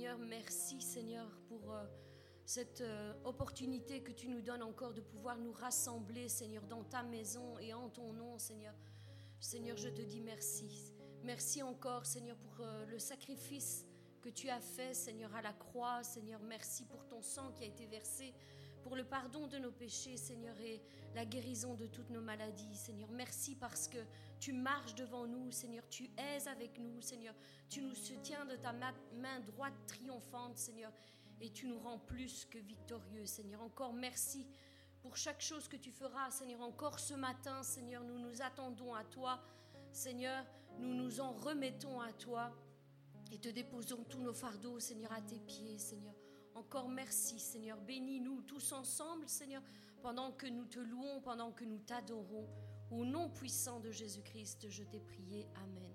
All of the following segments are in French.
Seigneur, merci Seigneur pour euh, cette euh, opportunité que tu nous donnes encore de pouvoir nous rassembler Seigneur dans ta maison et en ton nom Seigneur. Seigneur, je te dis merci. Merci encore Seigneur pour euh, le sacrifice que tu as fait Seigneur à la croix. Seigneur, merci pour ton sang qui a été versé pour le pardon de nos péchés, Seigneur, et la guérison de toutes nos maladies. Seigneur, merci parce que tu marches devant nous, Seigneur, tu es avec nous, Seigneur, tu nous soutiens de ta main droite triomphante, Seigneur, et tu nous rends plus que victorieux, Seigneur. Encore merci pour chaque chose que tu feras, Seigneur. Encore ce matin, Seigneur, nous nous attendons à toi, Seigneur, nous nous en remettons à toi et te déposons tous nos fardeaux, Seigneur, à tes pieds, Seigneur. Encore merci, Seigneur. Bénis-nous tous ensemble, Seigneur, pendant que nous te louons, pendant que nous t'adorons. Au nom puissant de Jésus-Christ, je t'ai prié. Amen.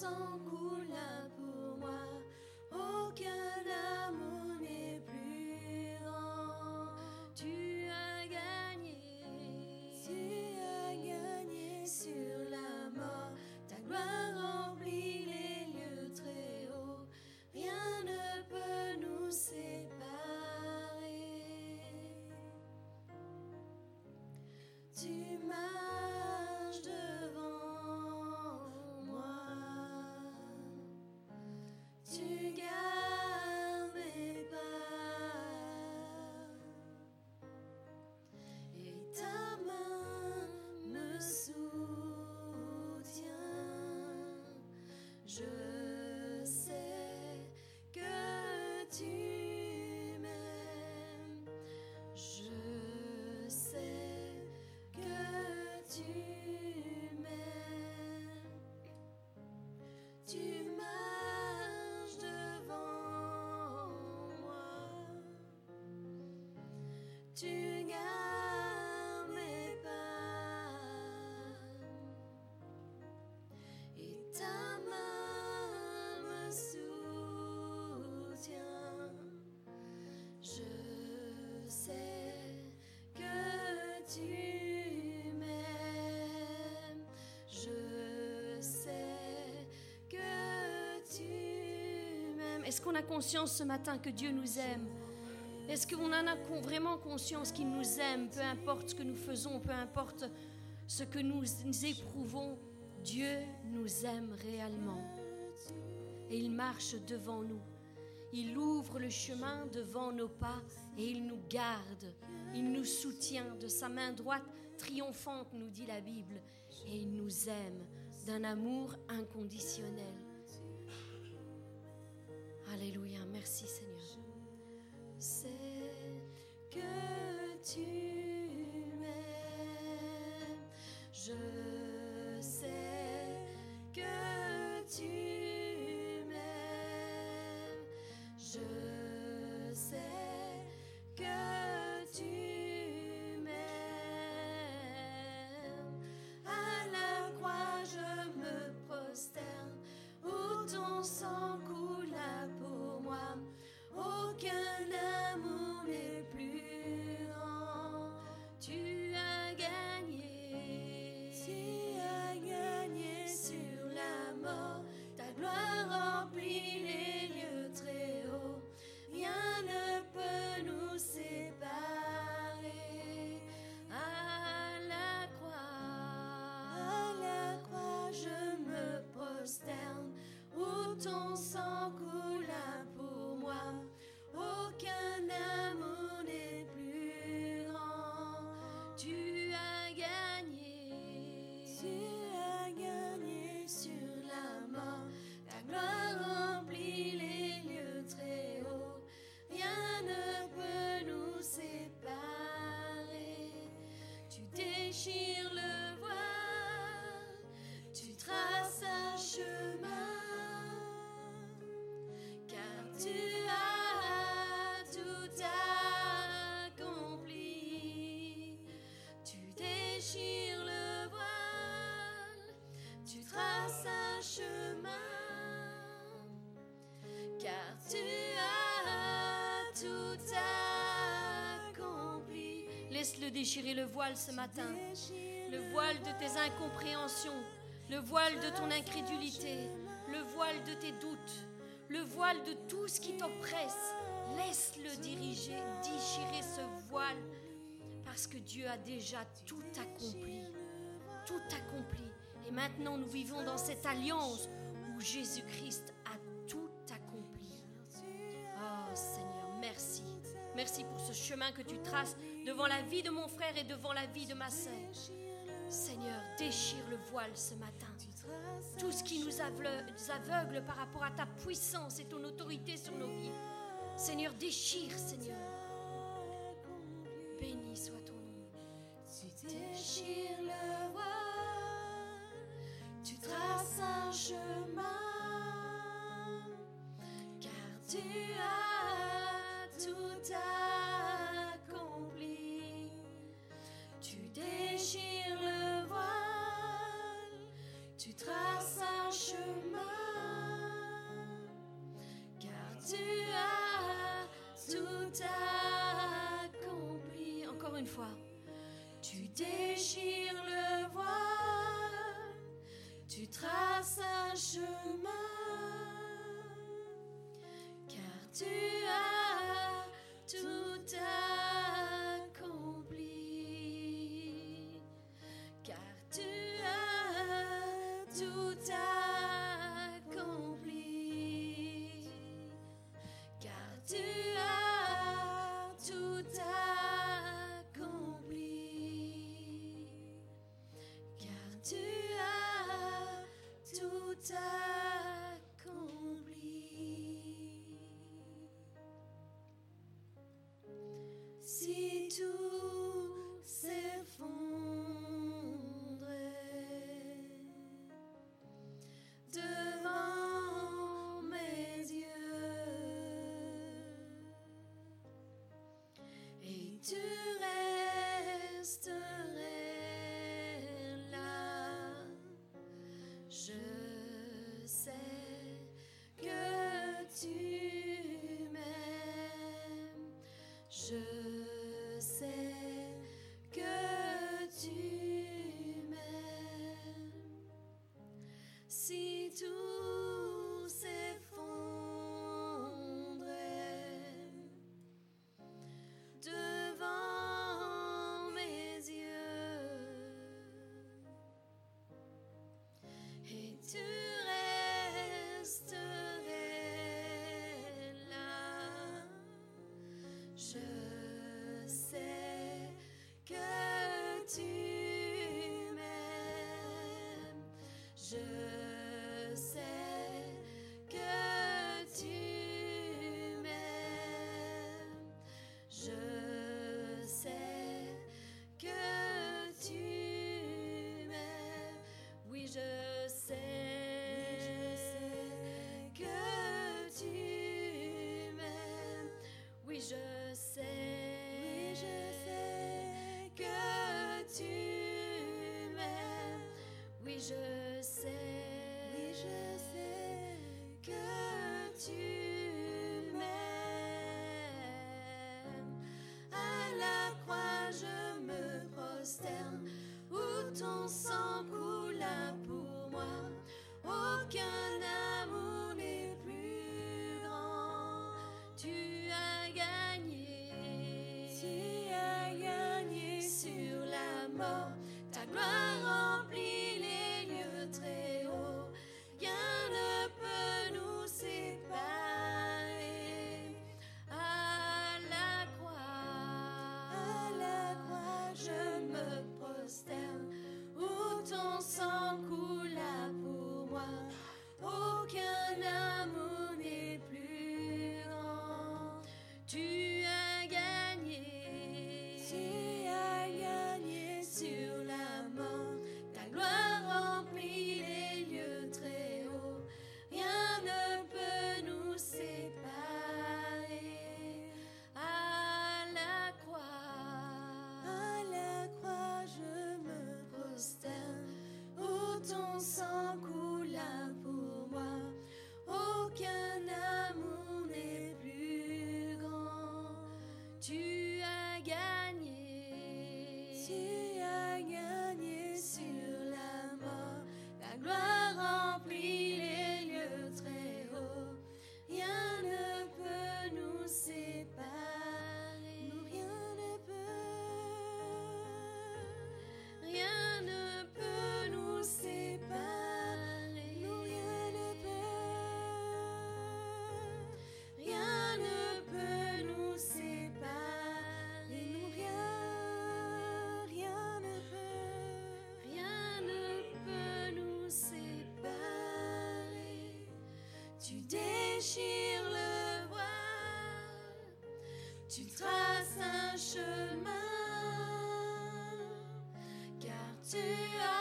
song Est-ce qu'on a conscience ce matin que Dieu nous aime? Est-ce qu'on en a vraiment conscience qu'il nous aime, peu importe ce que nous faisons, peu importe ce que nous éprouvons Dieu nous aime réellement. Et il marche devant nous. Il ouvre le chemin devant nos pas et il nous garde. Il nous soutient de sa main droite triomphante, nous dit la Bible. Et il nous aime d'un amour inconditionnel. Déchirer le voile ce matin. Le voile de tes incompréhensions, le voile de ton incrédulité, le voile de tes doutes, le voile de tout ce qui t'oppresse. Laisse-le diriger, déchirer ce voile, parce que Dieu a déjà tout accompli. Tout accompli. Et maintenant, nous vivons dans cette alliance où Jésus-Christ chemin que tu traces devant la vie de mon frère et devant la vie de ma sœur. Seigneur, déchire le voile ce matin. Tout ce qui nous aveugle, par rapport à ta puissance et ton autorité sur nos vies. Seigneur, déchire, Seigneur. Béni soit ton nom. Tu déchires le voile, tu traces un chemin, car tu as tout accompli. Déchires le voile, tu traces un chemin, car tu as tout accompli. Encore une fois, tu déchires le voile, tu traces un chemin, car tu as tout Tu déchires le voile, tu traces un chemin, car tu as...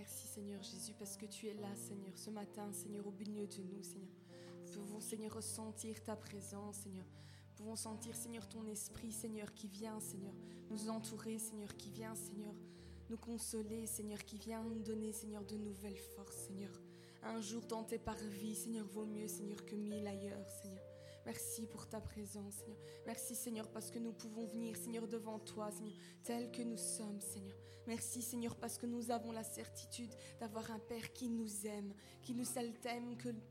Merci Seigneur Jésus parce que tu es là Seigneur ce matin Seigneur au milieu de nous Seigneur. Nous pouvons Seigneur ressentir ta présence Seigneur. Nous pouvons sentir Seigneur ton esprit Seigneur qui vient Seigneur nous entourer Seigneur qui vient Seigneur nous consoler Seigneur qui vient nous donner Seigneur de nouvelles forces Seigneur. Un jour dans tes parvis Seigneur vaut mieux Seigneur que mille ailleurs Seigneur. Merci pour ta présence, Seigneur. Merci, Seigneur, parce que nous pouvons venir, Seigneur, devant toi, Seigneur, tel que nous sommes, Seigneur. Merci Seigneur parce que nous avons la certitude d'avoir un Père qui nous aime, qui nous aime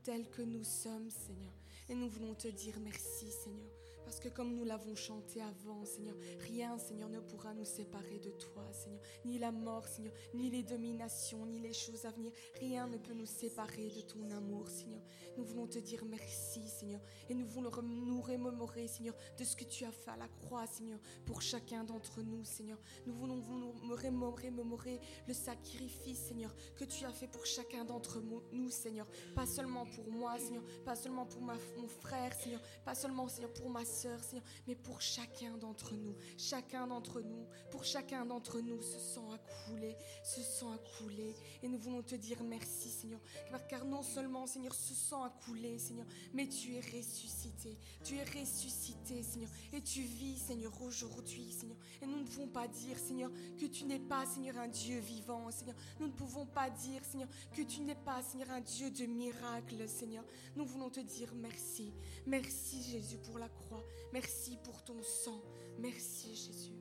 tel que nous sommes Seigneur. Et nous voulons te dire merci Seigneur. Parce que comme nous l'avons chanté avant, Seigneur, rien, Seigneur, ne pourra nous séparer de toi, Seigneur. Ni la mort, Seigneur, ni les dominations, ni les choses à venir. Rien ne peut nous séparer de ton amour, Seigneur. Nous voulons te dire merci, Seigneur. Et nous voulons nous remémorer, Seigneur, de ce que tu as fait à la croix, Seigneur, pour chacun d'entre nous, Seigneur. Nous voulons nous remémorer le sacrifice, Seigneur, que tu as fait pour chacun d'entre nous, Seigneur. Pas seulement pour moi, Seigneur, pas seulement pour mon frère, Seigneur, pas seulement, Seigneur, pour ma Seigneur, mais pour chacun d'entre nous. Chacun d'entre nous, pour chacun d'entre nous, ce sang a coulé, ce sang a coulé. Et nous voulons te dire merci, Seigneur, car non seulement, Seigneur, ce sang a coulé, Seigneur, mais tu es ressuscité. Tu es ressuscité, Seigneur, et tu vis, Seigneur, aujourd'hui, Seigneur. Et nous ne pouvons pas dire, Seigneur, que tu n'es pas, Seigneur, un Dieu vivant, Seigneur. Nous ne pouvons pas dire, Seigneur, que tu n'es pas, Seigneur, un Dieu de miracles, Seigneur. Nous voulons te dire merci. Merci, Jésus, pour la croix. Merci pour ton sang. Merci, Jésus.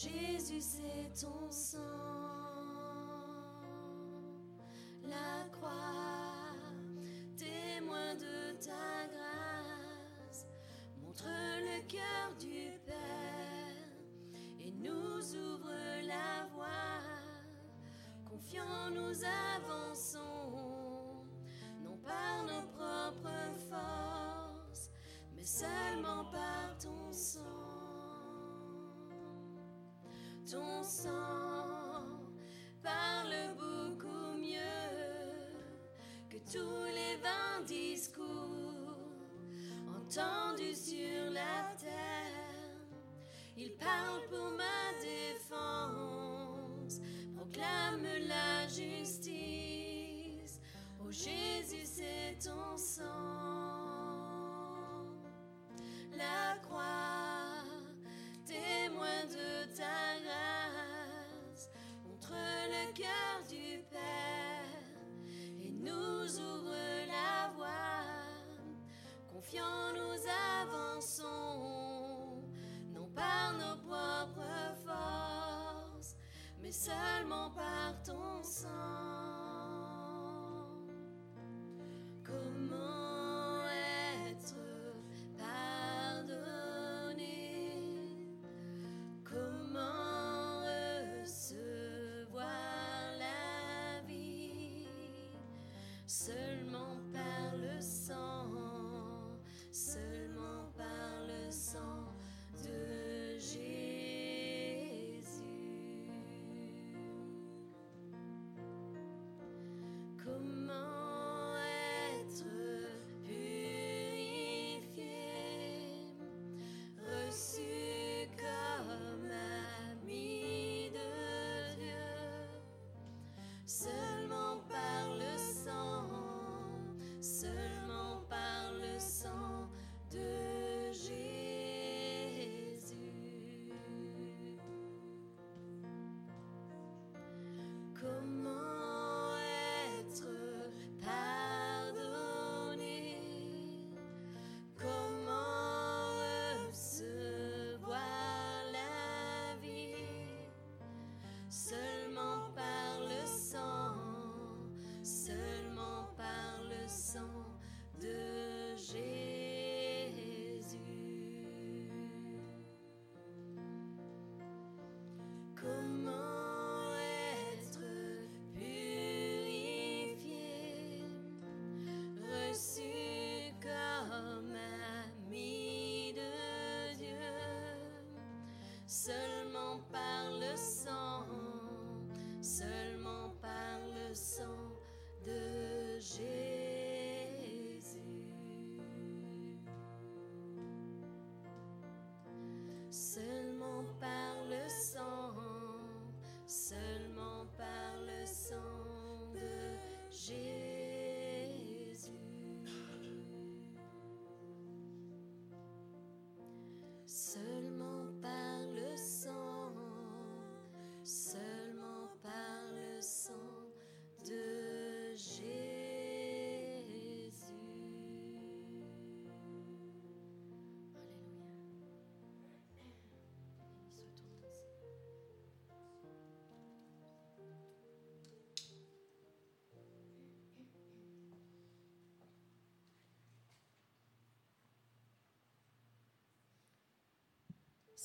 Jésus, c'est ton sang. Sur la terre. Il parle pour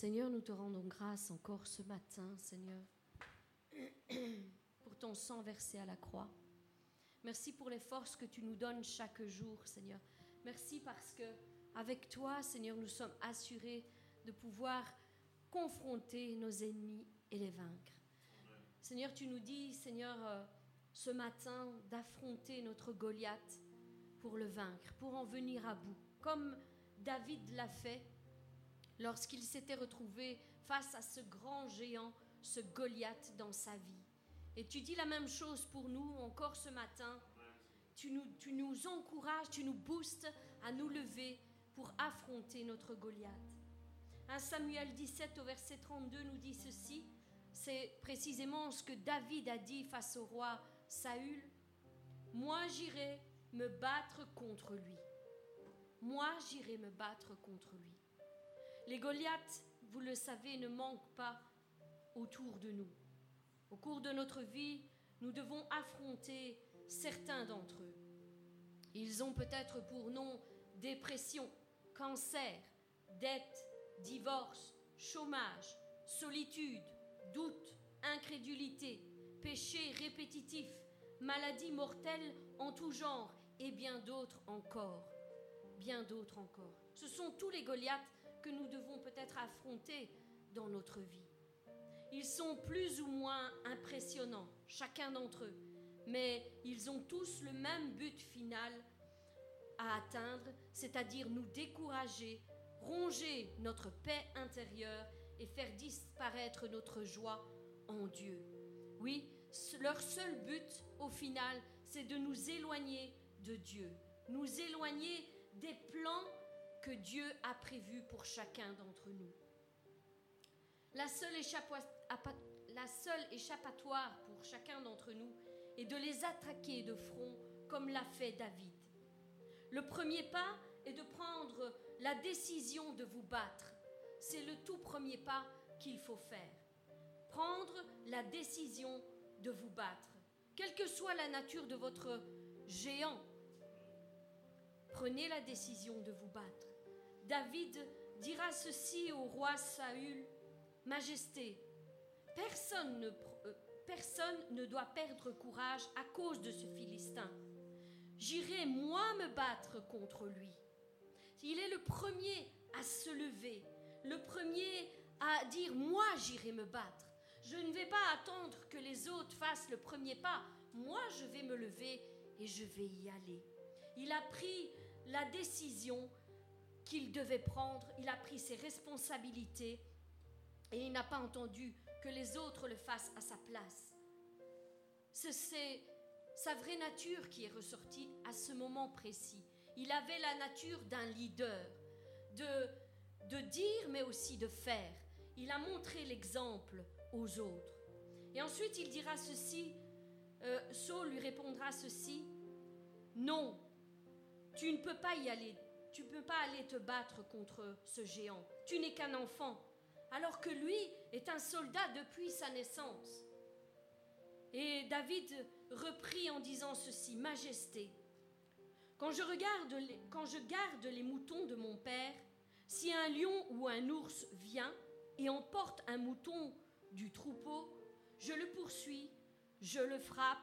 Seigneur, nous te rendons grâce encore ce matin, Seigneur, pour ton sang versé à la croix. Merci pour les forces que tu nous donnes chaque jour, Seigneur. Merci parce que avec toi, Seigneur, nous sommes assurés de pouvoir confronter nos ennemis et les vaincre. Seigneur, tu nous dis, Seigneur, euh, ce matin d'affronter notre Goliath pour le vaincre, pour en venir à bout, comme David l'a fait lorsqu'il s'était retrouvé face à ce grand géant, ce Goliath dans sa vie. Et tu dis la même chose pour nous encore ce matin. Tu nous, tu nous encourages, tu nous boostes à nous lever pour affronter notre Goliath. 1 Samuel 17 au verset 32 nous dit ceci. C'est précisément ce que David a dit face au roi Saül. Moi j'irai me battre contre lui. Moi j'irai me battre contre lui. Les Goliaths, vous le savez, ne manquent pas autour de nous. Au cours de notre vie, nous devons affronter certains d'entre eux. Ils ont peut-être pour nom dépression, cancer, dette, divorce, chômage, solitude, doute, incrédulité, péché répétitif, maladie mortelle en tout genre et bien d'autres encore. Bien d'autres encore. Ce sont tous les Goliaths que nous devons peut-être affronter dans notre vie. Ils sont plus ou moins impressionnants, chacun d'entre eux, mais ils ont tous le même but final à atteindre, c'est-à-dire nous décourager, ronger notre paix intérieure et faire disparaître notre joie en Dieu. Oui, leur seul but au final, c'est de nous éloigner de Dieu, nous éloigner des plans que Dieu a prévus pour chacun d'entre nous. La seule échappatoire pour chacun d'entre nous est de les attaquer de front comme l'a fait David. Le premier pas est de prendre la décision de vous battre. C'est le tout premier pas qu'il faut faire. Prendre la décision de vous battre. Quelle que soit la nature de votre géant, prenez la décision de vous battre. David dira ceci au roi Saül, Majesté, personne ne, euh, personne ne doit perdre courage à cause de ce Philistin. J'irai moi me battre contre lui. Il est le premier à se lever, le premier à dire moi j'irai me battre. Je ne vais pas attendre que les autres fassent le premier pas. Moi je vais me lever et je vais y aller. Il a pris la décision qu'il devait prendre, il a pris ses responsabilités et il n'a pas entendu que les autres le fassent à sa place. C'est sa vraie nature qui est ressortie à ce moment précis. Il avait la nature d'un leader, de, de dire mais aussi de faire. Il a montré l'exemple aux autres. Et ensuite il dira ceci, euh, Saul lui répondra ceci, non, tu ne peux pas y aller, tu ne peux pas aller te battre contre ce géant, tu n'es qu'un enfant alors que lui est un soldat depuis sa naissance. Et David reprit en disant ceci, Majesté, quand je, regarde quand je garde les moutons de mon père, si un lion ou un ours vient et emporte un mouton du troupeau, je le poursuis, je le frappe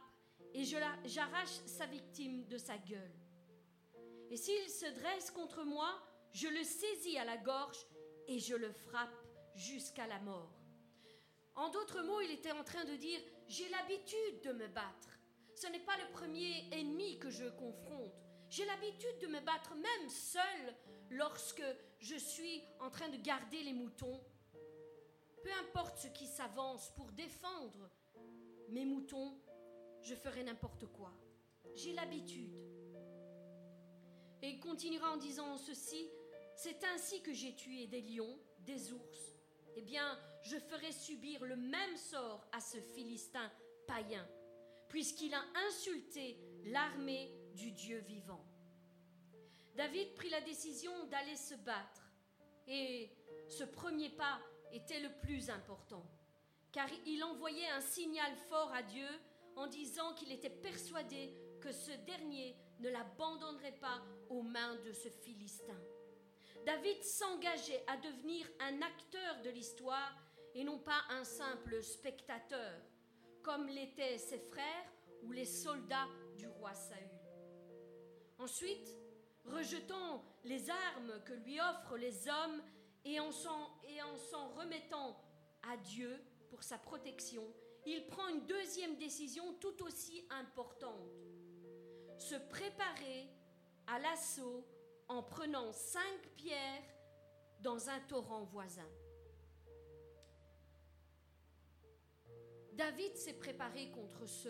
et j'arrache sa victime de sa gueule. Et s'il se dresse contre moi, je le saisis à la gorge et je le frappe jusqu'à la mort. En d'autres mots, il était en train de dire, j'ai l'habitude de me battre. Ce n'est pas le premier ennemi que je confronte. J'ai l'habitude de me battre même seul lorsque je suis en train de garder les moutons. Peu importe ce qui s'avance pour défendre mes moutons, je ferai n'importe quoi. J'ai l'habitude. Et il continuera en disant ceci, c'est ainsi que j'ai tué des lions, des ours, eh bien, je ferai subir le même sort à ce Philistin païen, puisqu'il a insulté l'armée du Dieu vivant. David prit la décision d'aller se battre, et ce premier pas était le plus important, car il envoyait un signal fort à Dieu en disant qu'il était persuadé que ce dernier ne l'abandonnerait pas aux mains de ce Philistin. David s'engageait à devenir un acteur de l'histoire et non pas un simple spectateur, comme l'étaient ses frères ou les soldats du roi Saül. Ensuite, rejetant les armes que lui offrent les hommes et en s'en remettant à Dieu pour sa protection, il prend une deuxième décision tout aussi importante. Se préparer à l'assaut en prenant cinq pierres dans un torrent voisin. David s'est préparé contre ce,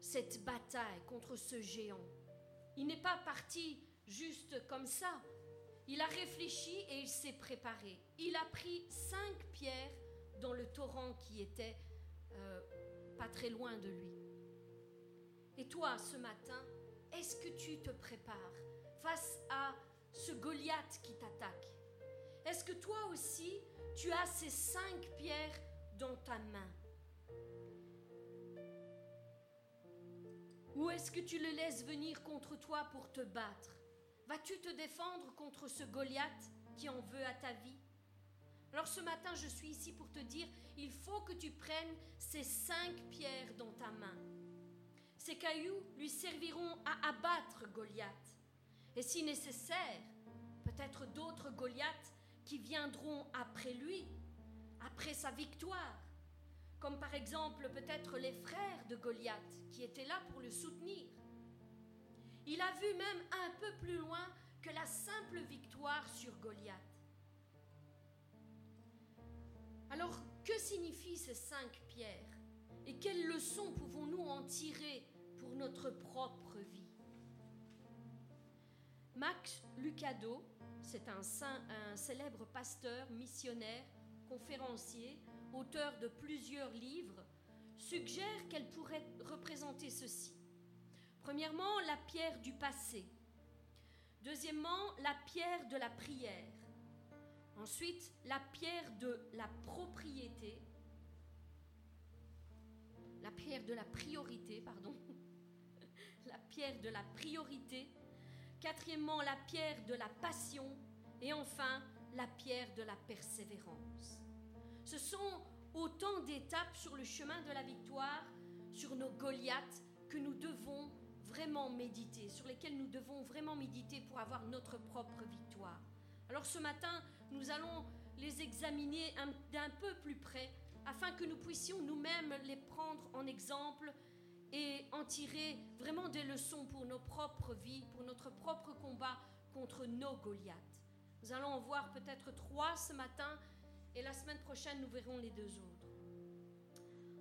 cette bataille, contre ce géant. Il n'est pas parti juste comme ça. Il a réfléchi et il s'est préparé. Il a pris cinq pierres dans le torrent qui était euh, pas très loin de lui. Et toi, ce matin, est-ce que tu te prépares face à ce Goliath qui t'attaque? Est-ce que toi aussi, tu as ces cinq pierres dans ta main? Ou est-ce que tu le laisses venir contre toi pour te battre? Vas-tu te défendre contre ce Goliath qui en veut à ta vie? Alors ce matin, je suis ici pour te dire, il faut que tu prennes ces cinq pierres dans ta main. Ces cailloux lui serviront à abattre Goliath. Et si nécessaire, peut-être d'autres Goliaths qui viendront après lui, après sa victoire comme par exemple peut-être les frères de Goliath qui étaient là pour le soutenir. Il a vu même un peu plus loin que la simple victoire sur Goliath. Alors, que signifient ces cinq pierres? Et quelles leçons pouvons-nous en tirer notre propre vie Max Lucado, c'est un, un célèbre pasteur, missionnaire, conférencier, auteur de plusieurs livres, suggère qu'elle pourrait représenter ceci. Premièrement, la pierre du passé. Deuxièmement, la pierre de la prière. Ensuite, la pierre de la propriété. La pierre de la priorité, pardon. La pierre de la priorité. Quatrièmement, la pierre de la passion. Et enfin, la pierre de la persévérance. Ce sont autant d'étapes sur le chemin de la victoire, sur nos Goliaths, que nous devons vraiment méditer, sur lesquels nous devons vraiment méditer pour avoir notre propre victoire. Alors ce matin, nous allons les examiner d'un peu plus près afin que nous puissions nous-mêmes les prendre en exemple et en tirer vraiment des leçons pour nos propres vies, pour notre propre combat contre nos Goliaths. Nous allons en voir peut-être trois ce matin et la semaine prochaine, nous verrons les deux autres.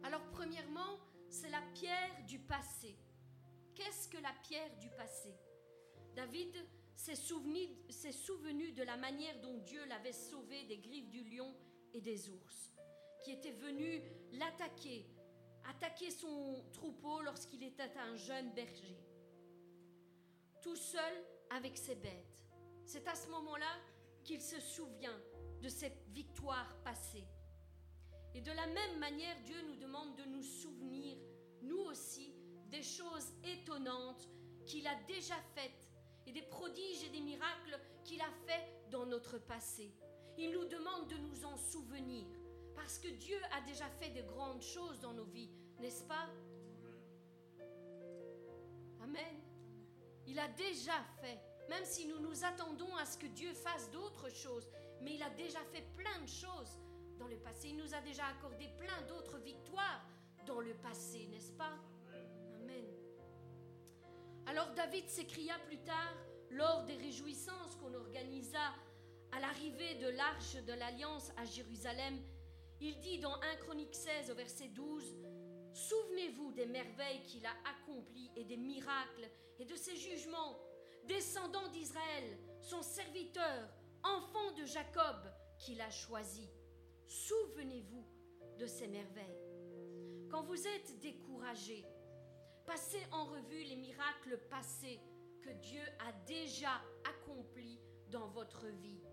Alors, premièrement, c'est la pierre du passé. Qu'est-ce que la pierre du passé? David s'est souvenu, souvenu de la manière dont Dieu l'avait sauvé des griffes du lion et des ours, qui étaient venus l'attaquer, attaquer son troupeau lorsqu'il était un jeune berger, tout seul avec ses bêtes. C'est à ce moment-là qu'il se souvient de cette victoire passée. Et de la même manière, Dieu nous demande de nous souvenir, nous aussi, des choses étonnantes qu'il a déjà faites et des prodiges et des miracles qu'il a faits dans notre passé. Il nous demande de nous en souvenir parce que Dieu a déjà fait de grandes choses dans nos vies, n'est-ce pas? Amen. Il a déjà fait, même si nous nous attendons à ce que Dieu fasse d'autres choses mais il a déjà fait plein de choses dans le passé. Il nous a déjà accordé plein d'autres victoires dans le passé, n'est-ce pas? Amen. Alors David s'écria plus tard, lors des réjouissances qu'on organisa à l'arrivée de l'arche de l'Alliance à Jérusalem, il dit dans 1 Chronique 16 au verset 12, Souvenez-vous des merveilles qu'il a accomplies et des miracles et de ses jugements, descendants d'Israël, son serviteur, enfant de Jacob qu'il a choisi. Souvenez-vous de ces merveilles. Quand vous êtes découragé, passez en revue les miracles passés que Dieu a déjà accomplis dans votre vie.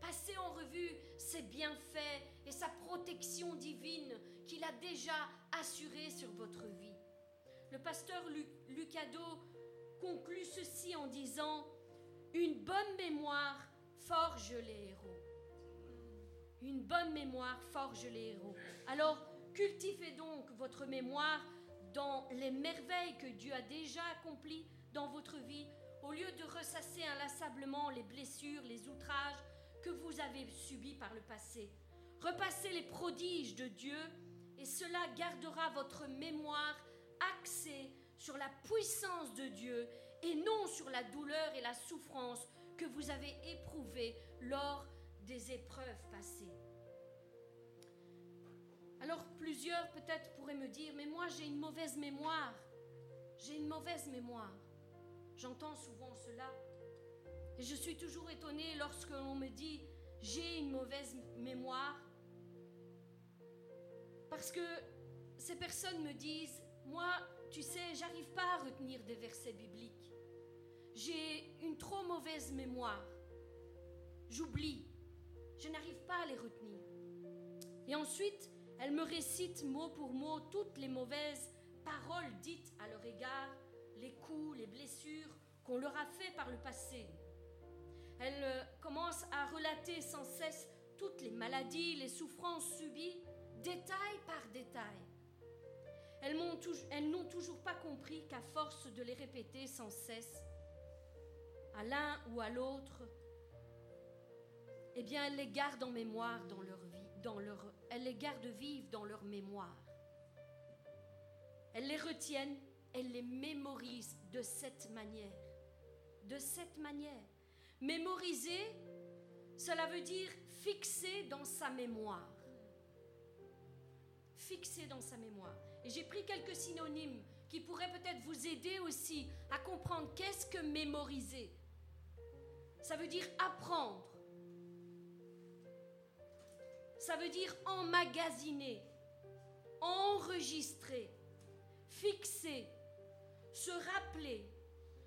Passez en revue ses bienfaits et sa protection divine qu'il a déjà assurée sur votre vie. Le pasteur Lucado conclut ceci en disant Une bonne mémoire forge les héros. Une bonne mémoire forge les héros. Alors, cultivez donc votre mémoire dans les merveilles que Dieu a déjà accomplies dans votre vie, au lieu de ressasser inlassablement les blessures, les outrages que vous avez subis par le passé. Repassez les prodiges de Dieu et cela gardera votre mémoire axée sur la puissance de Dieu et non sur la douleur et la souffrance que vous avez éprouvées lors des épreuves passées. Alors plusieurs peut-être pourraient me dire, mais moi j'ai une mauvaise mémoire. J'ai une mauvaise mémoire. J'entends souvent cela. Et je suis toujours étonnée lorsque l'on me dit, j'ai une mauvaise mémoire. Parce que ces personnes me disent, moi, tu sais, j'arrive pas à retenir des versets bibliques. J'ai une trop mauvaise mémoire. J'oublie. Je n'arrive pas à les retenir. Et ensuite, elles me récitent mot pour mot toutes les mauvaises paroles dites à leur égard, les coups, les blessures qu'on leur a fait par le passé. Elles euh, commencent à relater sans cesse toutes les maladies, les souffrances subies, détail par détail. Elles n'ont toujours pas compris qu'à force de les répéter sans cesse, à l'un ou à l'autre, eh bien, elles les gardent en mémoire dans leur vie, dans leur, elles les gardent vives dans leur mémoire. Elles les retiennent, elles les mémorisent de cette manière. De cette manière. Mémoriser, cela veut dire fixer dans sa mémoire. Fixer dans sa mémoire. Et j'ai pris quelques synonymes qui pourraient peut-être vous aider aussi à comprendre qu'est-ce que mémoriser. Ça veut dire apprendre. Ça veut dire emmagasiner, enregistrer, fixer, se rappeler,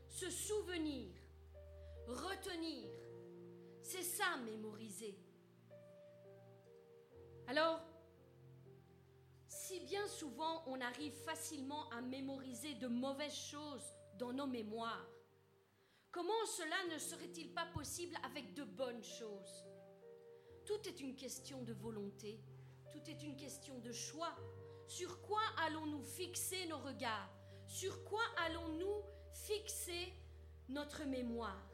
se souvenir, retenir. C'est ça, mémoriser. Alors, si bien souvent on arrive facilement à mémoriser de mauvaises choses dans nos mémoires, comment cela ne serait-il pas possible avec de bonnes choses? Tout est une question de volonté, tout est une question de choix. Sur quoi allons-nous fixer nos regards? Sur quoi allons-nous fixer notre mémoire?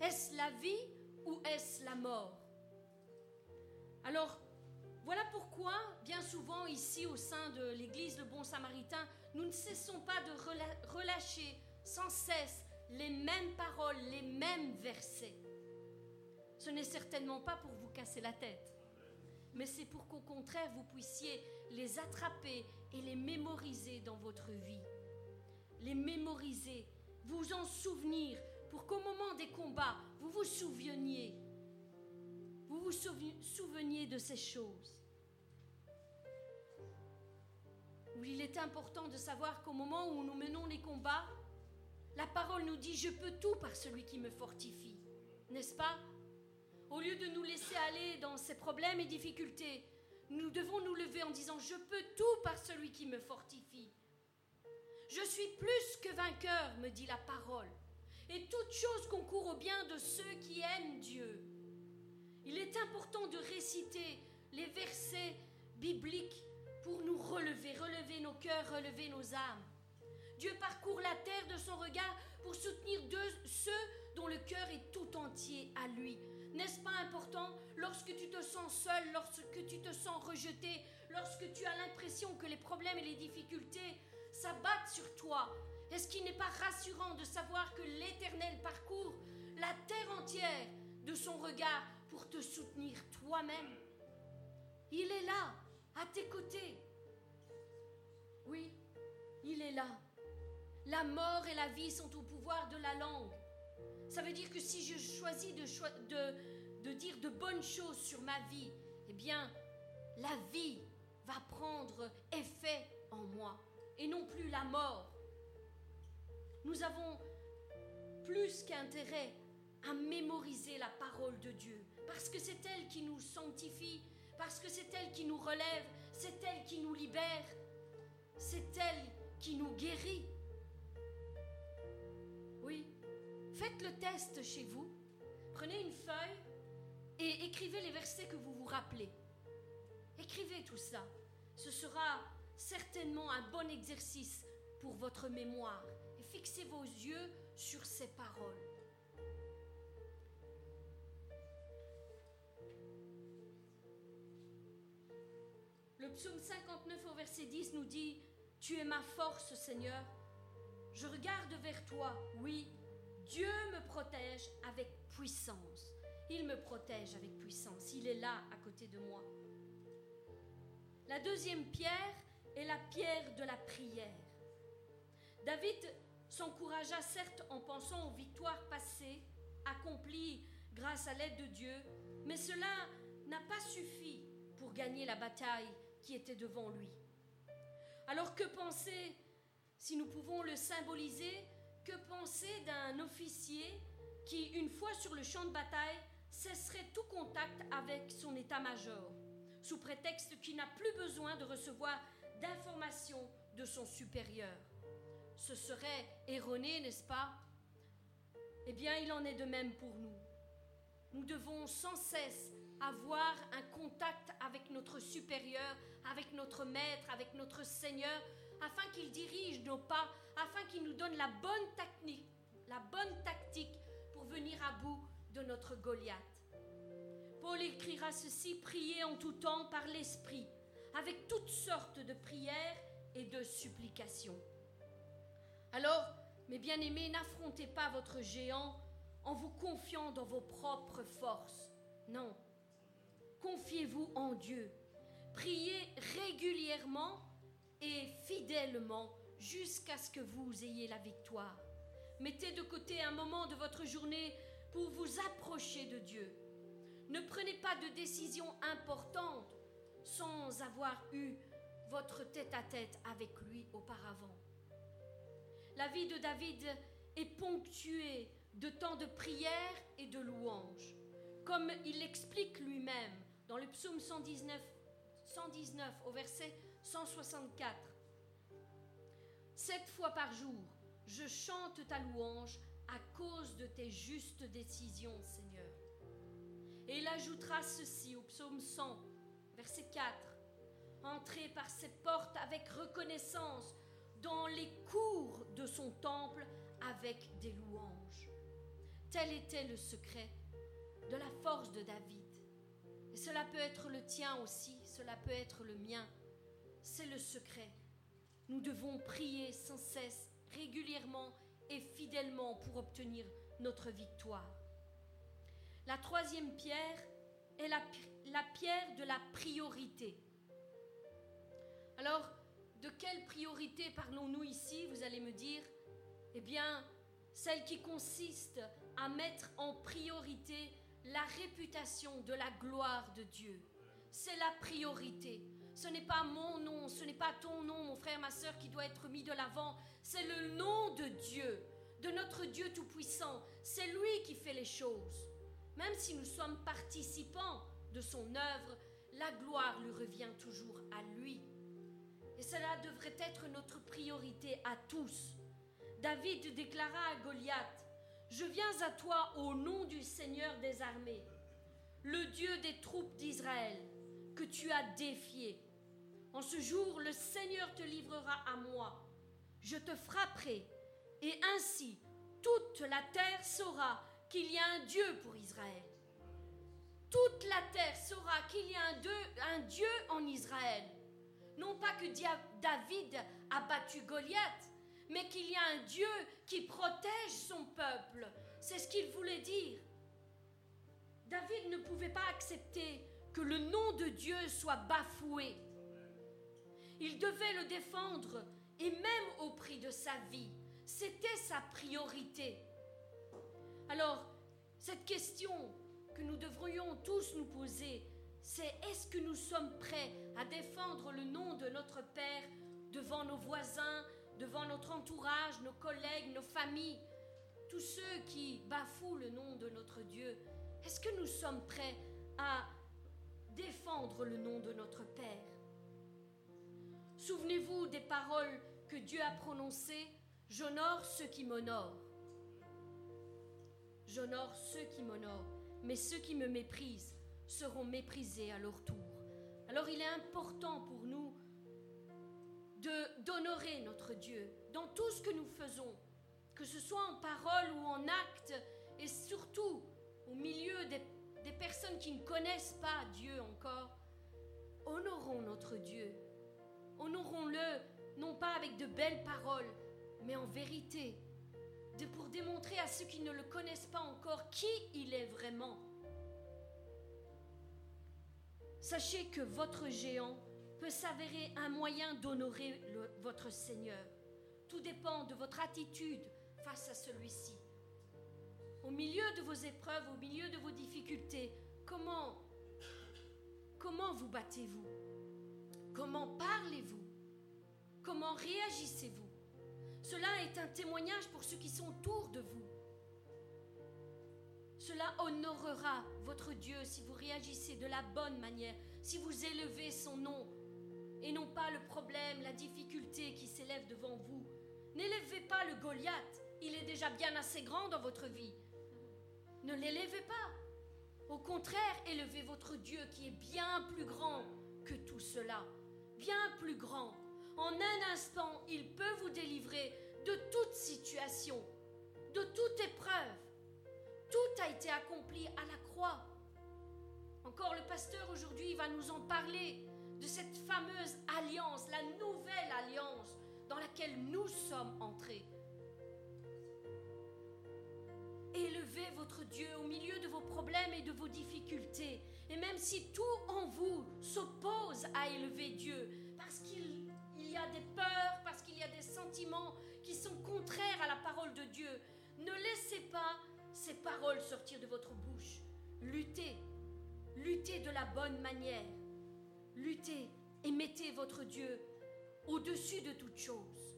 Est-ce la vie ou est-ce la mort? Alors, voilà pourquoi, bien souvent ici au sein de l'Église Le Bon Samaritain, nous ne cessons pas de relâcher sans cesse les mêmes paroles, les mêmes versets. Ce n'est certainement pas pour vous casser la tête, mais c'est pour qu'au contraire vous puissiez les attraper et les mémoriser dans votre vie. Les mémoriser, vous en souvenir, pour qu'au moment des combats, vous vous souveniez. Vous vous souveniez de ces choses. il est important de savoir qu'au moment où nous menons les combats, la parole nous dit Je peux tout par celui qui me fortifie. N'est-ce pas? Au lieu de nous laisser aller dans ces problèmes et difficultés, nous devons nous lever en disant Je peux tout par celui qui me fortifie. Je suis plus que vainqueur, me dit la parole. Et toute chose concourt au bien de ceux qui aiment Dieu. Il est important de réciter les versets bibliques pour nous relever, relever nos cœurs, relever nos âmes. Dieu parcourt la terre de son regard pour soutenir ceux dont le cœur est tout entier à lui. N'est-ce pas important lorsque tu te sens seul, lorsque tu te sens rejeté, lorsque tu as l'impression que les problèmes et les difficultés s'abattent sur toi Est-ce qu'il n'est pas rassurant de savoir que l'Éternel parcourt la terre entière de son regard pour te soutenir toi-même Il est là, à tes côtés. Oui, il est là. La mort et la vie sont au pouvoir de la langue. Ça veut dire que si je choisis de, de, dire de bonnes choses sur ma vie, eh bien, la vie va prendre effet en moi et non plus la mort. Nous avons plus qu'intérêt à mémoriser la parole de Dieu parce que c'est elle qui nous sanctifie, parce que c'est elle qui nous relève, c'est elle qui nous libère, c'est elle qui nous guérit. Oui, faites le test chez vous. Prenez une feuille Et écrivez les versets que vous vous rappelez. Écrivez tout ça. Ce sera certainement un bon exercice pour votre mémoire. Fixez vos yeux sur ces paroles. Le psaume 59 au verset 10 nous dit, Tu es ma force Seigneur. Je regarde vers toi, oui, Dieu me protège avec puissance. Il me protège avec puissance. Il est là à côté de moi. La deuxième pierre est la pierre de la prière. David s'encouragea certes en pensant aux victoires passées, accomplies grâce à l'aide de Dieu, mais cela n'a pas suffi pour gagner la bataille qui était devant lui. Alors que penser, si nous pouvons le symboliser, que penser d'un officier qui, une fois sur le champ de bataille, cesserait tout contact avec son état-major, sous prétexte qu'il n'a plus besoin de recevoir d'informations de son supérieur? Ce serait erroné, n'est-ce pas? Eh bien, il en est de même pour nous. Nous devons sans cesse avoir un contact avec notre supérieur, avec notre maître, avec notre Seigneur, afin qu'il dirige nos pas, afin qu'il nous donne la bonne technique, la bonne tactique pour venir à bout de notre Goliath. Paul écrira ceci, priez en tout temps par l'Esprit, avec toutes sortes de prières et de supplications. Alors, mes bien-aimés, n'affrontez pas votre géant en vous confiant dans vos propres forces. Non. Confiez-vous en Dieu. Priez régulièrement et fidèlement jusqu'à ce que vous ayez la victoire. Mettez de côté un moment de votre journée pour vous approcher de Dieu. Ne prenez pas de décision importante sans avoir eu votre tête-à-tête avec lui auparavant. La vie de David est ponctuée de temps de prière et de louange, comme il l'explique lui-même dans le psaume 119, 119 au verset 164. Sept fois par jour, je chante ta louange à cause de tes justes décisions, Seigneur. Et il ajoutera ceci au psaume 100, verset 4. Entrez par ses portes avec reconnaissance dans les cours de son temple avec des louanges. Tel était le secret de la force de David. Et cela peut être le tien aussi, cela peut être le mien. C'est le secret. Nous devons prier sans cesse, régulièrement et fidèlement pour obtenir notre victoire. La troisième pierre est la, la pierre de la priorité. Alors, de quelle priorité parlons-nous ici Vous allez me dire, eh bien, celle qui consiste à mettre en priorité la réputation de la gloire de Dieu. C'est la priorité. Ce n'est pas mon nom, ce n'est pas ton nom, mon frère, ma soeur, qui doit être mis de l'avant. C'est le nom de Dieu, de notre Dieu Tout-Puissant. C'est lui qui fait les choses. Même si nous sommes participants de son œuvre, la gloire lui revient toujours à lui. Et cela devrait être notre priorité à tous. David déclara à Goliath, Je viens à toi au nom du Seigneur des armées, le Dieu des troupes d'Israël, que tu as défié. En ce jour, le Seigneur te livrera à moi. Je te frapperai, et ainsi toute la terre saura qu'il y a un Dieu pour Israël. Toute la terre saura qu'il y a un, un Dieu en Israël. Non pas que David a battu Goliath, mais qu'il y a un Dieu qui protège son peuple. C'est ce qu'il voulait dire. David ne pouvait pas accepter que le nom de Dieu soit bafoué. Il devait le défendre, et même au prix de sa vie. C'était sa priorité. Alors, cette question que nous devrions tous nous poser, c'est est-ce que nous sommes prêts à défendre le nom de notre Père devant nos voisins, devant notre entourage, nos collègues, nos familles, tous ceux qui bafouent le nom de notre Dieu? Est-ce que nous sommes prêts à défendre le nom de notre Père? Souvenez-vous des paroles que Dieu a prononcées J'honore ceux qui m'honorent. J'honore ceux qui m'honorent. mais ceux qui me méprisent seront méprisés à leur tour. Alors il est important pour nous de d'honorer notre Dieu dans tout ce que nous faisons, que ce soit en parole ou en acte, et surtout au milieu des, des personnes qui ne connaissent pas Dieu encore. Honorons notre Dieu. Honorons-le non pas avec de belles paroles, mais en vérité, de, pour démontrer à ceux qui ne le connaissent pas encore qui il est vraiment. Sachez que votre géant peut s'avérer un moyen d'honorer votre Seigneur. Tout dépend de votre attitude face à celui-ci. Au milieu de vos épreuves, au milieu de vos difficultés, comment comment vous battez-vous? Comment parlez-vous? Comment réagissez-vous? Cela est un témoignage pour ceux qui sont autour de vous. Cela honorera votre Dieu si vous réagissez de la bonne manière, si vous élevez son nom et non pas le problème, la difficulté qui s'élève devant vous. N'élevez pas le Goliath, il est déjà bien assez grand dans votre vie. Ne l'élevez pas. Au contraire, élevez votre Dieu qui est bien plus grand que tout cela, bien plus grand. En un instant, il peut vous délivrer de toute situation, de toute épreuve. Tout a été accompli à la croix. Encore le pasteur aujourd'hui va nous en parler de cette fameuse alliance, la nouvelle alliance dans laquelle nous sommes entrés. Élevez votre Dieu au milieu de vos problèmes et de vos difficultés. Et même si tout en vous s'oppose à élever Dieu, parce qu'il y a des peurs, parce qu'il y a des sentiments qui sont contraires à la parole de Dieu, ne laissez pas paroles sortir de votre bouche. Luttez, luttez de la bonne manière. Luttez et mettez votre Dieu au-dessus de toute chose.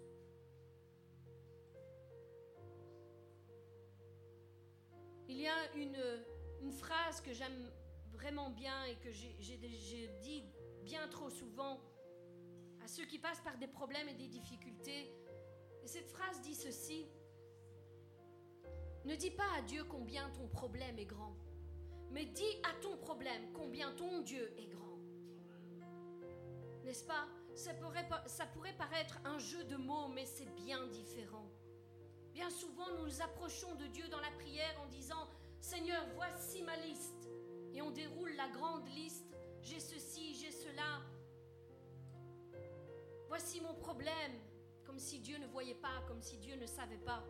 Il y a une, une phrase que j'aime vraiment bien et que j'ai dit bien trop souvent à ceux qui passent par des problèmes et des difficultés. Et cette phrase dit ceci. Ne dis pas à Dieu combien ton problème est grand, mais dis à ton problème combien ton Dieu est grand. N'est-ce pas? Ça pourrait, ça pourrait paraître un jeu de mots, mais c'est bien différent. Bien souvent, nous nous approchons de Dieu dans la prière en disant, Seigneur, voici ma liste. Et on déroule la grande liste. J'ai ceci, j'ai cela. Voici mon problème. Comme si Dieu ne voyait pas, comme si Dieu ne savait pas.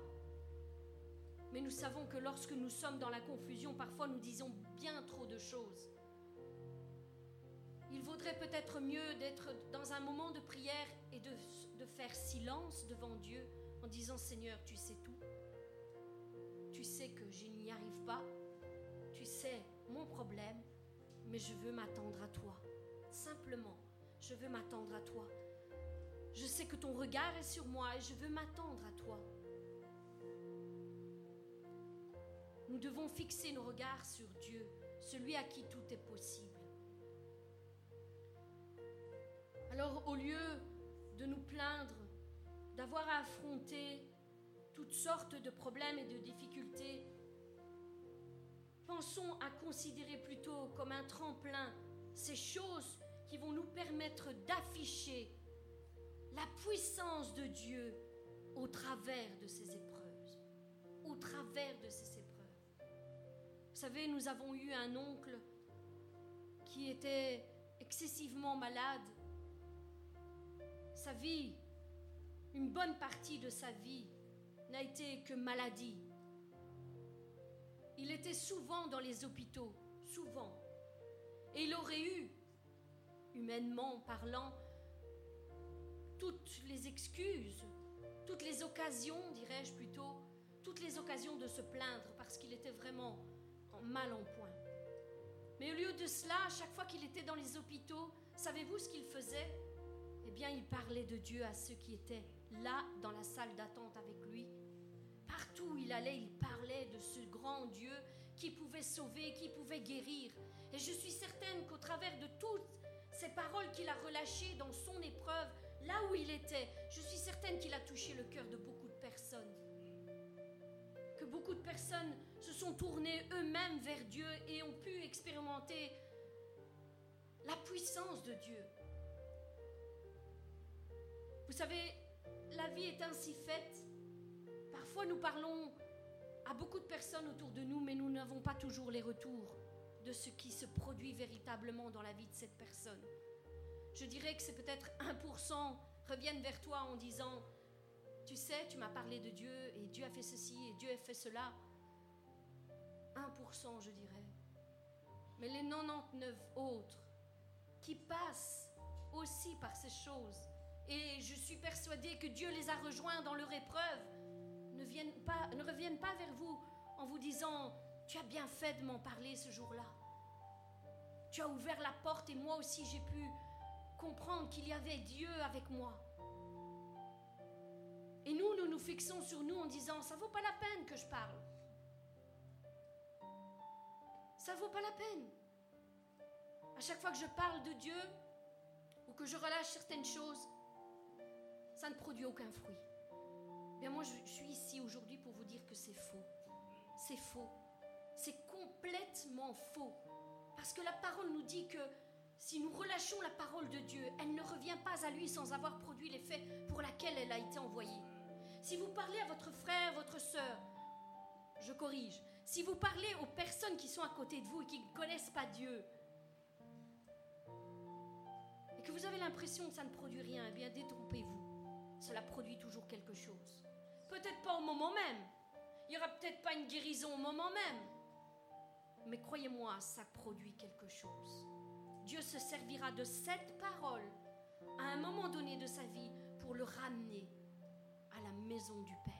Mais nous savons que lorsque nous sommes dans la confusion, parfois nous disons bien trop de choses. Il vaudrait peut-être mieux d'être dans un moment de prière et de, faire silence devant Dieu en disant Seigneur, tu sais tout. Tu sais que je n'y arrive pas. Tu sais mon problème, mais je veux m'attendre à toi. Simplement, je veux m'attendre à toi. Je sais que ton regard est sur moi et je veux m'attendre à toi. Nous devons fixer nos regards sur Dieu, celui à qui tout est possible. Alors au lieu de nous plaindre, d'avoir à affronter toutes sortes de problèmes et de difficultés, pensons à considérer plutôt comme un tremplin ces choses qui vont nous permettre d'afficher la puissance de Dieu au travers de ces épreuves, au travers de ces épreuves. Vous savez, nous avons eu un oncle qui était excessivement malade. Sa vie, une bonne partie de sa vie, n'a été que maladie. Il était souvent dans les hôpitaux, souvent. Et il aurait eu, humainement parlant, toutes les excuses, toutes les occasions, dirais-je plutôt, toutes les occasions de se plaindre parce qu'il était vraiment mal en point. Mais au lieu de cela, à chaque fois qu'il était dans les hôpitaux, savez-vous ce qu'il faisait? Eh bien, il parlait de Dieu à ceux qui étaient là dans la salle d'attente avec lui. Partout où il allait, il parlait de ce grand Dieu qui pouvait sauver, qui pouvait guérir. Et je suis certaine qu'au travers de toutes ces paroles qu'il a relâchées dans son épreuve, là où il était, je suis certaine qu'il a touché le cœur de beaucoup de personnes. Que beaucoup de personnes se sont tournés eux-mêmes vers Dieu et ont pu expérimenter la puissance de Dieu. Vous savez, la vie est ainsi faite. Parfois nous parlons à beaucoup de personnes autour de nous, mais nous n'avons pas toujours les retours de ce qui se produit véritablement dans la vie de cette personne. Je dirais que c'est peut-être 1% reviennent vers toi en disant, tu sais, tu m'as parlé de Dieu et Dieu a fait ceci et Dieu a fait cela. 1%, je dirais. Mais les 99 autres qui passent aussi par ces choses, et je suis persuadée que Dieu les a rejoints dans leur épreuve, ne, viennent pas, ne reviennent pas vers vous en vous disant, tu as bien fait de m'en parler ce jour-là. Tu as ouvert la porte et moi aussi j'ai pu comprendre qu'il y avait Dieu avec moi. Et nous, nous nous fixons sur nous en disant, ça vaut pas la peine que je parle. Ça vaut pas la peine. À chaque fois que je parle de Dieu ou que je relâche certaines choses, ça ne produit aucun fruit. Bien moi, je suis ici aujourd'hui pour vous dire que c'est faux. C'est faux. C'est complètement faux. Parce que la parole nous dit que si nous relâchons la parole de Dieu, elle ne revient pas à lui sans avoir produit l'effet pour laquelle elle a été envoyée. Si vous parlez à votre frère, votre sœur, je corrige, si vous parlez aux personnes qui sont à côté de vous et qui ne connaissent pas Dieu, et que vous avez l'impression que ça ne produit rien, eh bien détrompez-vous. Cela produit toujours quelque chose. Peut-être pas au moment même. Il n'y aura peut-être pas une guérison au moment même. Mais croyez-moi, ça produit quelque chose. Dieu se servira de cette parole à un moment donné de sa vie pour le ramener à la maison du Père.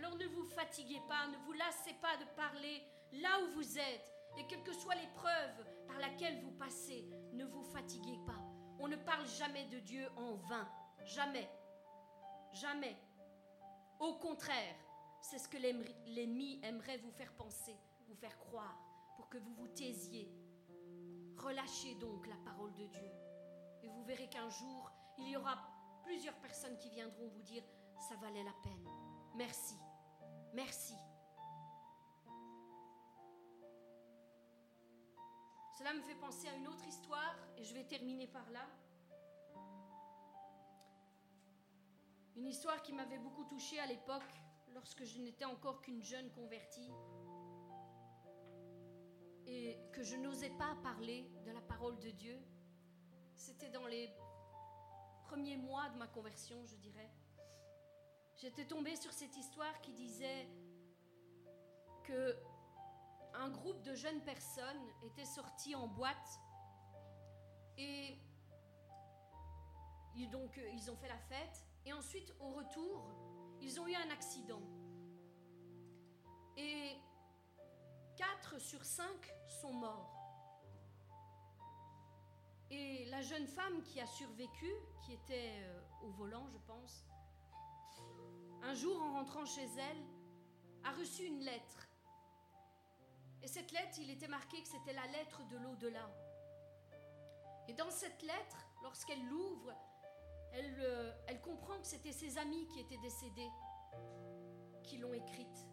Alors ne vous fatiguez pas, ne vous lassez pas de parler là où vous êtes. Et quelle que soit l'épreuve par laquelle vous passez, ne vous fatiguez pas. On ne parle jamais de Dieu en vain. Jamais. Jamais. Au contraire, c'est ce que l'ennemi aimerait vous faire penser, vous faire croire, pour que vous vous taisiez. Relâchez donc la parole de Dieu. Et vous verrez qu'un jour, il y aura plusieurs personnes qui viendront vous dire, ça valait la peine. Merci. Merci. Cela me fait penser à une autre histoire et je vais terminer par là. Une histoire qui m'avait beaucoup touchée à l'époque, lorsque je n'étais encore qu'une jeune convertie et que je n'osais pas parler de la parole de Dieu. C'était dans les premiers mois de ma conversion, je dirais. J'étais tombée sur cette histoire qui disait que un groupe de jeunes personnes était sorti en boîte et donc euh, ils ont fait la fête et ensuite au retour ils ont eu un accident et 4 sur 5 sont morts. Et la jeune femme qui a survécu, qui était euh, au volant, je pense, un jour en rentrant chez elle, a reçu une lettre. Et cette lettre, il était marqué que c'était la lettre de l'au-delà. Et dans cette lettre, lorsqu'elle l'ouvre, elle, euh, elle comprend que c'était ses amis qui étaient décédés qui l'ont écrite.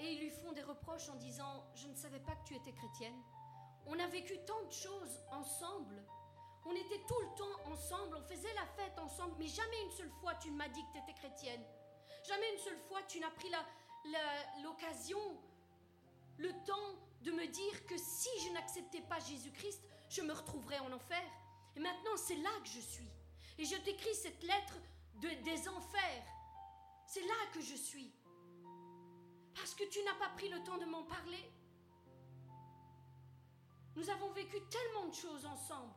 Et ils lui font des reproches en disant, je ne savais pas que tu étais chrétienne. On a vécu tant de choses ensemble. On était tout le temps ensemble, on faisait la fête ensemble, mais jamais une seule fois tu ne m'as dit que tu étais chrétienne. Jamais une seule fois tu n'as pris l'occasion, le temps de me dire que si je n'acceptais pas Jésus-Christ, je me retrouverais en enfer. Et maintenant, c'est là que je suis. Et je t'écris cette lettre de, des enfers. C'est là que je suis. Parce que tu n'as pas pris le temps de m'en parler. Nous avons vécu tellement de choses ensemble.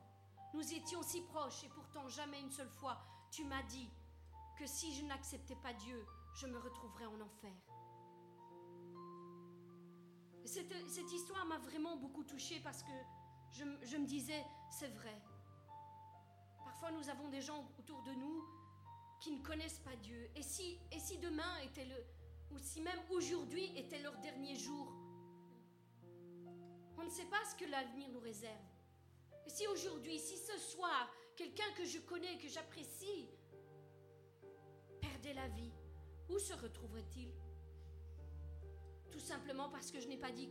Nous étions si proches et pourtant jamais une seule fois tu m'as dit que si je n'acceptais pas Dieu, je me retrouverais en enfer. Cette, histoire m'a vraiment beaucoup touchée parce que je, me disais, c'est vrai. Parfois nous avons des gens autour de nous qui ne connaissent pas Dieu. Et si demain était le, ou si même aujourd'hui était leur dernier jour, on ne sait pas ce que l'avenir nous réserve. Si aujourd'hui, si ce soir, quelqu'un que je connais, que j'apprécie, perdait la vie, où se retrouverait-il? Tout simplement parce que je n'ai pas dit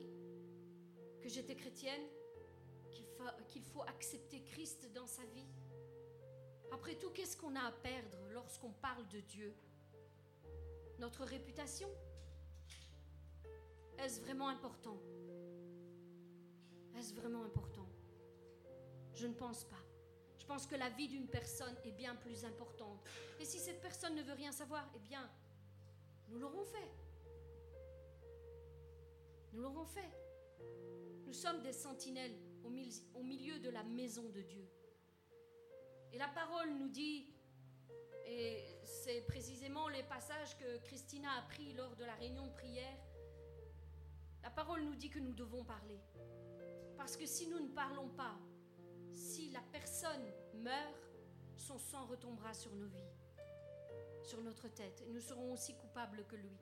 que j'étais chrétienne, qu'il faut accepter Christ dans sa vie. Après tout, qu'est-ce qu'on a à perdre lorsqu'on parle de Dieu? Notre réputation? Est-ce vraiment important? Est-ce vraiment important? Je ne pense pas. Je pense que la vie d'une personne est bien plus importante. Et si cette personne ne veut rien savoir, eh bien, nous l'aurons fait. Nous l'aurons fait. Nous sommes des sentinelles au milieu de la maison de Dieu. Et la parole nous dit, et c'est précisément les passages que Christina a pris lors de la réunion de prière, la parole nous dit que nous devons parler. Parce que si nous ne parlons pas, si la personne meurt, son sang retombera sur nos vies, sur notre tête, et nous serons aussi coupables que lui.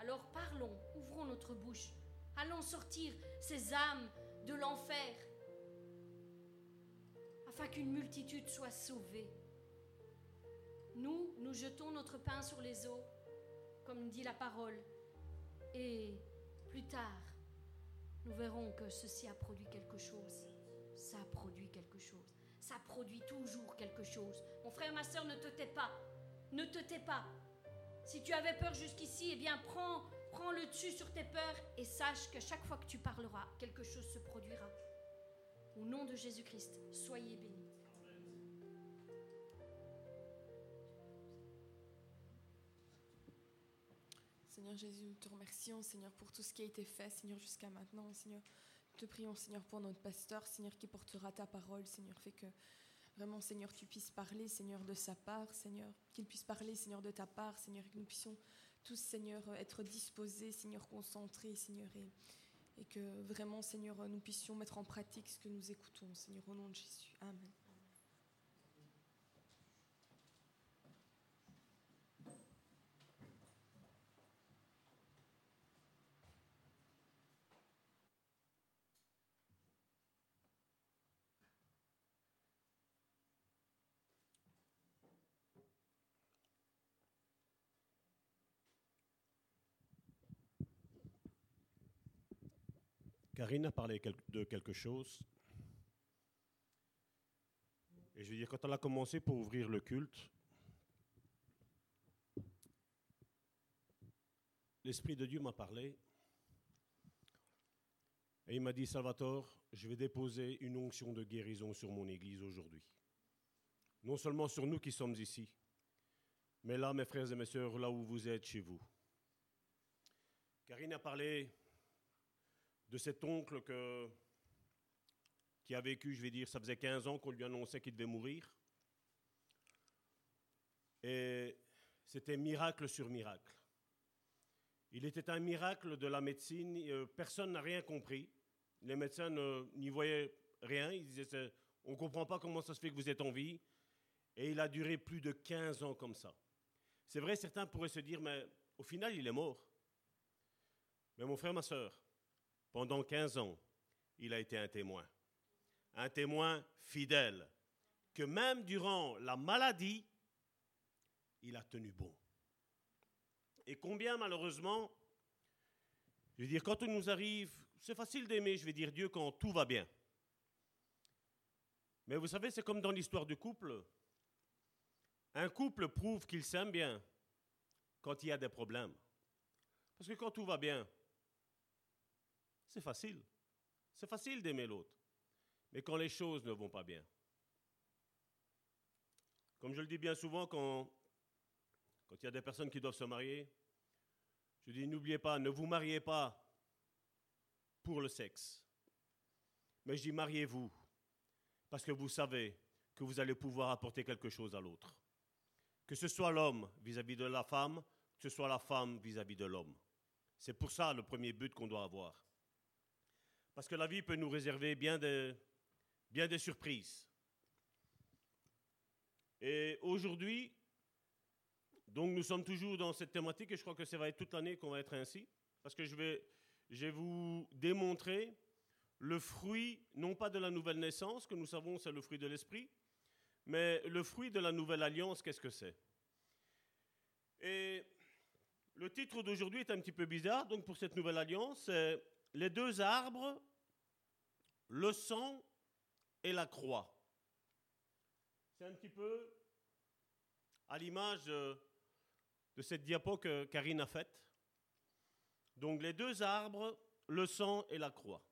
Alors parlons, ouvrons notre bouche, allons sortir ces âmes de l'enfer afin qu'une multitude soit sauvée. Nous, nous jetons notre pain sur les eaux, comme dit la parole, et plus tard, nous verrons que ceci a produit quelque chose. Ça produit toujours quelque chose. Mon frère, ma soeur, ne te tais pas. Ne te tais pas. Si tu avais peur jusqu'ici, eh bien, prends, prends le dessus sur tes peurs et sache que chaque fois que tu parleras, quelque chose se produira. Au nom de Jésus-Christ, soyez bénis. Seigneur Jésus, nous te remercions, Seigneur, pour tout ce qui a été fait, Seigneur, jusqu'à maintenant. Te prions, Seigneur, pour notre pasteur, Seigneur, qui portera ta parole, Seigneur, fait que vraiment, Seigneur, tu puisses parler, Seigneur, de sa part, Seigneur, qu'il puisse parler, Seigneur, de ta part, Seigneur, et que nous puissions tous, Seigneur, être disposés, Seigneur, concentrés, Seigneur, et et que vraiment, Seigneur, nous puissions mettre en pratique ce que nous écoutons, Seigneur, au nom de Jésus. Amen. Karine a parlé de quelque chose. Et je veux dire, quand elle a commencé pour ouvrir le culte, l'Esprit de Dieu m'a parlé. Et il m'a dit, Salvatore, je vais déposer une onction de guérison sur mon Église aujourd'hui. Non seulement sur nous qui sommes ici, mais là, mes frères et mes sœurs, là où vous êtes chez vous. Karine a parlé de cet oncle qui a vécu, je vais dire, ça faisait 15 ans qu'on lui annonçait qu'il devait mourir. Et c'était miracle sur miracle. Il était un miracle de la médecine, euh, personne n'a rien compris. Les médecins n'y voyaient rien, ils disaient, on ne comprend pas comment ça se fait que vous êtes en vie. Et il a duré plus de 15 ans comme ça. C'est vrai, certains pourraient se dire, mais au final, il est mort. Mais mon frère, ma soeur, pendant 15 ans, il a été un témoin. Un témoin fidèle, que même durant la maladie, il a tenu bon. Et combien malheureusement, je veux dire, quand on nous arrive, c'est facile d'aimer, je vais dire Dieu, quand tout va bien. Mais vous savez, c'est comme dans l'histoire du couple. Un couple prouve qu'il s'aime bien quand il y a des problèmes. Parce que quand tout va bien, c'est facile. C'est facile d'aimer l'autre. Mais quand les choses ne vont pas bien, comme je le dis bien souvent quand, il y a des personnes qui doivent se marier, je dis n'oubliez pas, ne vous mariez pas pour le sexe. Mais je dis mariez-vous parce que vous savez que vous allez pouvoir apporter quelque chose à l'autre. Que ce soit l'homme vis-à-vis de la femme, que ce soit la femme vis-à-vis de l'homme. C'est pour ça le premier but qu'on doit avoir. Parce que la vie peut nous réserver bien des, surprises. Et aujourd'hui, donc nous sommes toujours dans cette thématique et je crois que ça va être toute l'année qu'on va être ainsi. Parce que je vais, je vais vous démontrer le fruit, non pas de la nouvelle naissance, que nous savons c'est le fruit de l'esprit, mais le fruit de la nouvelle alliance, qu'est-ce que c'est? Et Le titre d'aujourd'hui est un petit peu bizarre, donc pour cette nouvelle alliance, c'est Les deux arbres, le sang et la croix. C'est un petit peu à l'image de, de cette diapo que Karine a faite. Donc les deux arbres, le sang et la croix.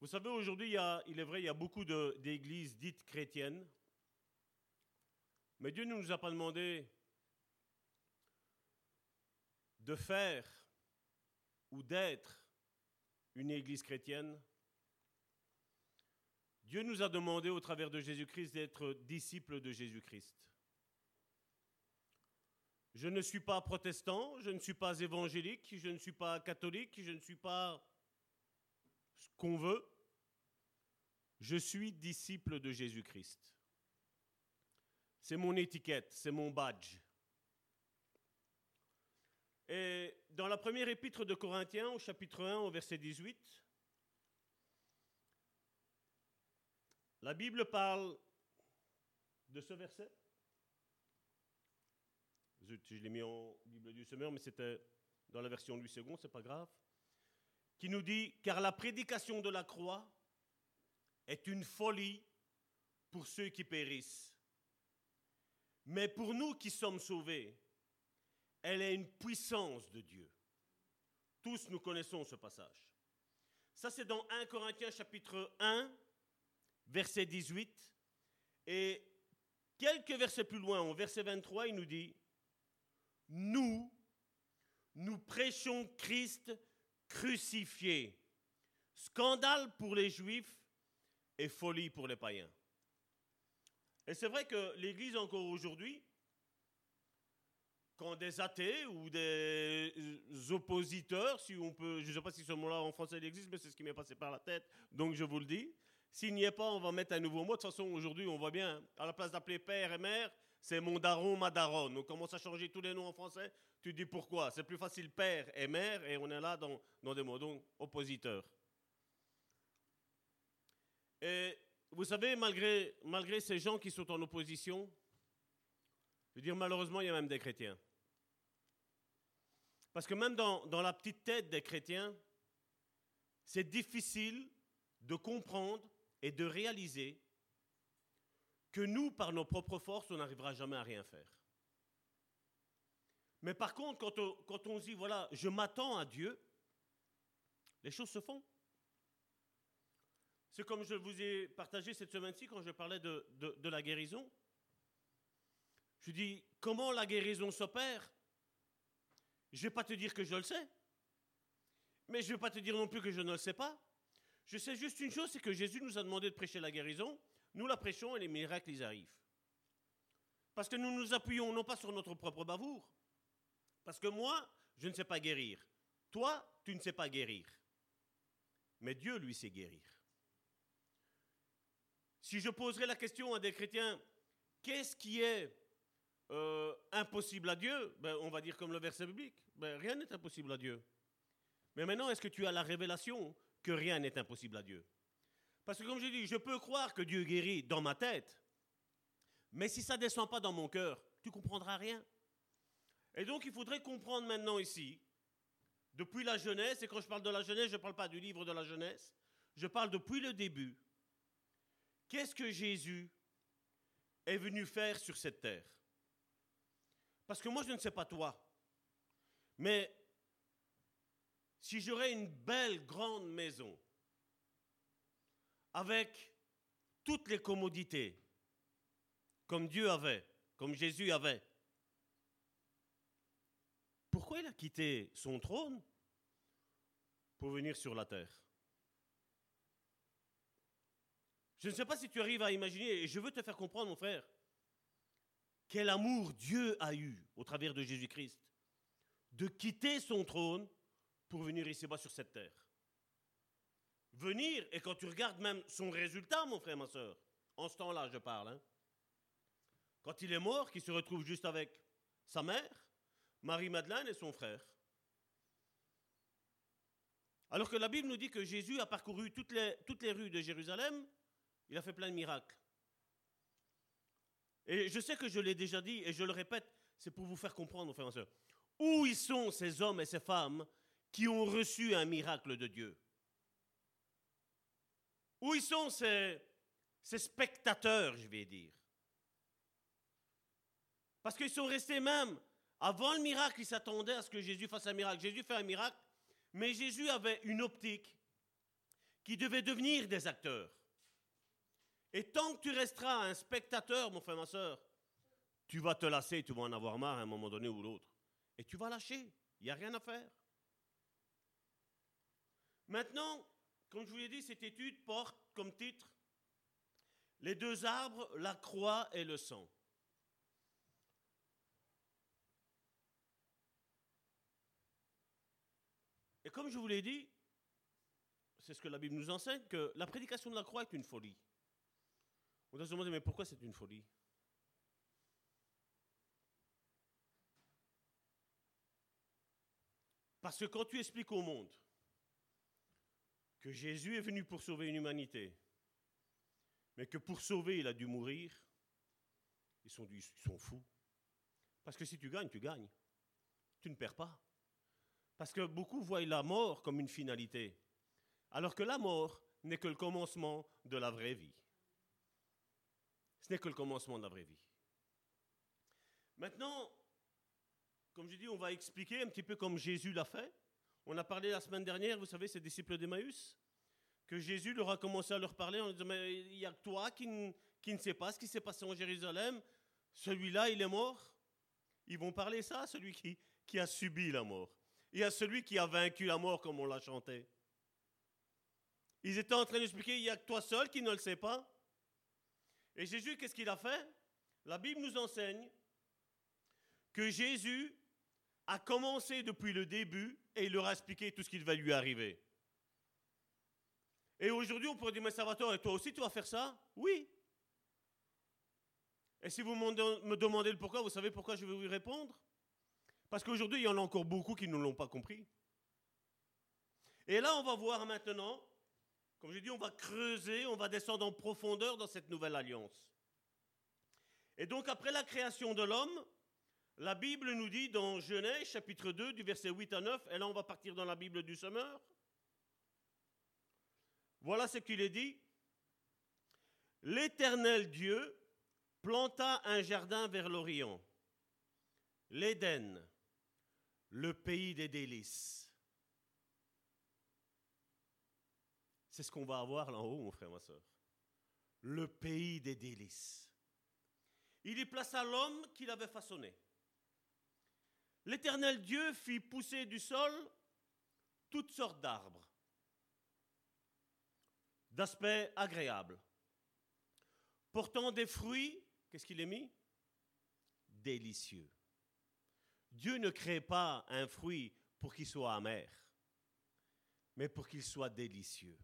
Vous savez, aujourd'hui, il, est vrai, il y a beaucoup d'églises dites chrétiennes. Mais Dieu ne nous a pas demandé de faire ou d'être une église chrétienne. Dieu nous a demandé au travers de Jésus-Christ d'être disciples de Jésus-Christ. Je ne suis pas protestant, je ne suis pas évangélique, je ne suis pas catholique, je ne suis pas ce qu'on veut. Je suis disciple de Jésus-Christ. C'est mon étiquette, c'est mon badge. Et dans la première épître de Corinthiens, au chapitre 1, au verset 18, la Bible parle de ce verset. Je l'ai mis en Bible du Semeur, mais c'était dans la version du second, c'est pas grave. Qui nous dit Car la prédication de la croix est une folie pour ceux qui périssent. Mais pour nous qui sommes sauvés, elle est une puissance de Dieu. Tous nous connaissons ce passage. Ça, c'est dans 1 Corinthiens chapitre 1, verset 18. Et quelques versets plus loin, au verset 23, il nous dit, Nous, nous prêchons Christ crucifié, scandale pour les Juifs et folie pour les païens. Et c'est vrai que l'Église encore aujourd'hui, quand des athées ou des oppositeurs, si on peut, je ne sais pas si ce mot-là en français il existe, mais c'est ce qui m'est passé par la tête, donc je vous le dis. S'il n'y est pas, on va mettre un nouveau mot. De toute façon, aujourd'hui, on voit bien, à la place d'appeler père et mère, c'est mon daron, ma daronne. On commence à changer tous les noms en français? Tu dis pourquoi? C'est plus facile père et mère, et on est là dans, dans des mots, donc oppositeur. Et vous savez, malgré, malgré ces gens qui sont en opposition, je veux dire, malheureusement, il y a même des chrétiens. Parce que même dans, la petite tête des chrétiens, c'est difficile de comprendre et de réaliser que nous, par nos propres forces, on n'arrivera jamais à rien faire. Mais par contre, quand on, dit, voilà, je m'attends à Dieu, les choses se font. C'est comme je vous ai partagé cette semaine-ci quand je parlais de, de la guérison. Je dis, comment la guérison s'opère? Je ne vais pas te dire que je le sais, mais je ne vais pas te dire non plus que je ne le sais pas. Je sais juste une chose, c'est que Jésus nous a demandé de prêcher la guérison. Nous la prêchons et les miracles, ils arrivent. Parce que nous nous appuyons non pas sur notre propre bavoure. Parce que moi, je ne sais pas guérir. Toi, tu ne sais pas guérir. Mais Dieu, lui, sait guérir. Si je poserais la question à des chrétiens, qu'est-ce qui est euh, impossible à Dieu ben, On va dire comme le verset biblique, ben, rien n'est impossible à Dieu. Mais maintenant, est-ce que tu as la révélation que rien n'est impossible à Dieu? Parce que comme je dis, je peux croire que Dieu guérit dans ma tête, mais si ça ne descend pas dans mon cœur, tu comprendras rien. Et donc, il faudrait comprendre maintenant ici, depuis la jeunesse, et quand je parle de la jeunesse, je ne parle pas du livre de la jeunesse, je parle depuis le début. Qu'est-ce que Jésus est venu faire sur cette terre? Parce que moi, je ne sais pas toi, mais si j'aurais une belle grande maison avec toutes les commodités, comme Dieu avait, comme Jésus avait, pourquoi il a quitté son trône pour venir sur la terre? Je ne sais pas si tu arrives à imaginer, et je veux te faire comprendre, mon frère, quel amour Dieu a eu au travers de Jésus-Christ de quitter son trône pour venir ici-bas sur cette terre. Venir, et quand tu regardes même son résultat, mon frère, ma soeur, en ce temps-là, je parle, hein, quand il est mort, qu'il se retrouve juste avec sa mère, Marie-Madeleine et son frère. Alors que la Bible nous dit que Jésus a parcouru toutes les, toutes les rues de Jérusalem, il a fait plein de miracles. Et je sais que je l'ai déjà dit et je le répète, c'est pour vous faire comprendre, frères et. Où ils sont ces hommes et ces femmes qui ont reçu un miracle de Dieu? Où ils sont ces spectateurs, je vais dire? Parce qu'ils sont restés même, avant le miracle, ils s'attendaient à ce que Jésus fasse un miracle. Jésus fait un miracle, mais Jésus avait une optique qui devait devenir des acteurs. Et tant que tu resteras un spectateur, mon frère, ma soeur, tu vas te lasser, tu vas en avoir marre à un moment donné ou l'autre. Et tu vas lâcher. Il n'y a rien à faire. Maintenant, comme je vous l'ai dit, cette étude porte comme titre Les deux arbres, la croix et le sang. Et comme je vous l'ai dit, c'est ce que la Bible nous enseigne, que la prédication de la croix est une folie. On doit se demander, mais pourquoi c'est une folie? Parce que quand tu expliques au monde que Jésus est venu pour sauver une humanité, mais que pour sauver, il a dû mourir, ils sont, fous. Parce que si tu gagnes, tu gagnes. Tu ne perds pas. Parce que beaucoup voient la mort comme une finalité, alors que la mort n'est que le commencement de la vraie vie. Ce n'est que le commencement de la vraie vie. Maintenant, comme je dis, on va expliquer un petit peu comme Jésus l'a fait. On a parlé la semaine dernière, vous savez, ces disciples d'Emmaüs, que Jésus leur a commencé à leur parler en disant, mais il y a toi qui ne, qui ne sais pas ce qui s'est passé en Jérusalem. Celui-là, il est mort. Ils vont parler ça à celui qui, qui a subi la mort. Et à celui qui a vaincu la mort, comme on l'a chanté. Ils étaient en train d'expliquer, il n'y a que toi seul qui ne le sais pas. Et Jésus, qu'est-ce qu'il a fait? La Bible nous enseigne que Jésus a commencé depuis le début et il leur a expliqué tout ce qui devait lui arriver. Et aujourd'hui, on pourrait dire, mais Salvatore, et toi aussi, tu vas faire ça? Oui. Et si vous me demandez le pourquoi, vous savez pourquoi je vais vous répondre? Parce qu'aujourd'hui, il y en a encore beaucoup qui ne l'ont pas compris. Et là, on va voir maintenant, comme je dis, on va creuser, on va descendre en profondeur dans cette nouvelle alliance. Et donc, après la création de l'homme, la Bible nous dit dans Genèse chapitre 2 du verset 8 à 9, et là on va partir dans la Bible du semeur. Voilà ce qu'il est dit. L'Éternel Dieu planta un jardin vers l'Orient, l'Éden, le pays des délices. C'est ce qu'on va avoir là-haut, mon frère, ma soeur. Le pays des délices. Il y plaça l'homme qu'il avait façonné. L'Éternel Dieu fit pousser du sol toutes sortes d'arbres, d'aspect agréable, portant des fruits, qu'est-ce qu'il est mis? Délicieux. Dieu ne crée pas un fruit pour qu'il soit amer, mais pour qu'il soit délicieux.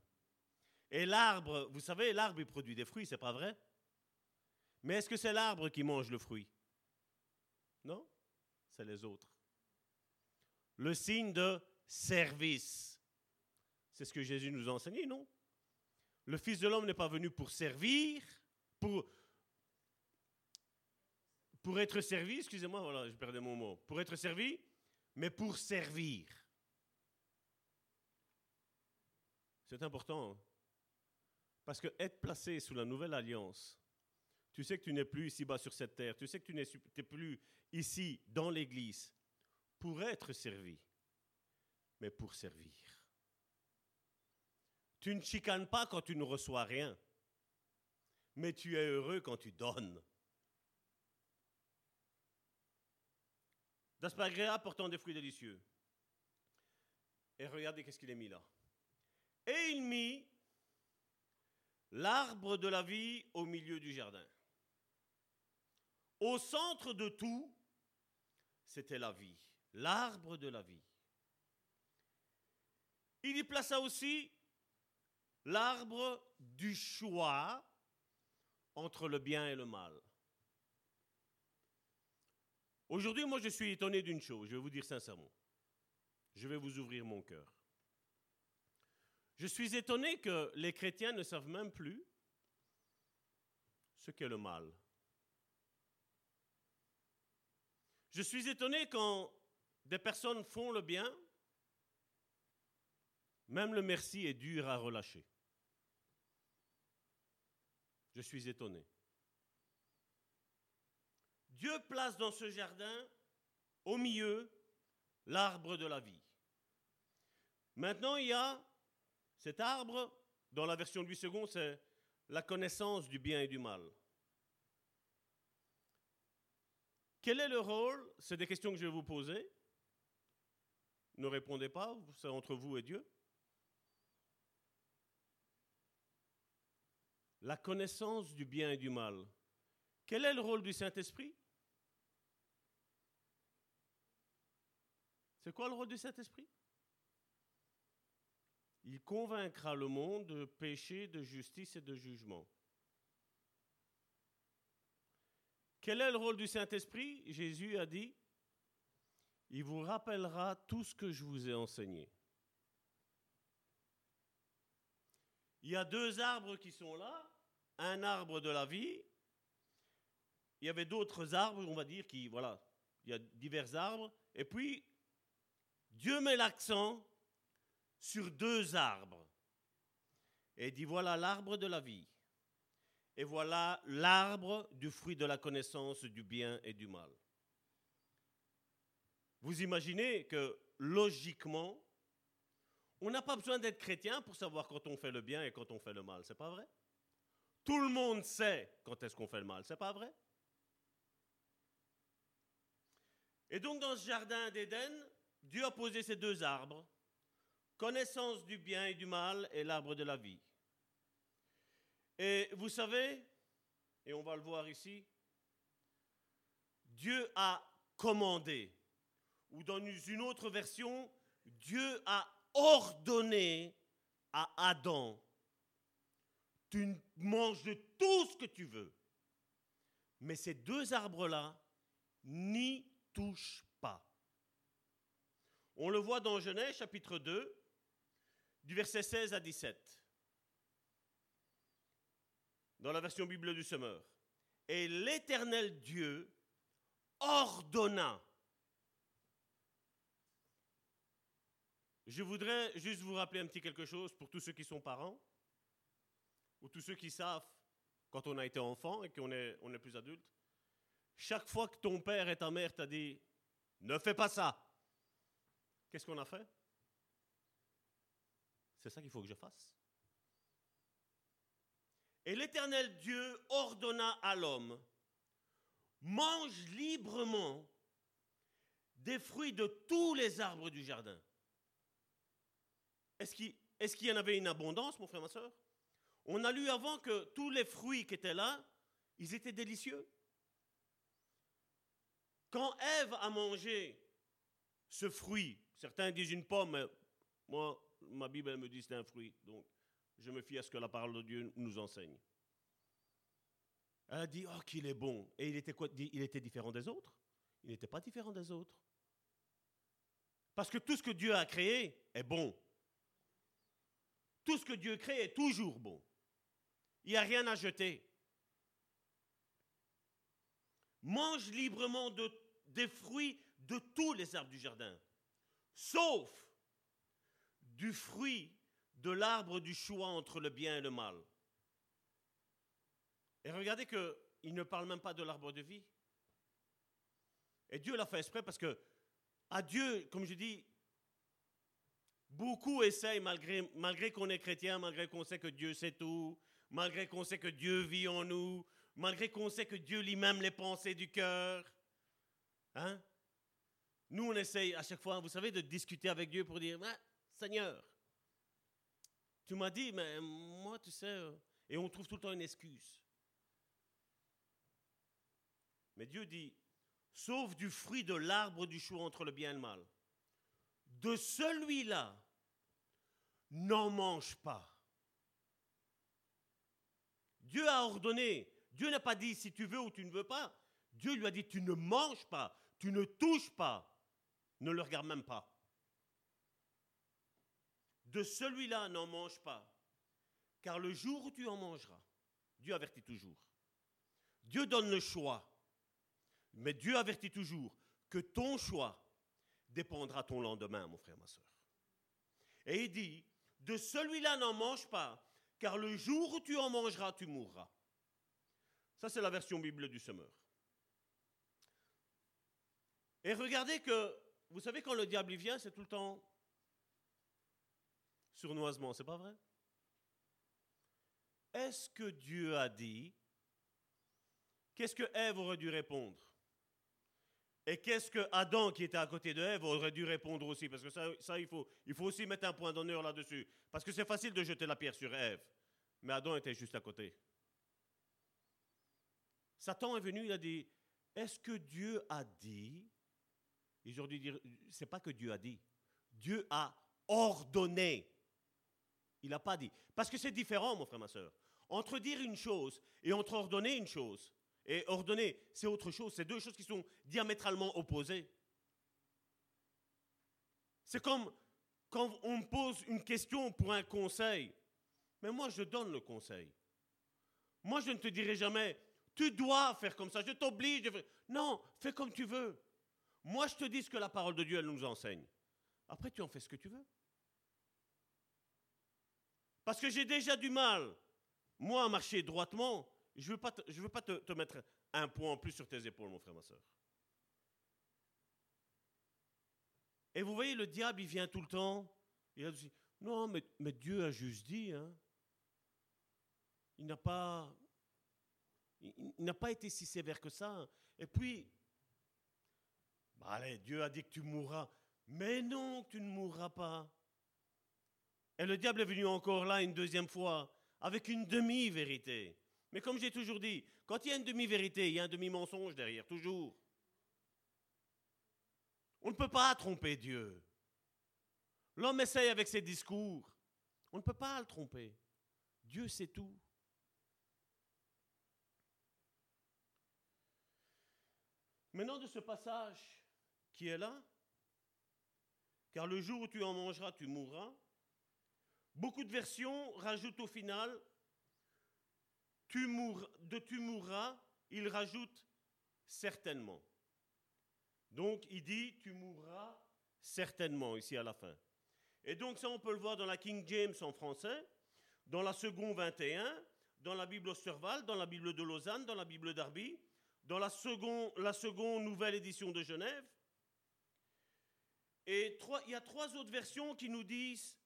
Et l'arbre, vous savez, l'arbre, il produit des fruits, c'est pas vrai? Mais est-ce que c'est l'arbre qui mange le fruit? Non, c'est les autres le signe de service. C'est ce que Jésus nous a enseigné, non? Le Fils de l'homme n'est pas venu pour servir, pour, pour être servi, excusez-moi, voilà, je perdais mon mot, pour être servi, mais pour servir. C'est important, hein? Parce que être placé sous la nouvelle alliance, tu sais que tu n'es plus ici-bas sur cette terre, tu sais que tu n'es plus ici dans l'Église, pour être servi, mais pour servir. Tu ne chicanes pas quand tu ne reçois rien, mais tu es heureux quand tu donnes. D'aspect agréable portant des fruits délicieux. Et regardez qu'est-ce qu'il est mis là. Et il mit l'arbre de la vie au milieu du jardin. Au centre de tout, c'était la vie l'arbre de la vie. Il y plaça aussi l'arbre du choix entre le bien et le mal. Aujourd'hui, moi, je suis étonné d'une chose, je vais vous dire sincèrement. Je vais vous ouvrir mon cœur. Je suis étonné que les chrétiens ne savent même plus ce qu'est le mal. Je suis étonné quand des personnes font le bien, même le merci est dur à relâcher. Je suis étonné. Dieu place dans ce jardin, au milieu, l'arbre de la vie. Maintenant, il y a cet arbre, dans la version de 8 secondes, c'est la connaissance du bien et du mal. Quel est le rôle? C'est des questions que je vais vous poser. Ne répondez pas, c'est entre vous et Dieu. La connaissance du bien et du mal. Quel est le rôle du Saint-Esprit? C'est quoi le rôle du Saint-Esprit? Il convaincra le monde de péché, de justice et de jugement. Quel est le rôle du Saint-Esprit? Jésus a dit, il vous rappellera tout ce que je vous ai enseigné. Il y a deux arbres qui sont là, un arbre de la vie. Il y avait d'autres arbres, on va dire, qui, voilà, il y a divers arbres. Et puis, Dieu met l'accent sur deux arbres. Et dit, voilà l'arbre de la vie. Et voilà l'arbre du fruit de la connaissance du bien et du mal. Vous imaginez que logiquement, on n'a pas besoin d'être chrétien pour savoir quand on fait le bien et quand on fait le mal, c'est pas vrai? Tout le monde sait quand est-ce qu'on fait le mal, c'est pas vrai? Et donc dans ce jardin d'Éden, Dieu a posé ces deux arbres, connaissance du bien et du mal et l'arbre de la vie. Et vous savez, et on va le voir ici, Dieu a commandé, ou dans une autre version, Dieu a ordonné à Adam, tu manges de tout ce que tu veux, mais ces deux arbres-là n'y touchent pas. On le voit dans Genèse chapitre 2, du verset 16 à 17 dans la version Bible du Semeur. Et l'Éternel Dieu ordonna. Je voudrais juste vous rappeler un petit quelque chose pour tous ceux qui sont parents, ou tous ceux qui savent quand on a été enfant et qu'on est, on est plus adulte. Chaque fois que ton père et ta mère t'a dit ne fais pas ça, qu'est-ce qu'on a fait? C'est ça qu'il faut que je fasse. Et l'Éternel Dieu ordonna à l'homme, mange librement des fruits de tous les arbres du jardin. Est-ce qu'il y en avait une abondance, mon frère, ma soeur? On a lu avant que tous les fruits qui étaient là, ils étaient délicieux. Quand Ève a mangé ce fruit, certains disent une pomme, moi, ma Bible elle me dit c'est un fruit. Donc, je me fie à ce que la parole de Dieu nous enseigne. Elle a dit, oh, qu'il est bon. Et il était quoi Il était différent des autres? Il n'était pas différent des autres. Parce que tout ce que Dieu a créé est bon. Tout ce que Dieu crée est toujours bon. Il n'y a rien à jeter. Mange librement de, des fruits de tous les arbres du jardin, sauf du fruit de l'arbre du choix entre le bien et le mal. Et regardez qu'il ne parle même pas de l'arbre de vie. Et Dieu l'a fait exprès parce que, à Dieu, comme je dis, beaucoup essayent, malgré, malgré qu'on est chrétien, malgré qu'on sait que Dieu sait tout, malgré qu'on sait que Dieu vit en nous, malgré qu'on sait que Dieu lit même les pensées du cœur. Hein? Nous, on essaye à chaque fois, vous savez, de discuter avec Dieu pour dire, Seigneur, tu m'as dit, mais moi, tu sais, et on trouve tout le temps une excuse. Mais Dieu dit, sauf du fruit de l'arbre du choix entre le bien et le mal. De celui-là, n'en mange pas. Dieu a ordonné. Dieu n'a pas dit si tu veux ou tu ne veux pas. Dieu lui a dit tu ne manges pas, tu ne touches pas, ne le regarde même pas. De celui-là, n'en mange pas, car le jour où tu en mangeras, Dieu avertit toujours. Dieu donne le choix. Mais Dieu avertit toujours que ton choix dépendra ton lendemain, mon frère, ma soeur. Et il dit, de celui-là n'en mange pas, car le jour où tu en mangeras, tu mourras. Ça, c'est la version Bible du semeur. Et regardez que, vous savez, quand le diable vient, c'est tout le temps surnoisement, c'est pas vrai? Est-ce que Dieu a dit Qu'est-ce que Ève aurait dû répondre? Et qu'est-ce que Adam, qui était à côté de Ève, aurait dû répondre aussi? Parce que ça, ça il, faut, il faut aussi mettre un point d'honneur là-dessus. Parce que c'est facile de jeter la pierre sur Ève. Mais Adam était juste à côté. Satan est venu, il a dit, est-ce que Dieu a dit Ils ont dû dire, c'est pas que Dieu a dit. Dieu a ordonné. Il n'a pas dit. Parce que c'est différent, mon frère, ma soeur. Entre dire une chose et entre ordonner une chose. Et ordonner, c'est autre chose. C'est deux choses qui sont diamétralement opposées. C'est comme quand on me pose une question pour un conseil. Mais moi, je donne le conseil. Moi, je ne te dirai jamais, tu dois faire comme ça, je t'oblige. Non, fais comme tu veux. Moi, je te dis ce que la parole de Dieu, elle nous enseigne. Après, tu en fais ce que tu veux. Parce que j'ai déjà du mal, moi, à marcher droitement. Je ne veux pas, te, mettre un point en plus sur tes épaules, mon frère, ma soeur. Et vous voyez, le diable, il vient tout le temps. Il a dit, non, mais, Dieu a juste dit. Hein. Il n'a pas, il, n'a pas été si sévère que ça. Et puis, bah allez, Dieu a dit que tu mourras. Mais non, tu ne mourras pas. Et le diable est venu encore là une deuxième fois, avec une demi-vérité. Mais comme j'ai toujours dit, quand il y a une demi-vérité, il y a un demi-mensonge derrière, toujours. On ne peut pas tromper Dieu. L'homme essaye avec ses discours. On ne peut pas le tromper. Dieu sait tout. Maintenant, de ce passage qui est là, car le jour où tu en mangeras, tu mourras, Beaucoup de versions rajoutent au final tu de tu mourras, il rajoute certainement. Donc il dit tu mourras certainement ici à la fin. Et donc ça on peut le voir dans la King James en français, dans la seconde 21, dans la Bible Osterval, dans la Bible de Lausanne, dans la Bible d'Arby, dans la seconde nouvelle édition de Genève. Et il y a trois autres versions qui nous disent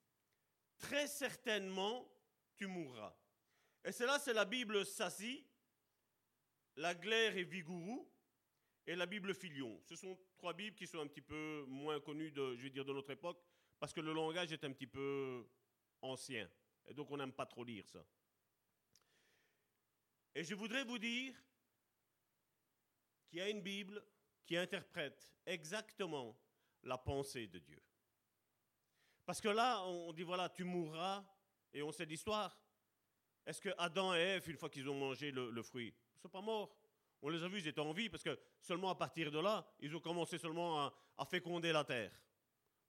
très certainement tu mourras. Et cela, c'est la Bible Sassi, la Glaire et Vigourou, et la Bible Filion. Ce sont trois Bibles qui sont un petit peu moins connues je vais dire, de notre époque, parce que le langage est un petit peu ancien. Et donc on n'aime pas trop lire ça. Et je voudrais vous dire qu'il y a une Bible qui interprète exactement la pensée de Dieu. Parce que là, on dit, voilà, tu mourras, et on sait l'histoire. Est-ce que Adam et Ève, une fois qu'ils ont mangé le, fruit, ne sont pas morts? On les a vus, ils étaient en vie, parce que seulement à partir de là, ils ont commencé seulement à, féconder la terre.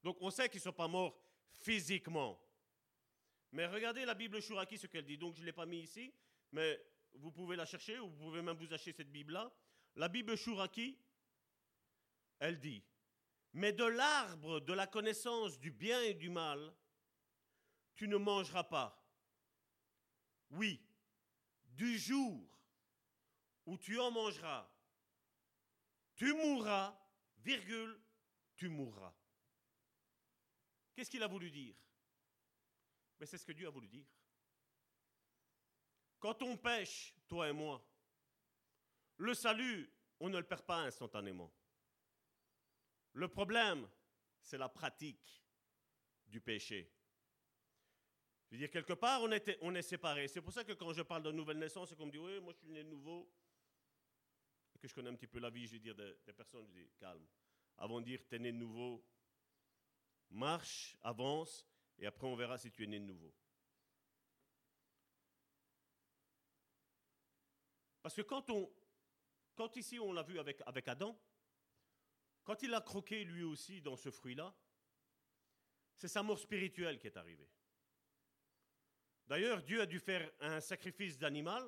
Donc on sait qu'ils ne sont pas morts physiquement. Mais regardez la Bible Shuraki, ce qu'elle dit? Donc je ne l'ai pas mis ici, mais vous pouvez la chercher, ou vous pouvez même vous acheter cette Bible-là. La Bible Shuraki, elle dit, mais de l'arbre de la connaissance du bien et du mal, tu ne mangeras pas. Oui, du jour où tu en mangeras, tu mourras, virgule, tu mourras. Qu'est-ce qu'il a voulu dire? Mais c'est ce que Dieu a voulu dire. Quand on pêche, toi et moi, le salut, on ne le perd pas instantanément. Le problème, c'est la pratique du péché. Je veux dire, quelque part, on, était, on est séparés. C'est pour ça que quand je parle de nouvelle naissance, c'est qu'on me dit, oui, moi je suis né de nouveau. Et que je connais un petit peu la vie, je veux dire, des, personnes, je dis, calme. Avant de dire, tu es né de nouveau, marche, avance, et après on verra si tu es né de nouveau. Parce que quand on, quand ici on l'a vu avec, avec Adam, quand il a croqué lui aussi dans ce fruit-là, c'est sa mort spirituelle qui est arrivée. D'ailleurs, Dieu a dû faire un sacrifice d'animal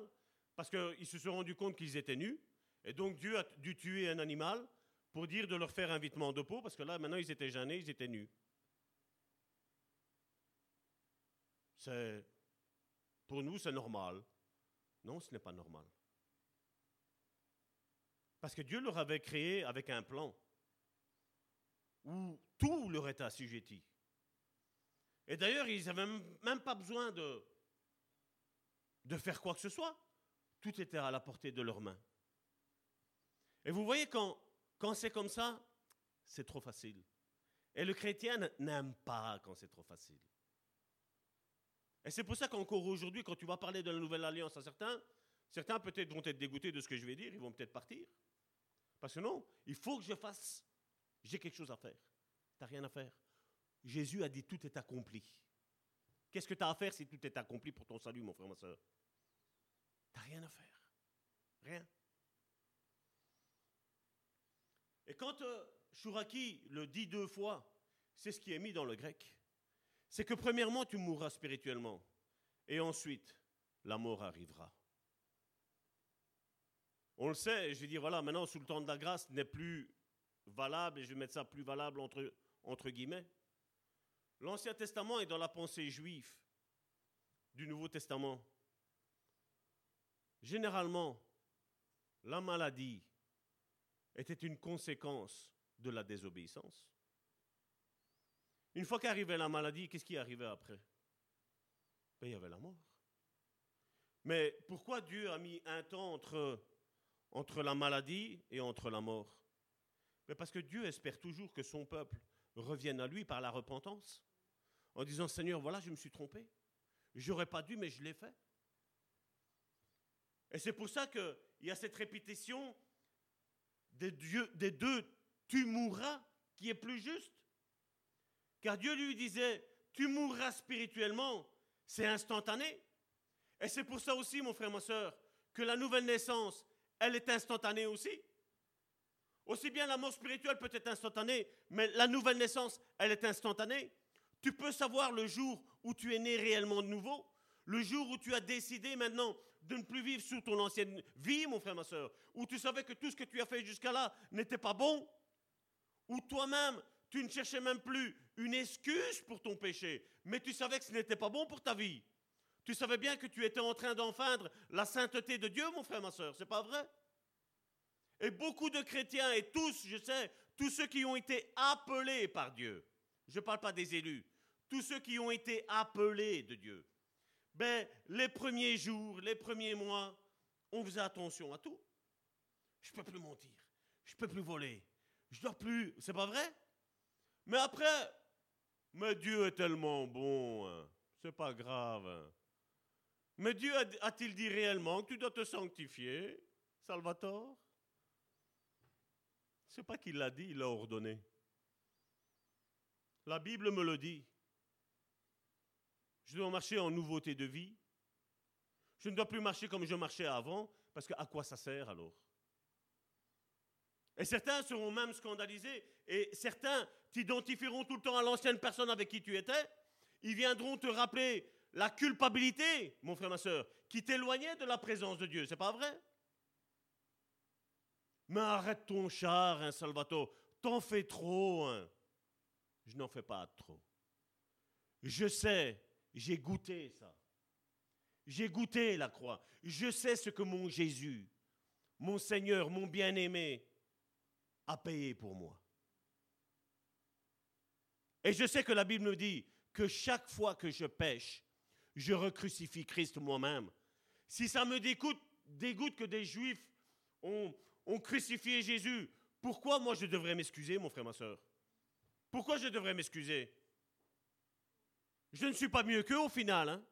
parce qu'ils se sont rendus compte qu'ils étaient nus. Et donc Dieu a dû tuer un animal pour dire de leur faire un vêtement de peau, parce que là, maintenant, ils étaient gênés, ils étaient nus. C'est, pour nous, c'est normal. Non, ce n'est pas normal. Parce que Dieu leur avait créé avec un plan où tout leur était assujetti. Et d'ailleurs, ils n'avaient même pas besoin de, de faire quoi que ce soit. Tout était à la portée de leurs mains. Et vous voyez, quand, quand c'est comme ça, c'est trop facile. Et le chrétien n'aime pas quand c'est trop facile. Et c'est pour ça qu'encore aujourd'hui, quand tu vas parler de la nouvelle alliance à certains, certains peut-être vont être dégoûtés de ce que je vais dire, ils vont peut-être partir. Parce que non, il faut que je fasse, j'ai quelque chose à faire. Tu n'as rien à faire. Jésus a dit tout est accompli. Qu'est-ce que tu as à faire si tout est accompli pour ton salut, mon frère, ma soeur? Tu n'as rien à faire. Rien. Et quand euh, le dit deux fois, c'est ce qui est mis dans le grec. C'est que premièrement, tu mourras spirituellement. Et ensuite, la mort arrivera. On le sait, je vais dire, voilà, maintenant, sous le temps de la grâce n'est plus valable, et je vais mettre ça plus valable entre, guillemets. L'Ancien Testament est dans la pensée juive du Nouveau Testament. Généralement, la maladie était une conséquence de la désobéissance. Une fois qu'arrivait la maladie, qu'est-ce qui arrivait après? Ben, Il y avait la mort. Mais pourquoi Dieu a mis un temps entre, entre la maladie et entre la mort? Ben, Parce que Dieu espère toujours que son peuple revienne à lui par la repentance, en disant Seigneur, voilà, je me suis trompé. J'aurais pas dû, mais je l'ai fait. Et c'est pour ça qu'il y a cette répétition des, des deux tu mourras qui est plus juste. Car Dieu lui disait, tu mourras spirituellement, c'est instantané. Et c'est pour ça aussi, mon frère, ma soeur, que la nouvelle naissance, elle est instantanée aussi. Aussi bien la mort spirituelle peut être instantanée, mais la nouvelle naissance, elle est instantanée. Tu peux savoir le jour où tu es né réellement de nouveau, le jour où tu as décidé maintenant de ne plus vivre sous ton ancienne vie, mon frère, ma soeur, où tu savais que tout ce que tu as fait jusqu'à là n'était pas bon, où toi-même, tu ne cherchais même plus une excuse pour ton péché, mais tu savais que ce n'était pas bon pour ta vie. Tu savais bien que tu étais en train d'enfreindre la sainteté de Dieu, mon frère, ma soeur, c'est pas vrai? Et beaucoup de chrétiens, et tous, je sais, tous ceux qui ont été appelés par Dieu, je ne parle pas des élus, tous ceux qui ont été appelés de Dieu, ben, les premiers jours, les premiers mois, on faisait attention à tout. Je ne peux plus mentir, je ne peux plus voler, je ne dois plus, c'est pas vrai? Mais après, mais Dieu est tellement bon, hein. c'est pas grave. Hein. Mais Dieu a-t-il dit réellement que tu dois te sanctifier, Salvatore? C'est pas qu'il l'a dit, il l'a ordonné. La Bible me le dit. Je dois marcher en nouveauté de vie. Je ne dois plus marcher comme je marchais avant, parce que à quoi ça sert alors? Et certains seront même scandalisés, et certains t'identifieront tout le temps à l'ancienne personne avec qui tu étais. Ils viendront te rappeler la culpabilité, mon frère, ma soeur, qui t'éloignait de la présence de Dieu. C'est pas vrai? Mais arrête ton char, hein, Salvatore. T'en fais trop. Hein. Je n'en fais pas trop. Je sais j'ai goûté ça. J'ai goûté la croix. Je sais ce que mon Jésus, mon Seigneur, mon bien-aimé, a payé pour moi. Et je sais que la Bible me dit que chaque fois que je pêche, je recrucifie Christ moi-même. Si ça me dégoûte, dégoûte que des Juifs ont, ont crucifié Jésus, pourquoi moi je devrais m'excuser, mon frère, ma soeur? Pourquoi je devrais m'excuser? Je ne suis pas mieux qu'eux au final. Hein.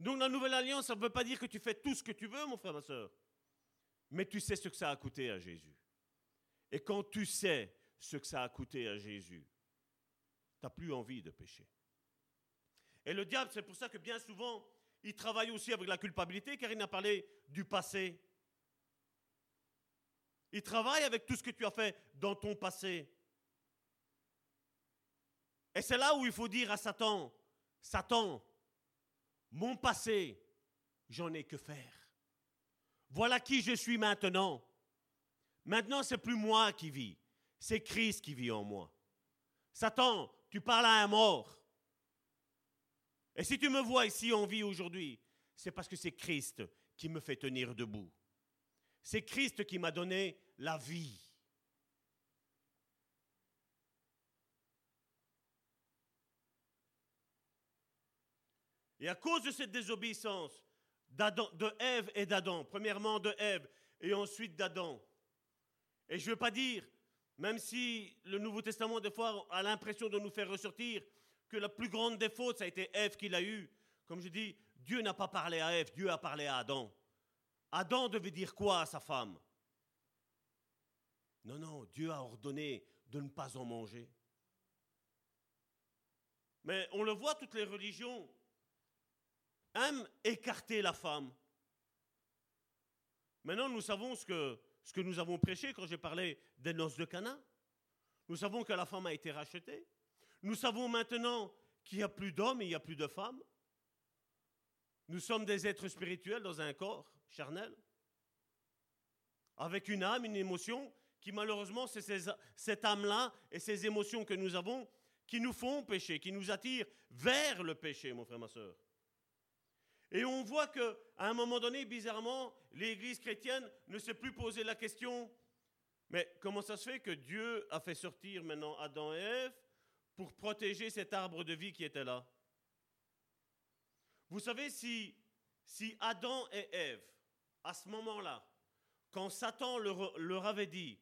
Donc la nouvelle alliance, ça ne veut pas dire que tu fais tout ce que tu veux, mon frère, ma soeur. Mais tu sais ce que ça a coûté à Jésus. Et quand tu sais ce que ça a coûté à Jésus, tu n'as plus envie de pécher. Et le diable, c'est pour ça que bien souvent, il travaille aussi avec la culpabilité, car il n'a parlé du passé. Il travaille avec tout ce que tu as fait dans ton passé. Et c'est là où il faut dire à Satan, Satan, mon passé, j'en ai que faire. Voilà qui je suis maintenant. Maintenant, c'est plus moi qui vis, c'est Christ qui vit en moi. Satan, tu parles à un mort. Et si tu me vois ici en vie aujourd'hui, c'est parce que c'est Christ qui me fait tenir debout. C'est Christ qui m'a donné la vie. Et à cause de cette désobéissance de Ève et d'Adam, premièrement de Ève et ensuite d'Adam, et je ne veux pas dire, même si le Nouveau Testament des fois a l'impression de nous faire ressortir que la plus grande des fautes, ça a été Ève qui l'a eu. Comme je dis, Dieu n'a pas parlé à Ève, Dieu a parlé à Adam. Adam devait dire quoi à sa femme? Non, non, Dieu a ordonné de ne pas en manger. Mais on le voit, toutes les religions aiment écarter la femme. Maintenant, nous savons ce que, nous avons prêché quand j'ai parlé des noces de Cana. Nous savons que la femme a été rachetée. Nous savons maintenant qu'il n'y a plus d'hommes et il n'y a plus de femmes. Nous sommes des êtres spirituels dans un corps charnel, avec une âme, une émotion, qui malheureusement, c'est cette âme-là et ces émotions que nous avons qui nous font pécher, qui nous attirent vers le péché, mon frère, ma soeur. Et on voit qu'à un moment donné, bizarrement, l'Église chrétienne ne s'est plus posé la question, mais comment ça se fait que Dieu a fait sortir maintenant Adam et Ève pour protéger cet arbre de vie qui était là? Vous savez, si, si Adam et Ève à ce moment-là, quand Satan leur, avait dit,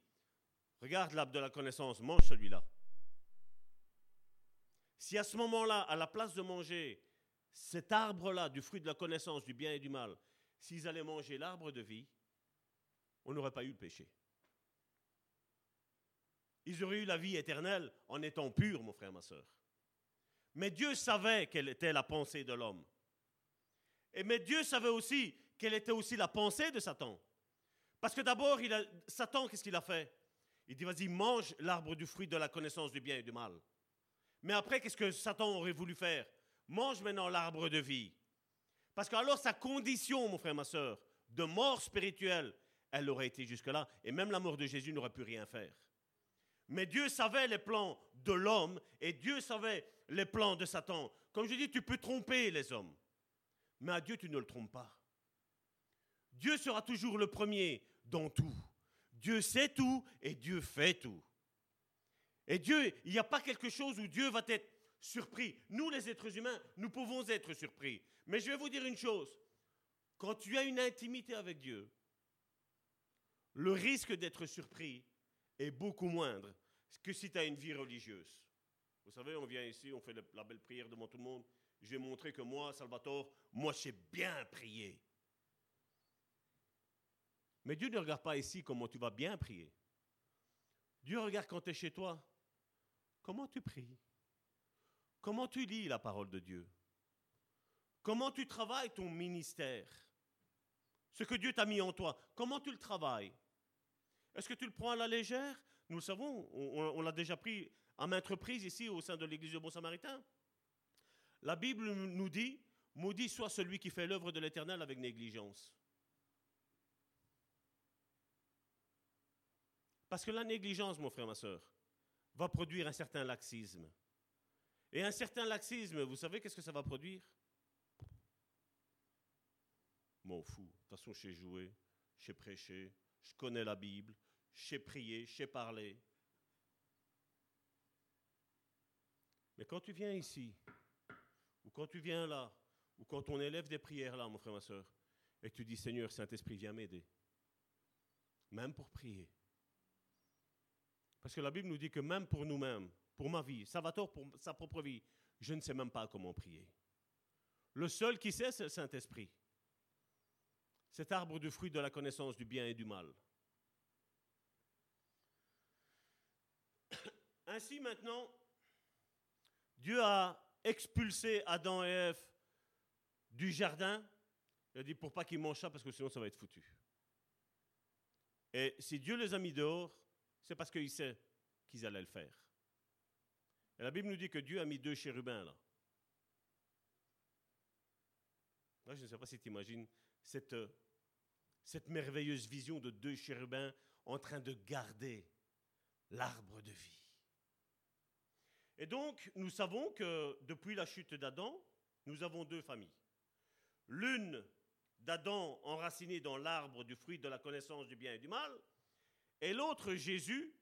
regarde l'arbre de la connaissance, mange celui-là. Si à ce moment-là, à la place de manger cet arbre-là, du fruit de la connaissance du bien et du mal, s'ils allaient manger l'arbre de vie, on n'aurait pas eu le péché. Ils auraient eu la vie éternelle en étant purs, mon frère, ma soeur. Mais Dieu savait quelle était la pensée de l'homme. Et mais Dieu savait aussi quelle était aussi la pensée de Satan. Parce que d'abord, Satan, qu'est-ce qu'il a fait? Il dit, vas-y, mange l'arbre du fruit de la connaissance du bien et du mal. Mais après, qu'est-ce que Satan aurait voulu faire? Mange maintenant l'arbre de vie. Parce qu'alors, sa condition, mon frère, ma soeur, de mort spirituelle, elle aurait été jusque-là. Et même la mort de Jésus n'aurait pu rien faire. Mais Dieu savait les plans de l'homme et Dieu savait les plans de Satan. Comme je dis, tu peux tromper les hommes. Mais à Dieu, tu ne le trompes pas. Dieu sera toujours le premier dans tout. Dieu sait tout et Dieu fait tout. Et Dieu, il n'y a pas quelque chose où Dieu va être surpris. Nous, les êtres humains, nous pouvons être surpris. Mais je vais vous dire une chose. Quand tu as une intimité avec Dieu, le risque d'être surpris est beaucoup moindre que si tu as une vie religieuse. Vous savez, on vient ici, on fait la belle prière devant tout le monde. Je vais montrer que moi, Salvatore, moi, je sais bien prier. Mais Dieu ne regarde pas ici comment tu vas bien prier. Dieu regarde quand tu es chez toi, comment tu pries, comment tu lis la parole de Dieu, comment tu travailles ton ministère, ce que Dieu t'a mis en toi, comment tu le travailles? Est-ce que tu le prends à la légère? Nous le savons, on, l'a déjà pris à maintes reprises ici au sein de l'Église du Bon Samaritain. La Bible nous dit, maudit soit celui qui fait l'œuvre de l'Éternel avec négligence. Parce que la négligence, mon frère, ma soeur, va produire un certain laxisme. Et un certain laxisme, vous savez qu'est-ce que ça va produire? M'en fous. De toute façon, jouer, je sais prêcher, je connais la Bible, prier, je sais parler. Mais quand tu viens ici, quand tu viens là, ou quand on élève des prières là, mon frère, ma soeur, et tu dis Seigneur, Saint-Esprit, viens m'aider, même pour prier, parce que la Bible nous dit que même pour nous-mêmes, pour ma vie, Salvatore pour sa propre vie, je ne sais même pas comment prier. Le seul qui sait, c'est le Saint-Esprit. Cet arbre du fruit de la connaissance du bien et du mal. Ainsi maintenant, Dieu a expulsé Adam et Ève du jardin. Il a dit pour pas qu'ils mangent ça parce que sinon ça va être foutu. Et si Dieu les a mis dehors, c'est parce qu'il sait qu'ils allaient le faire. Et la Bible nous dit que Dieu a mis deux chérubins là. Je ne sais pas si tu imagines cette, cette merveilleuse vision de deux chérubins en train de garder l'arbre de vie. Et donc, nous savons que depuis la chute d'Adam, nous avons deux familles. L'une d'Adam enraciné dans l'arbre du fruit de la connaissance du bien et du mal, et l'autre Jésus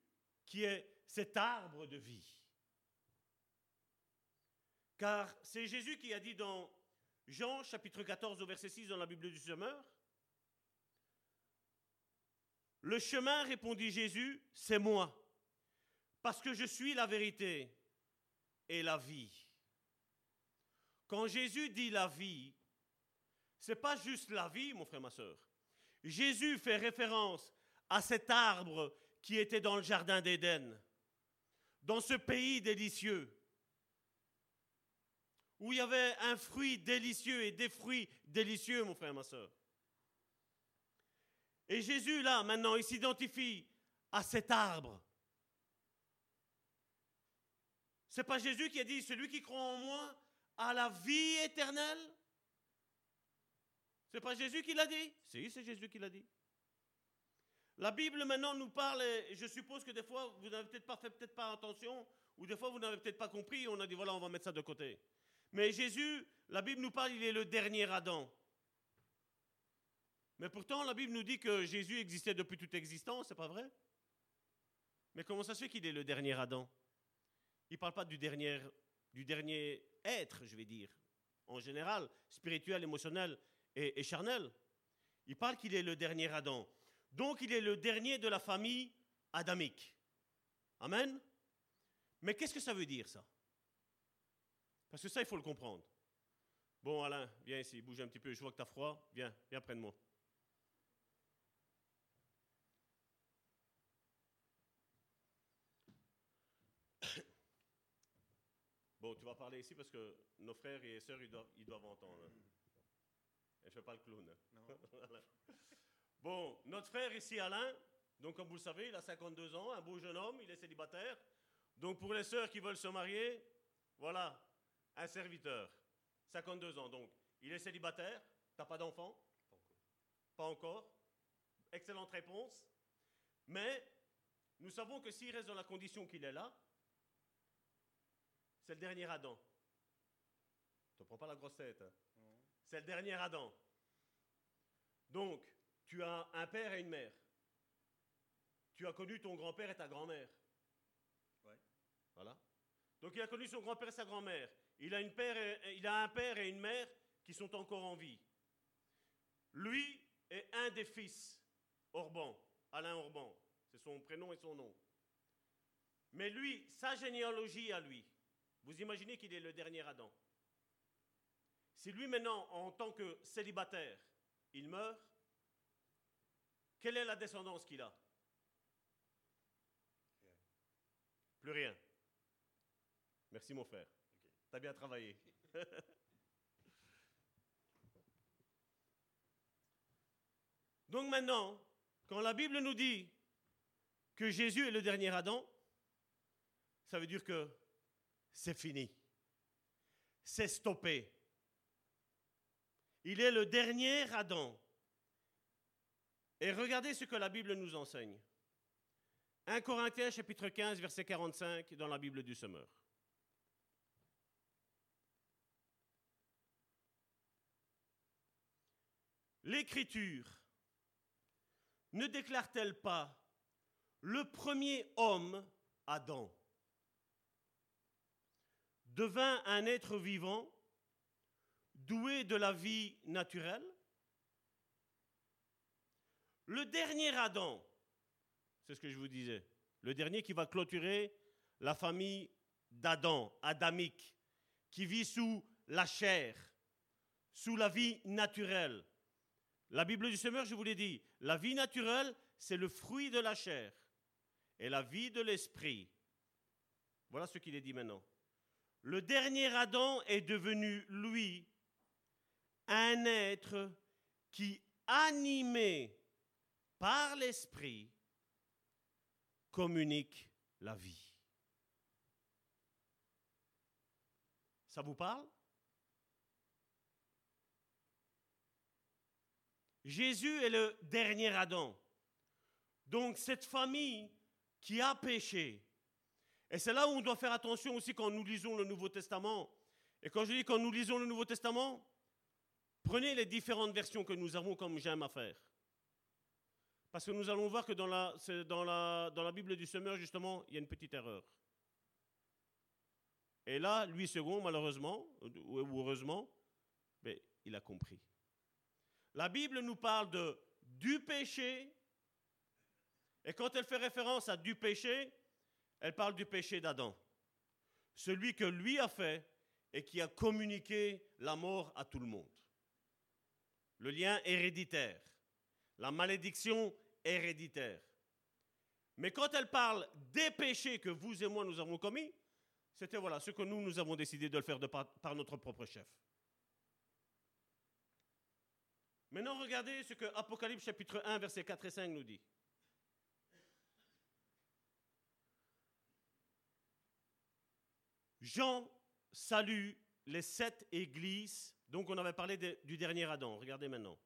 qui est cet arbre de vie. Car c'est Jésus qui a dit dans Jean chapitre 14 au verset 6 dans la Bible du Semeur, Le chemin, répondit Jésus, c'est moi, parce que je suis la vérité et la vie. Quand Jésus dit la vie, c'est pas juste la vie, mon frère, ma soeur. Jésus fait référence à cet arbre qui était dans le jardin d'Éden, dans ce pays délicieux, où il y avait un fruit délicieux et des fruits délicieux, mon frère, ma soeur. Et Jésus, là, maintenant, il s'identifie à cet arbre. C'est pas Jésus qui a dit, celui qui croit en moi a la vie éternelle C'est pas Jésus qui l'a dit Si, c'est Jésus qui l'a dit. La Bible maintenant nous parle, et je suppose que des fois vous n'avez peut-être pas fait peut-être pas attention, ou des fois vous n'avez peut-être pas compris, on a dit voilà, on va mettre ça de côté. Mais Jésus, la Bible nous parle, il est le dernier Adam. Mais pourtant, la Bible nous dit que Jésus existait depuis toute existence, c'est pas vrai? Mais comment ça se fait qu'il est le dernier Adam? Il ne parle pas du dernier, être, je vais dire, en général, spirituel, émotionnel et, et charnel. Il parle qu'il est le dernier Adam. Donc il est le dernier de la famille adamique. Amen. Mais qu'est-ce que ça veut dire ça? Parce que ça, il faut le comprendre. Bon, Alain, viens ici, bouge un petit peu, je vois que tu as froid. Viens, viens près de moi. Bon, tu vas parler ici parce que nos frères et sœurs, ils doivent, ils doivent entendre. Et je fais pas le clown. Voilà. Bon, notre frère ici, Alain, donc comme vous le savez, il a 52 ans, un beau jeune homme, il est célibataire. Donc pour les sœurs qui veulent se marier, voilà, un serviteur, 52 ans. Donc il est célibataire, t'as pas d'enfant? Pas encore. Excellente réponse. Mais nous savons que s'il reste dans la condition qu'il est là, c'est le dernier Adam. Tu ne prends pas la grosse tête. hein. C'est le dernier Adam. Donc, tu as un père et une mère. Tu as connu ton grand-père et ta grand-mère. Ouais. Voilà. Donc, il a connu son grand-père et sa grand-mère. Il, a une père et- il a un père et une mère qui sont encore en vie. Lui est un des fils, Orban, Alain Orban. C'est son prénom et son nom. Mais lui, sa généalogie à lui, vous imaginez qu'il est le dernier Adam. Si lui maintenant, en tant que célibataire, il meurt, quelle est la descendance qu'il a? Plus rien. Merci mon frère. Tu as bien travaillé. Donc maintenant, quand la Bible nous dit que Jésus est le dernier Adam, ça veut dire que c'est fini. C'est stoppé. Il est le dernier Adam. Et regardez ce que la Bible nous enseigne. 1 Corinthiens chapitre 15 verset 45 dans la Bible du Semeur. L'Écriture ne déclare-t-elle pas le premier homme, Adam, devint un être vivant, doué de la vie naturelle Le dernier Adam, c'est ce que je vous disais, le dernier qui va clôturer la famille d'Adam, adamique, qui vit sous la chair, sous la vie naturelle. La Bible du Semeur, je vous l'ai dit, la vie naturelle, c'est le fruit de la chair. Et la vie de l'esprit, voilà ce qu'il est dit maintenant. Le dernier Adam est devenu, lui, un être qui, animé par l'esprit, communique la vie. Ça vous parle? Jésus est le dernier Adam. Donc cette famille qui a péché, et c'est là où on doit faire attention aussi quand nous lisons le Nouveau Testament. Et quand je dis quand nous lisons le Nouveau Testament, prenez les différentes versions que nous avons comme j'aime à faire. Parce que nous allons voir que dans la, Bible du Semeur, justement, il y a une petite erreur. Et là, lui second, malheureusement, ou heureusement, mais il a compris. La Bible nous parle de du péché, et quand elle fait référence à du péché, elle parle du péché d'Adam. Celui que lui a fait et qui a communiqué la mort à tout le monde. Le lien héréditaire, la malédiction héréditaire. Mais quand elle parle des péchés que vous et moi nous avons commis, c'était voilà ce que nous, nous avons décidé de le faire par, par notre propre chef. Maintenant, regardez ce que Apocalypse chapitre 1, versets 4 et 5 nous dit. Jean salue les sept églises. Donc on avait parlé du dernier Adam. Regardez maintenant.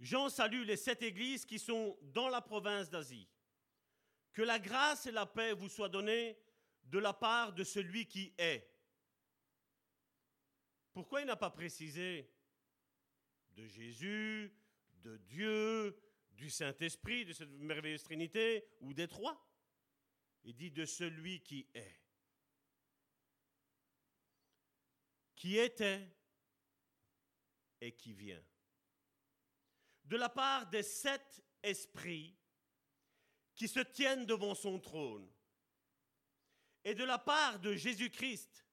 Jean salue les sept églises qui sont dans la province d'Asie. Que la grâce et la paix vous soient données de la part de celui qui est. Pourquoi il n'a pas précisé de Jésus, de Dieu, du Saint-Esprit, de cette merveilleuse Trinité ou des trois? Il dit de celui qui est. qui était et qui vient. De la part des sept esprits qui se tiennent devant son trône, et de la part de Jésus-Christ,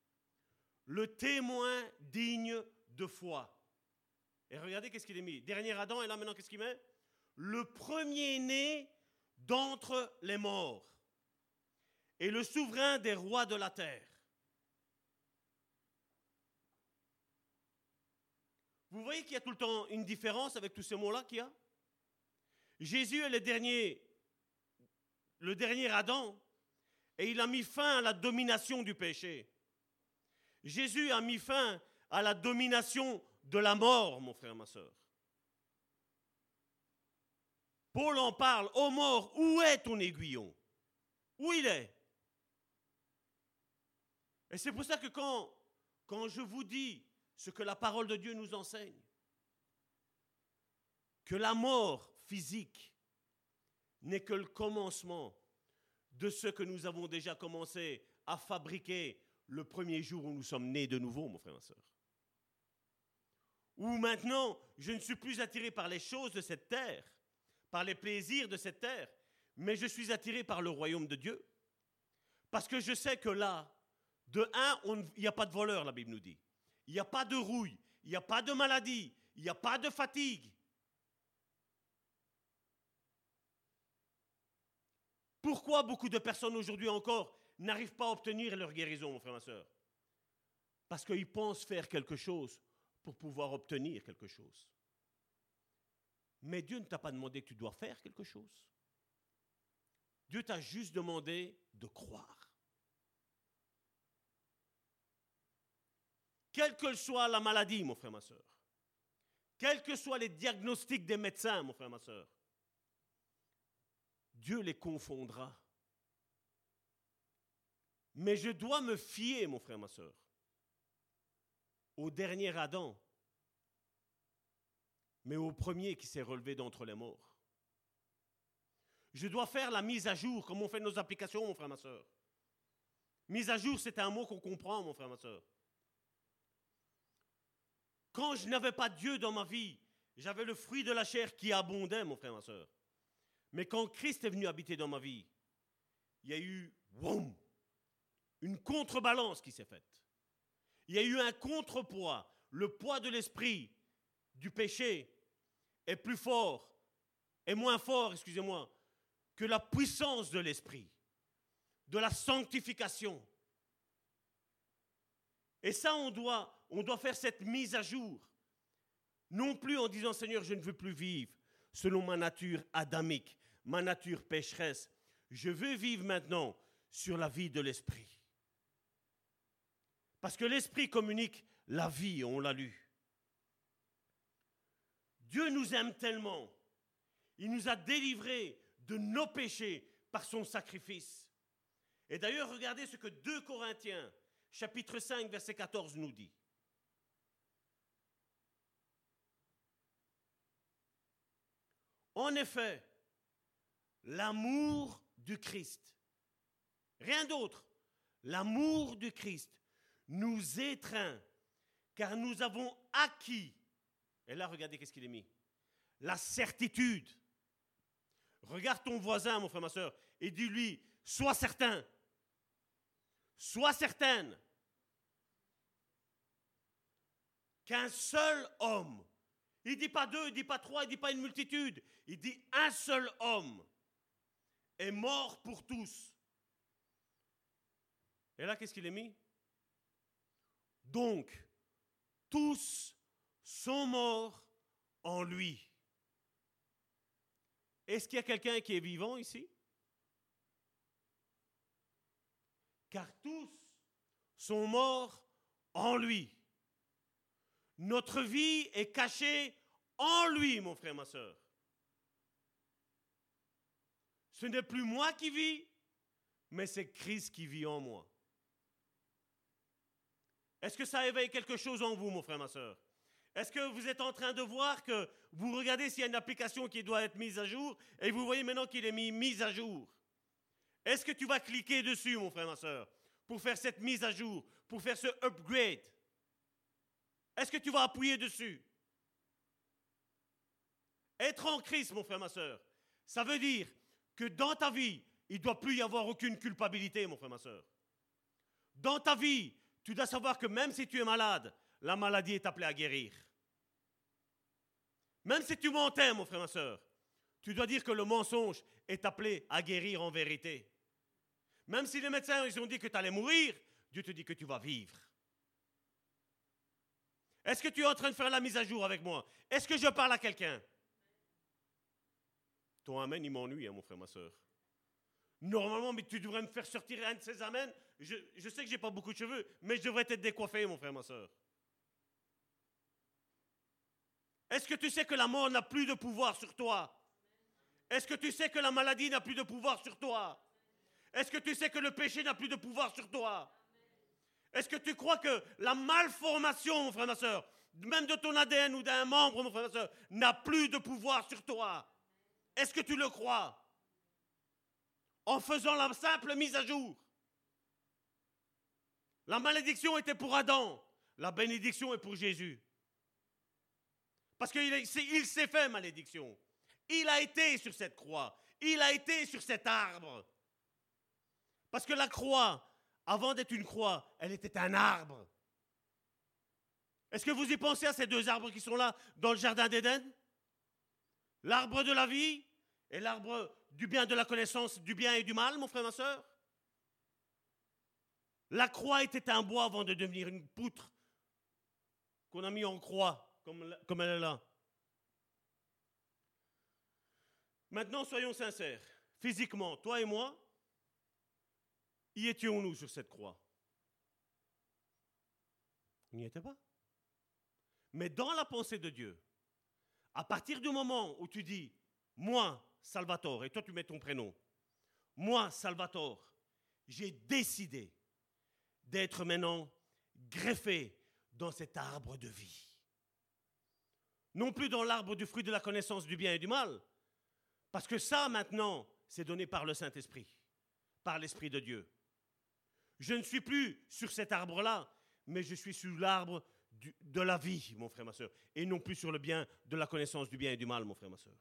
le témoin digne de foi. Et regardez qu'est-ce qu'il est mis. Dernier Adam, et là maintenant qu'est-ce qu'il met? Le premier-né d'entre les morts, et le souverain des rois de la terre. Vous voyez qu'il y a tout le temps une différence avec tous ces mots-là qu'il y a? Jésus est le dernier, le dernier Adam, et il a mis fin à la domination du péché. Jésus a mis fin à la domination de la mort, mon frère, ma soeur. Paul en parle, ô mort, où est ton aiguillon? Où il est? Et c'est pour ça que quand, quand je vous dis ce que la parole de Dieu nous enseigne. Que la mort physique n'est que le commencement de ce que nous avons déjà commencé à fabriquer le premier jour où nous sommes nés de nouveau, mon frère, ma soeur. Où maintenant, je ne suis plus attiré par les choses de cette terre, par les plaisirs de cette terre, mais je suis attiré par le royaume de Dieu. Parce que je sais que là, de un, il n'y a pas de voleur, la Bible nous dit. Il n'y a pas de rouille, il n'y a pas de maladie, il n'y a pas de fatigue. Pourquoi beaucoup de personnes aujourd'hui encore n'arrivent pas à obtenir leur guérison, mon frère, ma soeur? Parce qu'ils pensent faire quelque chose pour pouvoir obtenir quelque chose. Mais Dieu ne t'a pas demandé que tu dois faire quelque chose. Dieu t'a juste demandé de croire. Quelle que soit la maladie, mon frère, ma soeur, quels que soient les diagnostics des médecins, mon frère, ma soeur, Dieu les confondra. Mais je dois me fier, mon frère, ma soeur, au dernier Adam, mais au premier qui s'est relevé d'entre les morts. Je dois faire la mise à jour, comme on fait nos applications, mon frère, ma soeur. Mise à jour, c'est un mot qu'on comprend, mon frère, ma soeur. Quand je n'avais pas Dieu dans ma vie, j'avais le fruit de la chair qui abondait, mon frère, ma soeur. Mais quand Christ est venu habiter dans ma vie, il y a eu, une contrebalance qui s'est faite. Il y a eu un contrepoids. Le poids de l'esprit, du péché, est plus fort, est moins fort, excusez-moi, que la puissance de l'esprit, de la sanctification. Et ça, on doit on doit faire cette mise à jour. Non plus en disant Seigneur, je ne veux plus vivre selon ma nature adamique, ma nature pécheresse. Je veux vivre maintenant sur la vie de l'esprit. Parce que l'esprit communique la vie, on l'a lu. Dieu nous aime tellement. Il nous a délivrés de nos péchés par son sacrifice. Et d'ailleurs, regardez ce que 2 Corinthiens, chapitre 5, verset 14 nous dit. En effet, l'amour du Christ, rien d'autre, l'amour du Christ nous étreint, car nous avons acquis, et là regardez qu'est-ce qu'il est mis, la certitude. Regarde ton voisin, mon frère, ma soeur, et dis-lui, sois certain, sois certaine qu'un seul homme, il dit pas deux, il dit pas trois, il dit pas une multitude, il dit un seul homme est mort pour tous. Et là, qu'est-ce qu'il est mis? Donc, tous sont morts en lui. Est-ce qu'il y a quelqu'un qui est vivant ici? Car tous sont morts en lui. Notre vie est cachée en lui, mon frère, ma soeur. Ce n'est plus moi qui vis, mais c'est Christ qui vit en moi. Est-ce que ça éveille quelque chose en vous, mon frère, ma soeur? Est-ce que vous êtes en train de voir que vous regardez s'il y a une application qui doit être mise à jour et vous voyez maintenant qu'il est mis mise à jour? Est-ce que tu vas cliquer dessus, mon frère, ma soeur, pour faire cette mise à jour, pour faire ce upgrade? Est-ce que tu vas appuyer dessus? Être en Christ, mon frère, ma soeur, ça veut dire que dans ta vie, il ne doit plus y avoir aucune culpabilité, mon frère, ma soeur. Dans ta vie, tu dois savoir que même si tu es malade, la maladie est appelée à guérir. Même si tu mentais, mon frère, ma soeur, tu dois dire que le mensonge est appelé à guérir en vérité. Même si les médecins ils ont dit que tu allais mourir, Dieu te dit que tu vas vivre. Est-ce que tu es en train de faire la mise à jour avec moi? Est-ce que je parle à quelqu'un? Ton amen, il m'ennuie, hein, mon frère, ma soeur. Normalement, mais tu devrais me faire sortir un de ces amens. Je, sais que j'ai pas beaucoup de cheveux, mais je devrais t'être décoiffé, mon frère, ma soeur. Est-ce que tu sais que la mort n'a plus de pouvoir sur toi? Est-ce que tu sais que la maladie n'a plus de pouvoir sur toi? Est-ce que tu sais que le péché n'a plus de pouvoir sur toi? Est-ce que tu crois que la malformation, mon frère, ma soeur, même de ton ADN ou d'un membre, mon frère, ma soeur, n'a plus de pouvoir sur toi? Est-ce que tu le crois? En faisant la simple mise à jour. La malédiction était pour Adam, la bénédiction est pour Jésus. Parce qu'il s'est fait malédiction. Il a été sur cette croix. Il a été sur cet arbre. Parce que la croix, avant d'être une croix, elle était un arbre. Est-ce que vous y pensez à ces deux arbres qui sont là dans le jardin d'Éden? L'arbre de la vie et l'arbre du bien de la connaissance du bien et du mal, mon frère, ma soeur La croix était un bois avant de devenir une poutre qu'on a mis en croix, comme, comme elle est là. Maintenant, soyons sincères. Physiquement, toi et moi, y étions-nous sur cette croix? On n'y était pas. Mais dans la pensée de Dieu, à partir du moment où tu dis, moi, Salvatore, et toi tu mets ton prénom, moi, Salvatore, j'ai décidé d'être maintenant greffé dans cet arbre de vie. Non plus dans l'arbre du fruit de la connaissance du bien et du mal, parce que ça maintenant, c'est donné par le Saint-Esprit, par l'Esprit de Dieu. Je ne suis plus sur cet arbre-là, mais je suis sur l'arbre de la vie, mon frère, ma soeur, et non plus sur le bien de la connaissance du bien et du mal, mon frère, ma soeur.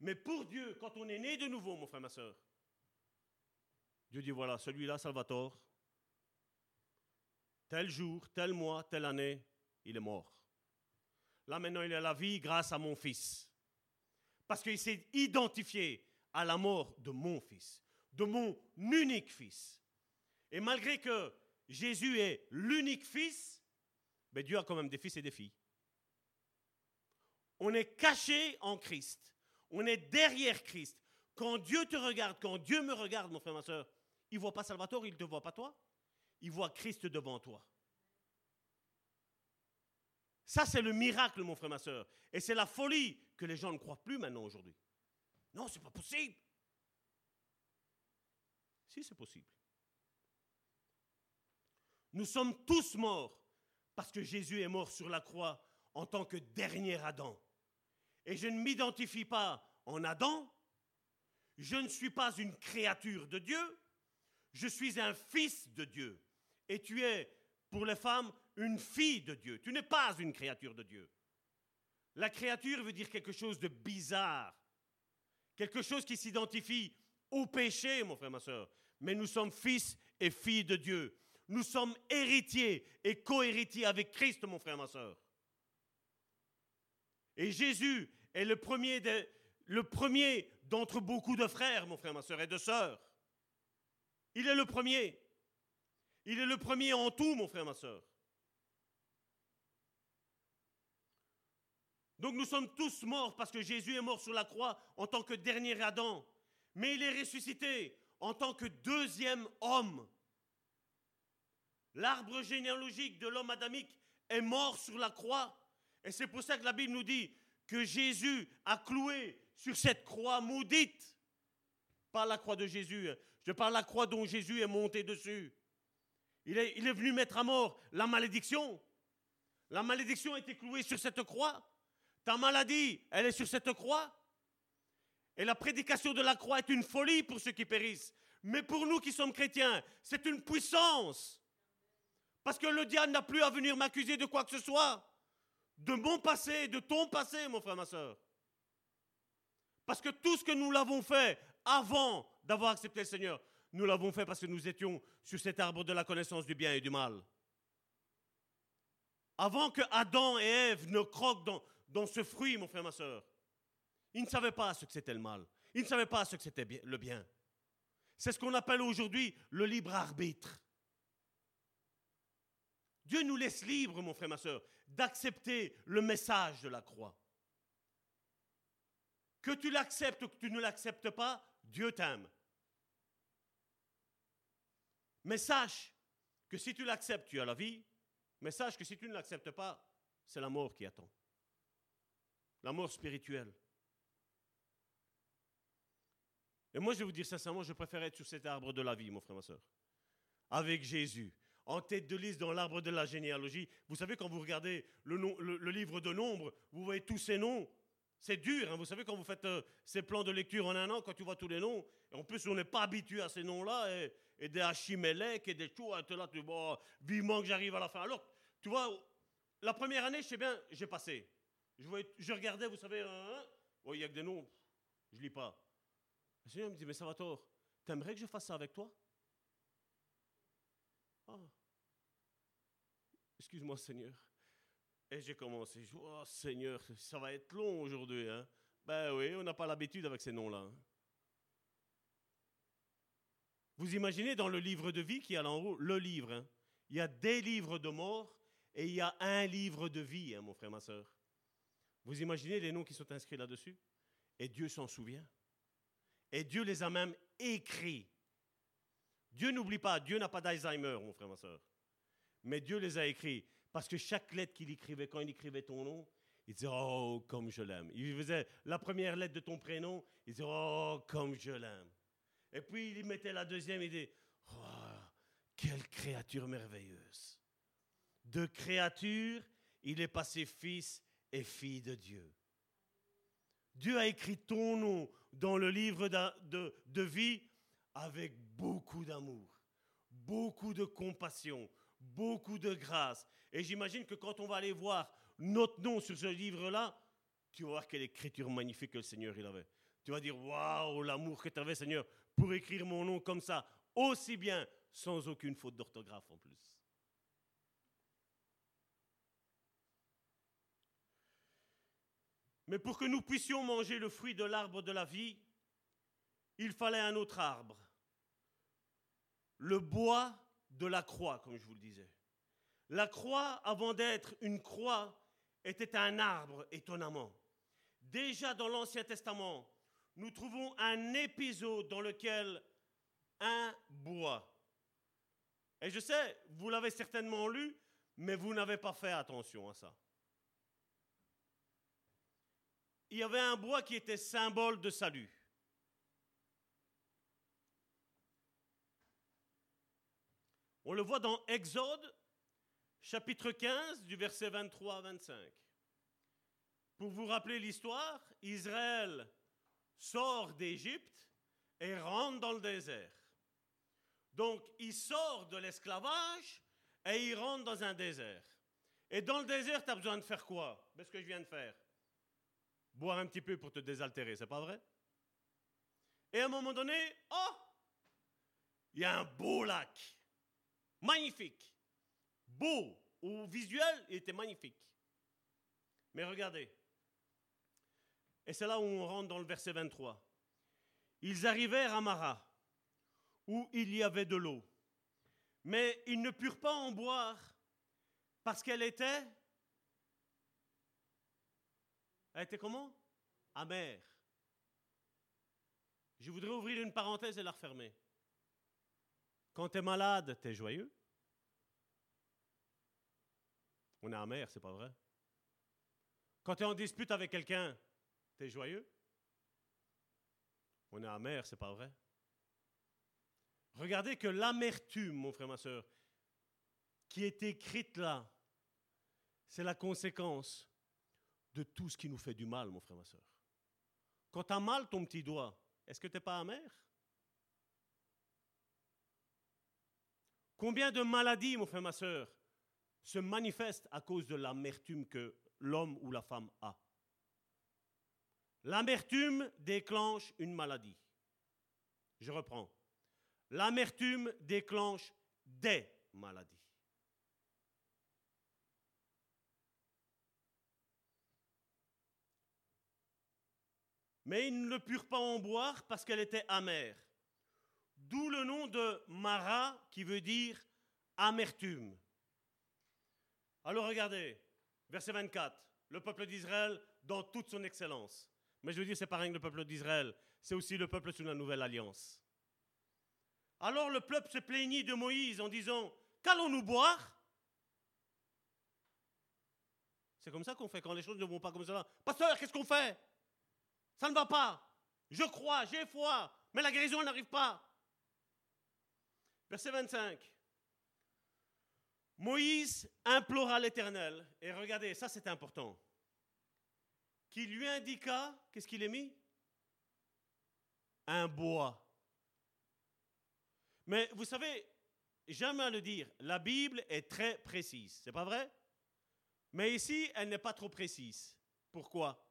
Mais pour Dieu, quand on est né de nouveau, mon frère, ma soeur, Dieu dit voilà, celui-là, Salvatore, tel jour, tel mois, telle année, il est mort. Là maintenant, il a la vie grâce à mon fils. Parce qu'il s'est identifié à la mort de mon fils, de mon unique fils. Et malgré que Jésus est l'unique fils, mais Dieu a quand même des fils et des filles. On est caché en Christ. On est derrière Christ. Quand Dieu te regarde, quand Dieu me regarde, mon frère, ma soeur, il ne voit pas Salvatore, il ne te voit pas toi. Il voit Christ devant toi. Ça, c'est le miracle, mon frère, ma soeur. Et c'est la folie que les gens ne croient plus maintenant aujourd'hui. Non, c'est pas possible. Si, c'est possible. Nous sommes tous morts parce que Jésus est mort sur la croix en tant que dernier Adam. Et je ne m'identifie pas en Adam. Je ne suis pas une créature de Dieu. Je suis un fils de Dieu. Et tu es, pour les femmes, une fille de Dieu. Tu n'es pas une créature de Dieu. La créature veut dire quelque chose de bizarre. Quelque chose qui s'identifie au péché, mon frère, ma soeur. Mais nous sommes fils et filles de Dieu. Nous sommes héritiers et co-héritiers avec Christ, mon frère, ma soeur. Et Jésus est le premier, le premier d'entre beaucoup de frères, mon frère, ma soeur, et de sœurs. Il est le premier. Il est le premier en tout, mon frère, ma soeur. Donc nous sommes tous morts parce que Jésus est mort sur la croix en tant que dernier Adam. Mais il est ressuscité en tant que deuxième homme. L'arbre généalogique de l'homme adamique est mort sur la croix. Et c'est pour ça que la Bible nous dit que Jésus a cloué sur cette croix maudite. Pas la croix de Jésus, hein. je parle de la croix dont Jésus est monté dessus. Il est, il est venu mettre à mort la malédiction. La malédiction a été clouée sur cette croix. Ta maladie, elle est sur cette croix. Et la prédication de la croix est une folie pour ceux qui périssent. Mais pour nous qui sommes chrétiens, c'est une puissance. Parce que le diable n'a plus à venir m'accuser de quoi que ce soit. De mon passé, de ton passé, mon frère, ma soeur. Parce que tout ce que nous l'avons fait avant d'avoir accepté le Seigneur, nous l'avons fait parce que nous étions sur cet arbre de la connaissance du bien et du mal. Avant que Adam et Ève ne croquent dans, ce fruit, mon frère, ma soeur, ils ne savaient pas ce que c'était le mal. Ils ne savaient pas ce que c'était le bien. C'est ce qu'on appelle aujourd'hui le libre arbitre. Dieu nous laisse libres, mon frère, ma soeur, d'accepter le message de la croix. Que tu l'acceptes ou que tu ne l'acceptes pas, Dieu t'aime. Mais sache que si tu l'acceptes, tu as la vie. Mais sache que si tu ne l'acceptes pas, c'est la mort qui attend. La mort spirituelle. Et moi, je vais vous dire sincèrement, je préfère être sur cet arbre de la vie, mon frère, ma soeur. Avec Jésus. En tête de liste dans l'arbre de la généalogie. Vous savez, quand vous regardez le, livre de nombres, vous voyez tous ces noms. C'est dur, hein. vous savez, quand vous faites euh, ces plans de lecture en un an, quand tu vois tous les noms, en plus, on n'est pas habitué à ces noms-là, et, des Achimélec, et des et là, tu vois, vivement que j'arrive à la fin. Alors, tu vois, la première année, je sais bien, j'ai passé. Je, regardais, vous savez, il y a que des noms, je lis pas. Le Seigneur me dit, mais ça va tort, t'aimerais que je fasse ça avec toi? Ah. Excuse-moi, Seigneur. Et j'ai commencé, oh Seigneur, ça va être long aujourd'hui. Hein? Ben oui, on n'a pas l'habitude avec ces noms-là. Hein. Vous imaginez dans le livre de vie qui est en haut, le livre, hein? il y a des livres de mort et il y a un livre de vie, mon frère, ma soeur. Vous imaginez les noms qui sont inscrits là-dessus? Et Dieu s'en souvient. Et Dieu les a même écrits. Dieu n'oublie pas, Dieu n'a pas d'Alzheimer, mon frère, ma soeur. Mais Dieu les a écrits. Parce que chaque lettre qu'il écrivait, quand il écrivait ton nom, il disait Oh, comme je l'aime. Il faisait la première lettre de ton prénom, il disait Oh, comme je l'aime. Et puis il y mettait la deuxième, il disait Oh, quelle créature merveilleuse. De créature, il est passé fils et fille de Dieu. Dieu a écrit ton nom dans le livre de, de, vie avec beaucoup d'amour, beaucoup de compassion, beaucoup de grâce. Et j'imagine que quand on va aller voir notre nom sur ce livre-là, tu vas voir quelle écriture magnifique que le Seigneur il avait. Tu vas dire, waouh, l'amour que tu avais, Seigneur, pour écrire mon nom comme ça, aussi bien, sans aucune faute d'orthographe en plus. Mais pour que nous puissions manger le fruit de l'arbre de la vie, il fallait un autre arbre. Le bois de la croix, comme je vous le disais. La croix, avant d'être une croix, était un arbre, étonnamment. Déjà dans l'Ancien Testament, nous trouvons un épisode dans lequel un bois. Et je sais, vous l'avez certainement lu, mais vous n'avez pas fait attention à ça. Il y avait un bois qui était symbole de salut. On le voit dans Exode, chapitre 15, du verset 23 à 25. Pour vous rappeler l'histoire, Israël sort d'Égypte et rentre dans le désert. Donc, il sort de l'esclavage et il rentre dans un désert. Et dans le désert, tu as besoin de faire quoi? Ben, Ce que je viens de faire. Boire un petit peu pour te désaltérer, c'est pas vrai? Et à un moment donné, oh Il y a un beau lac. Magnifique. Beau. Au visuel, il était magnifique. Mais regardez. Et c'est là où on rentre dans le verset 23. Ils arrivèrent à Mara, où il y avait de l'eau. Mais ils ne purent pas en boire parce qu'elle était... Elle était comment? Amère. Je voudrais ouvrir une parenthèse et la refermer. Quand tu es malade, tu es joyeux? On est amer, c'est pas vrai. Quand tu es en dispute avec quelqu'un, tu es joyeux? On est amer, c'est pas vrai. Regardez que l'amertume, mon frère, ma soeur, qui est écrite là, c'est la conséquence de tout ce qui nous fait du mal, mon frère, ma soeur. Quand tu as mal ton petit doigt, est-ce que tu n'es pas amer? Combien de maladies, mon frère, ma soeur, se manifestent à cause de l'amertume que l'homme ou la femme a? L'amertume déclenche une maladie. Je reprends. L'amertume déclenche des maladies. Mais ils ne le purent pas en boire parce qu'elle était amère. D'où le nom de Mara qui veut dire amertume. Alors regardez, verset 24, le peuple d'Israël dans toute son excellence. Mais je veux dire, c'est pas rien que le peuple d'Israël, c'est aussi le peuple sous la nouvelle alliance. Alors le peuple se plaignit de Moïse en disant Qu'allons-nous boire? C'est comme ça qu'on fait quand les choses ne vont pas comme ça. Pasteur, qu'est-ce qu'on fait? Ça ne va pas. Je crois, j'ai foi, mais la guérison n'arrive pas. Verset 25. Moïse implora l'Éternel, et regardez, ça c'est important, qui lui indiqua, qu'est-ce qu'il est mis? Un bois. Mais vous savez, j'aime à le dire, la Bible est très précise, c'est pas vrai? Mais ici, elle n'est pas trop précise. Pourquoi?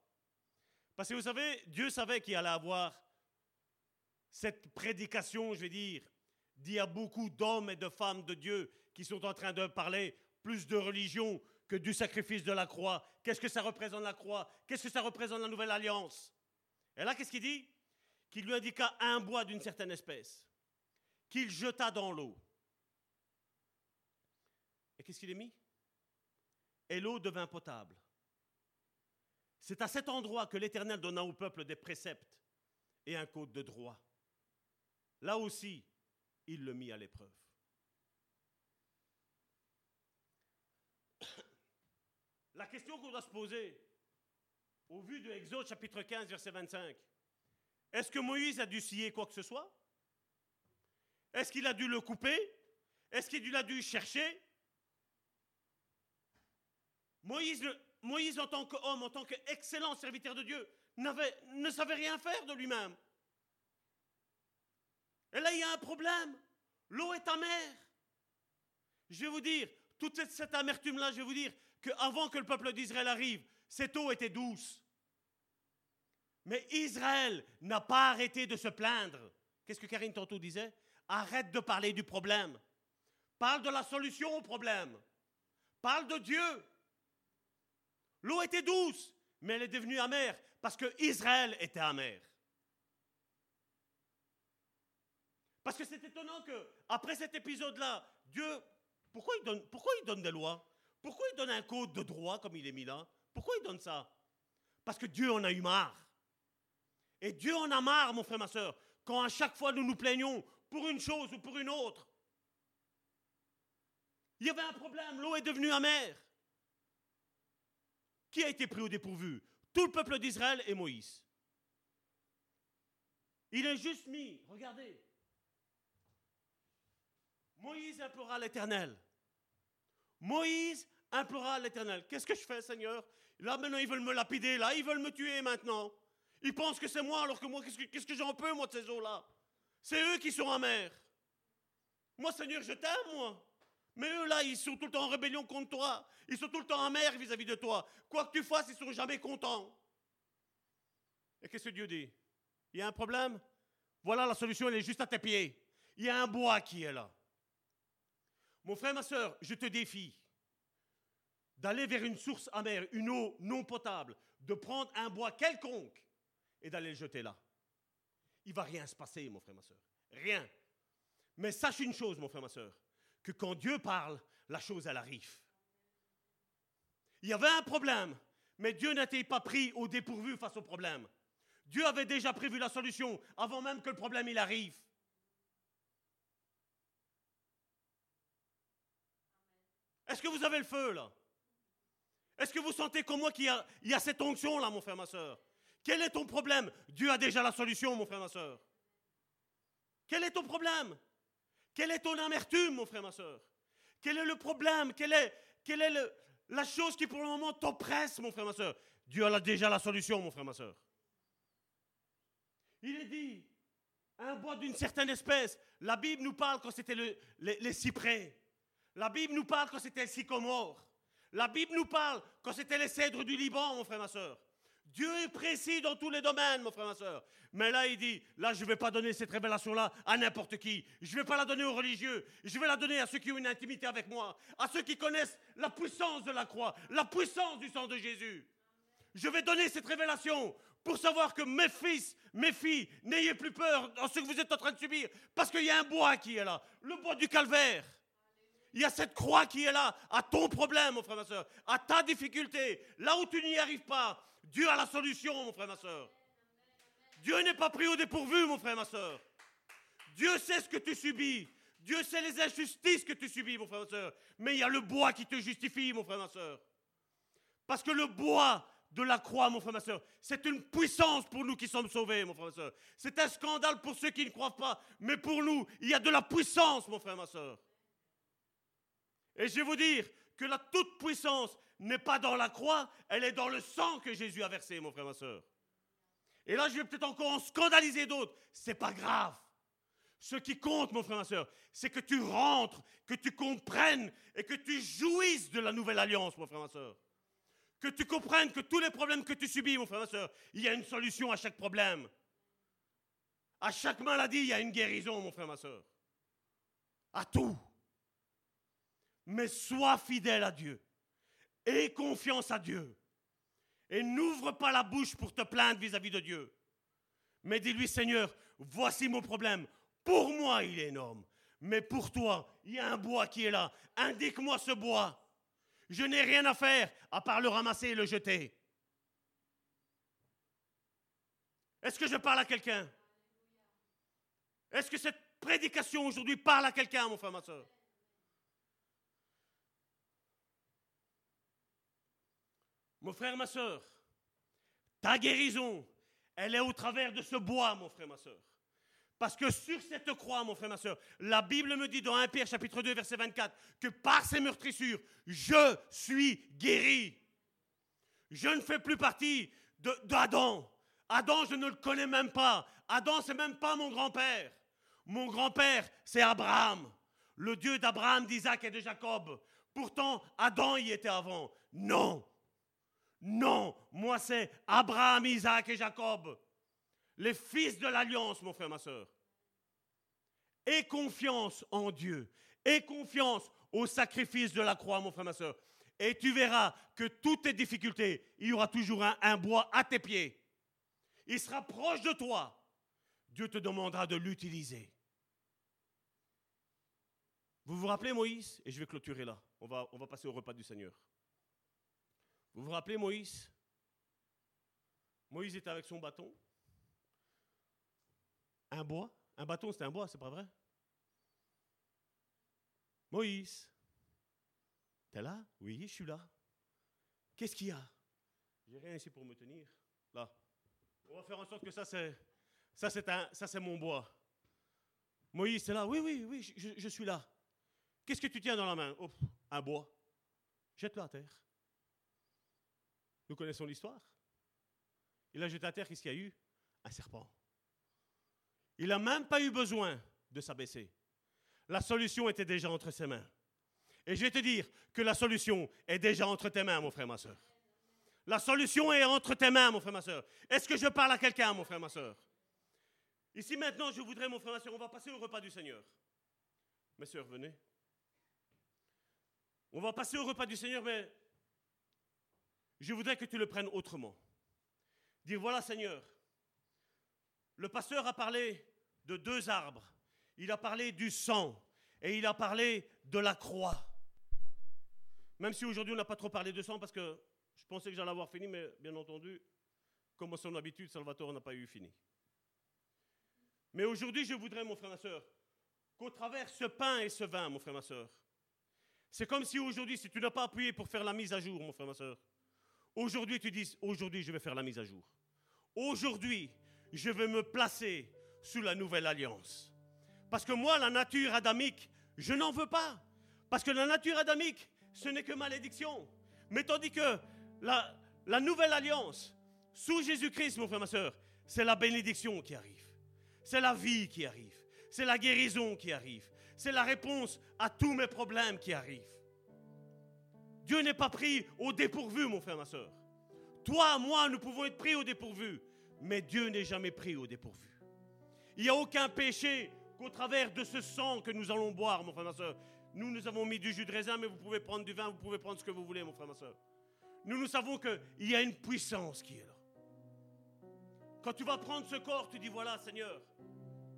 Parce que vous savez, Dieu savait qu'il allait avoir cette prédication, je vais dire, y a beaucoup d'hommes et de femmes de Dieu qui sont en train de parler plus de religion que du sacrifice de la croix. Qu'est-ce que ça représente la croix? Qu'est-ce que ça représente la nouvelle alliance? Et là, qu'est-ce qu'il dit? Qu'il lui indiqua un bois d'une certaine espèce qu'il jeta dans l'eau. Et qu'est-ce qu'il est mis? Et l'eau devint potable. C'est à cet endroit que l'Éternel donna au peuple des préceptes et un code de droit. Là aussi, il le mit à l'épreuve. La question qu'on doit se poser, au vu de Exode chapitre 15, verset 25, est-ce que Moïse a dû scier quoi que ce soit? Est-ce qu'il a dû le couper? Est-ce qu'il a dû chercher? Moïse, Moïse, en tant qu'homme, en tant qu'excellent serviteur de Dieu, ne savait rien faire de lui-même. Et là, il y a un problème. L'eau est amère. Je vais vous dire, toute cette amertume-là, je vais vous dire qu'avant que le peuple d'Israël arrive, cette eau était douce. Mais Israël n'a pas arrêté de se plaindre. Qu'est-ce que Karine tantôt disait? Arrête de parler du problème. Parle de la solution au problème. Parle de Dieu. L'eau était douce, mais elle est devenue amère parce que Israël était amer. Parce que c'est étonnant que après cet épisode-là, Dieu, pourquoi il, donne, pourquoi donne des lois? Pourquoi il donne un code de droit comme il est mis là? Pourquoi il donne ça? Parce que Dieu en a eu marre. Et Dieu en a marre, mon frère, ma soeur, quand à chaque fois nous nous plaignons pour une chose ou pour une autre. Il y avait un problème, l'eau est devenue amère. Qui a été pris au dépourvu? Tout le peuple d'Israël et Moïse. Il est juste mis, regardez. Moïse implora l'Éternel. Moïse implora l'Éternel. Qu'est-ce que je fais, Seigneur? Là, maintenant, ils veulent me lapider, là, ils veulent me tuer maintenant. Ils pensent que c'est moi, alors que moi, qu'est-ce que, j'en peux, moi, de ces eaux-là? C'est eux qui sont amers. Moi, Seigneur, je t'aime, moi. Mais eux, là, ils sont tout le temps en rébellion contre toi. Ils sont tout le temps amers vis-à-vis de toi. Quoi que tu fasses, ils ne sont jamais contents. Et qu'est-ce que Dieu dit? Il y a un problème? Voilà la solution, elle est juste à tes pieds. Il y a un bois qui est là. Mon frère, ma soeur, je te défie d'aller vers une source amère, une eau non potable, de prendre un bois quelconque et d'aller le jeter là. Il va rien se passer, mon frère, ma soeur. Rien. Mais sache une chose, mon frère, ma soeur, que quand Dieu parle, la chose, elle arrive. Il y avait un problème, mais Dieu n'était pas pris au dépourvu face au problème. Dieu avait déjà prévu la solution avant même que le problème il arrive. Est-ce que vous avez le feu là? Est-ce que vous sentez comme moi qu'il y, a, cette onction là, mon frère, ma soeur? Quel est ton problème? Dieu a déjà la solution, mon frère, ma soeur. Quel est ton problème? Quelle est ton amertume, mon frère, ma soeur? Quel est le problème? Quelle est, la chose qui pour le moment t'oppresse, mon frère, ma soeur? Dieu a déjà la solution, mon frère, ma soeur. Il est dit, un bois d'une certaine espèce. La Bible nous parle quand c'était les cyprès. La Bible nous parle quand c'était le sycomore. La Bible nous parle quand c'était les cèdres du Liban, mon frère, ma soeur. Dieu est précis dans tous les domaines, mon frère, ma soeur. Mais là, il dit, là, je ne vais pas donner cette révélation-là à n'importe qui. Je ne vais pas la donner aux religieux. Je vais la donner à ceux qui ont une intimité avec moi, à ceux qui connaissent la puissance de la croix, la puissance du sang de Jésus. Je vais donner cette révélation pour savoir que mes fils, mes filles, n'ayez plus peur dans ce que vous êtes en train de subir, parce qu'il y a un bois qui est là, le bois du calvaire. Il y a cette croix qui est là, à ton problème, mon frère, ma soeur, à ta difficulté, là où tu n'y arrives pas. Dieu a la solution, mon frère, ma soeur. Dieu n'est pas pris au dépourvu, mon frère, ma soeur. Dieu sait ce que tu subis. Dieu sait les injustices que tu subis, mon frère, ma soeur. Mais il y a le bois qui te justifie, mon frère, ma soeur. Parce que le bois de la croix, mon frère, ma soeur, c'est une puissance pour nous qui sommes sauvés, mon frère, ma soeur. C'est un scandale pour ceux qui ne croient pas. Mais pour nous, il y a de la puissance, mon frère, ma soeur. Et je vais vous dire que la toute-puissance n'est pas dans la croix, elle est dans le sang que Jésus a versé, mon frère, ma soeur. Et là, je vais peut-être encore en scandaliser d'autres. C'est pas grave. Ce qui compte, mon frère, ma soeur, c'est que tu rentres, que tu comprennes et que tu jouisses de la nouvelle alliance, mon frère, ma soeur. Que tu comprennes que tous les problèmes que tu subis, mon frère, ma soeur, il y a une solution à chaque problème. À chaque maladie, il y a une guérison, mon frère, ma soeur. À tout mais sois fidèle à Dieu. Aie confiance à Dieu. Et n'ouvre pas la bouche pour te plaindre vis-à-vis de Dieu. Mais dis-lui, Seigneur, voici mon problème. Pour moi, il est énorme. Mais pour toi, il y a un bois qui est là. Indique-moi ce bois. Je n'ai rien à faire à part le ramasser et le jeter. Est-ce que je parle à quelqu'un? Est-ce que cette prédication aujourd'hui parle à quelqu'un, mon frère, ma soeur? Mon frère, ma soeur, ta guérison, elle est au travers de ce bois, mon frère, ma soeur. Parce que sur cette croix, mon frère, ma soeur, la Bible me dit dans 1 Pierre chapitre 2, verset 24, que par ces meurtrissures, je suis guéri. Je ne fais plus partie d'Adam. Adam, je ne le connais même pas. Adam, c'est même pas mon grand-père. Mon grand-père, c'est Abraham, le Dieu d'Abraham, d'Isaac et de Jacob. Pourtant, Adam y était avant. Non, non, moi c'est Abraham, Isaac et Jacob, les fils de l'alliance, mon frère, ma soeur. Aie confiance en Dieu. Aie confiance au sacrifice de la croix, mon frère, ma soeur. Et tu verras que toutes tes difficultés, il y aura toujours un, bois à tes pieds. Il sera proche de toi. Dieu te demandera de l'utiliser. Vous vous rappelez Moïse? Et je vais clôturer là. On va passer au repas du Seigneur. Vous vous rappelez Moïse? Moïse était avec son bâton. Un bois? Un bâton, c'est un bois, c'est pas vrai? Moïse, t'es là? Oui, je suis là. Qu'est-ce qu'il y a? J'ai rien ici pour me tenir. Là. On va faire en sorte que ça, c'est, ça, c'est, un, c'est mon bois. Moïse, c'est là. Oui, oui, oui, je, je suis là. Qu'est-ce que tu tiens dans la main? Oh, Un bois. Jette-le à terre. Nous connaissons l'histoire. Il a jeté à terre, qu'est-ce qu'il y a eu? Un serpent. Il n'a même pas eu besoin de s'abaisser. La solution était déjà entre ses mains. Et je vais te dire que la solution est déjà entre tes mains, mon frère, ma soeur. La solution est entre tes mains, mon frère, ma soeur. Est-ce que je parle à quelqu'un, mon frère, ma soeur? Ici maintenant, je voudrais, mon frère, ma soeur, on va passer au repas du Seigneur. Mes soeurs, venez. On va passer au repas du Seigneur, mais je voudrais que tu le prennes autrement. Dire, voilà Seigneur, le pasteur a parlé de deux arbres. Il a parlé du sang et il a parlé de la croix. Même si aujourd'hui on n'a pas trop parlé de sang parce que je pensais que j'allais avoir fini, mais bien entendu, comme à son habitude, Salvatore n'a pas eu fini. Mais aujourd'hui, je voudrais, mon frère, ma soeur, qu'au travers ce pain et ce vin, mon frère, ma soeur, c'est comme si aujourd'hui, si tu n'as pas appuyé pour faire la mise à jour, mon frère, ma soeur, aujourd'hui tu dis, aujourd'hui je vais faire la mise à jour. Aujourd'hui, je vais me placer sous la nouvelle alliance. Parce que moi, la nature adamique, je n'en veux pas. Parce que la nature adamique, ce n'est que malédiction. Mais tandis que la, nouvelle alliance, sous Jésus-Christ, mon frère, ma soeur, c'est la bénédiction qui arrive. C'est la vie qui arrive. C'est la guérison qui arrive. C'est la réponse à tous mes problèmes qui arrivent. Dieu n'est pas pris au dépourvu, mon frère, ma soeur. Toi, moi, nous pouvons être pris au dépourvu, mais Dieu n'est jamais pris au dépourvu. Il n'y a aucun péché qu'au travers de ce sang que nous allons boire, mon frère, ma soeur. Nous, nous avons mis du jus de raisin, mais vous pouvez prendre du vin, vous pouvez prendre ce que vous voulez, mon frère, ma soeur. Nous, nous savons qu'il y a une puissance qui est là. Quand tu vas prendre ce corps, tu dis, voilà, Seigneur,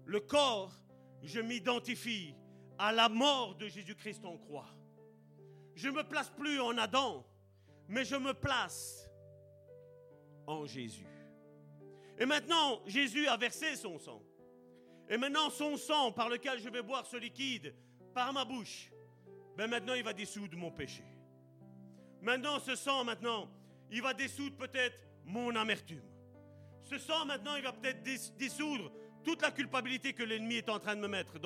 le corps, je m'identifie à la mort de Jésus-Christ en croix. Je ne me place plus en Adam, mais je me place en Jésus. Et maintenant, Jésus a versé son sang. Et maintenant, son sang par lequel je vais boire ce liquide par ma bouche, ben maintenant, il va dissoudre mon péché. Maintenant, ce sang, maintenant, il va dissoudre peut-être mon amertume. Ce sang, maintenant, il va peut-être dissoudre toute la culpabilité que l'ennemi est en train de me mettre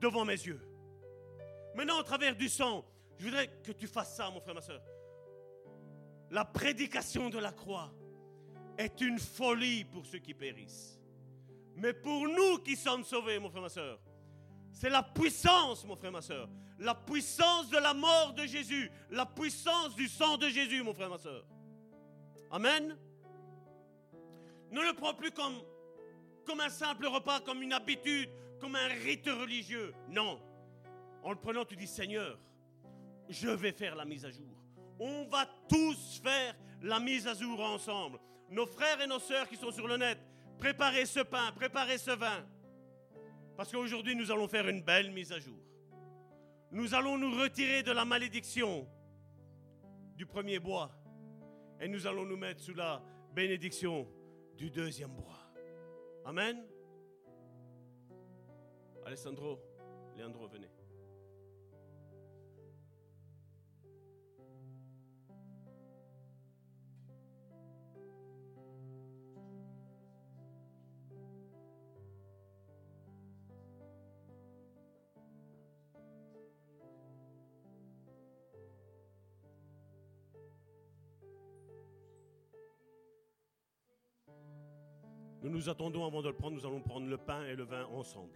devant mes yeux. Maintenant, au travers du sang, je voudrais que tu fasses ça, mon frère, ma soeur. La prédication de la croix est une folie pour ceux qui périssent. Mais pour nous qui sommes sauvés, mon frère, ma soeur, c'est la puissance, mon frère, ma soeur. La puissance de la mort de Jésus. La puissance du sang de Jésus, mon frère, ma soeur. Amen. Ne le prends plus comme, comme un simple repas, comme une habitude, comme un rite religieux. Non. En le prenant, tu dis Seigneur, je vais faire la mise à jour. On va tous faire la mise à jour ensemble. Nos frères et nos sœurs qui sont sur le net, préparez ce pain, préparez ce vin. Parce qu'aujourd'hui, nous allons faire une belle mise à jour. Nous allons nous retirer de la malédiction du premier bois et nous allons nous mettre sous la bénédiction du deuxième bois. Amen. Alessandro, Leandro, venez. Nous nous attendons avant de le prendre, nous allons prendre le pain et le vin ensemble.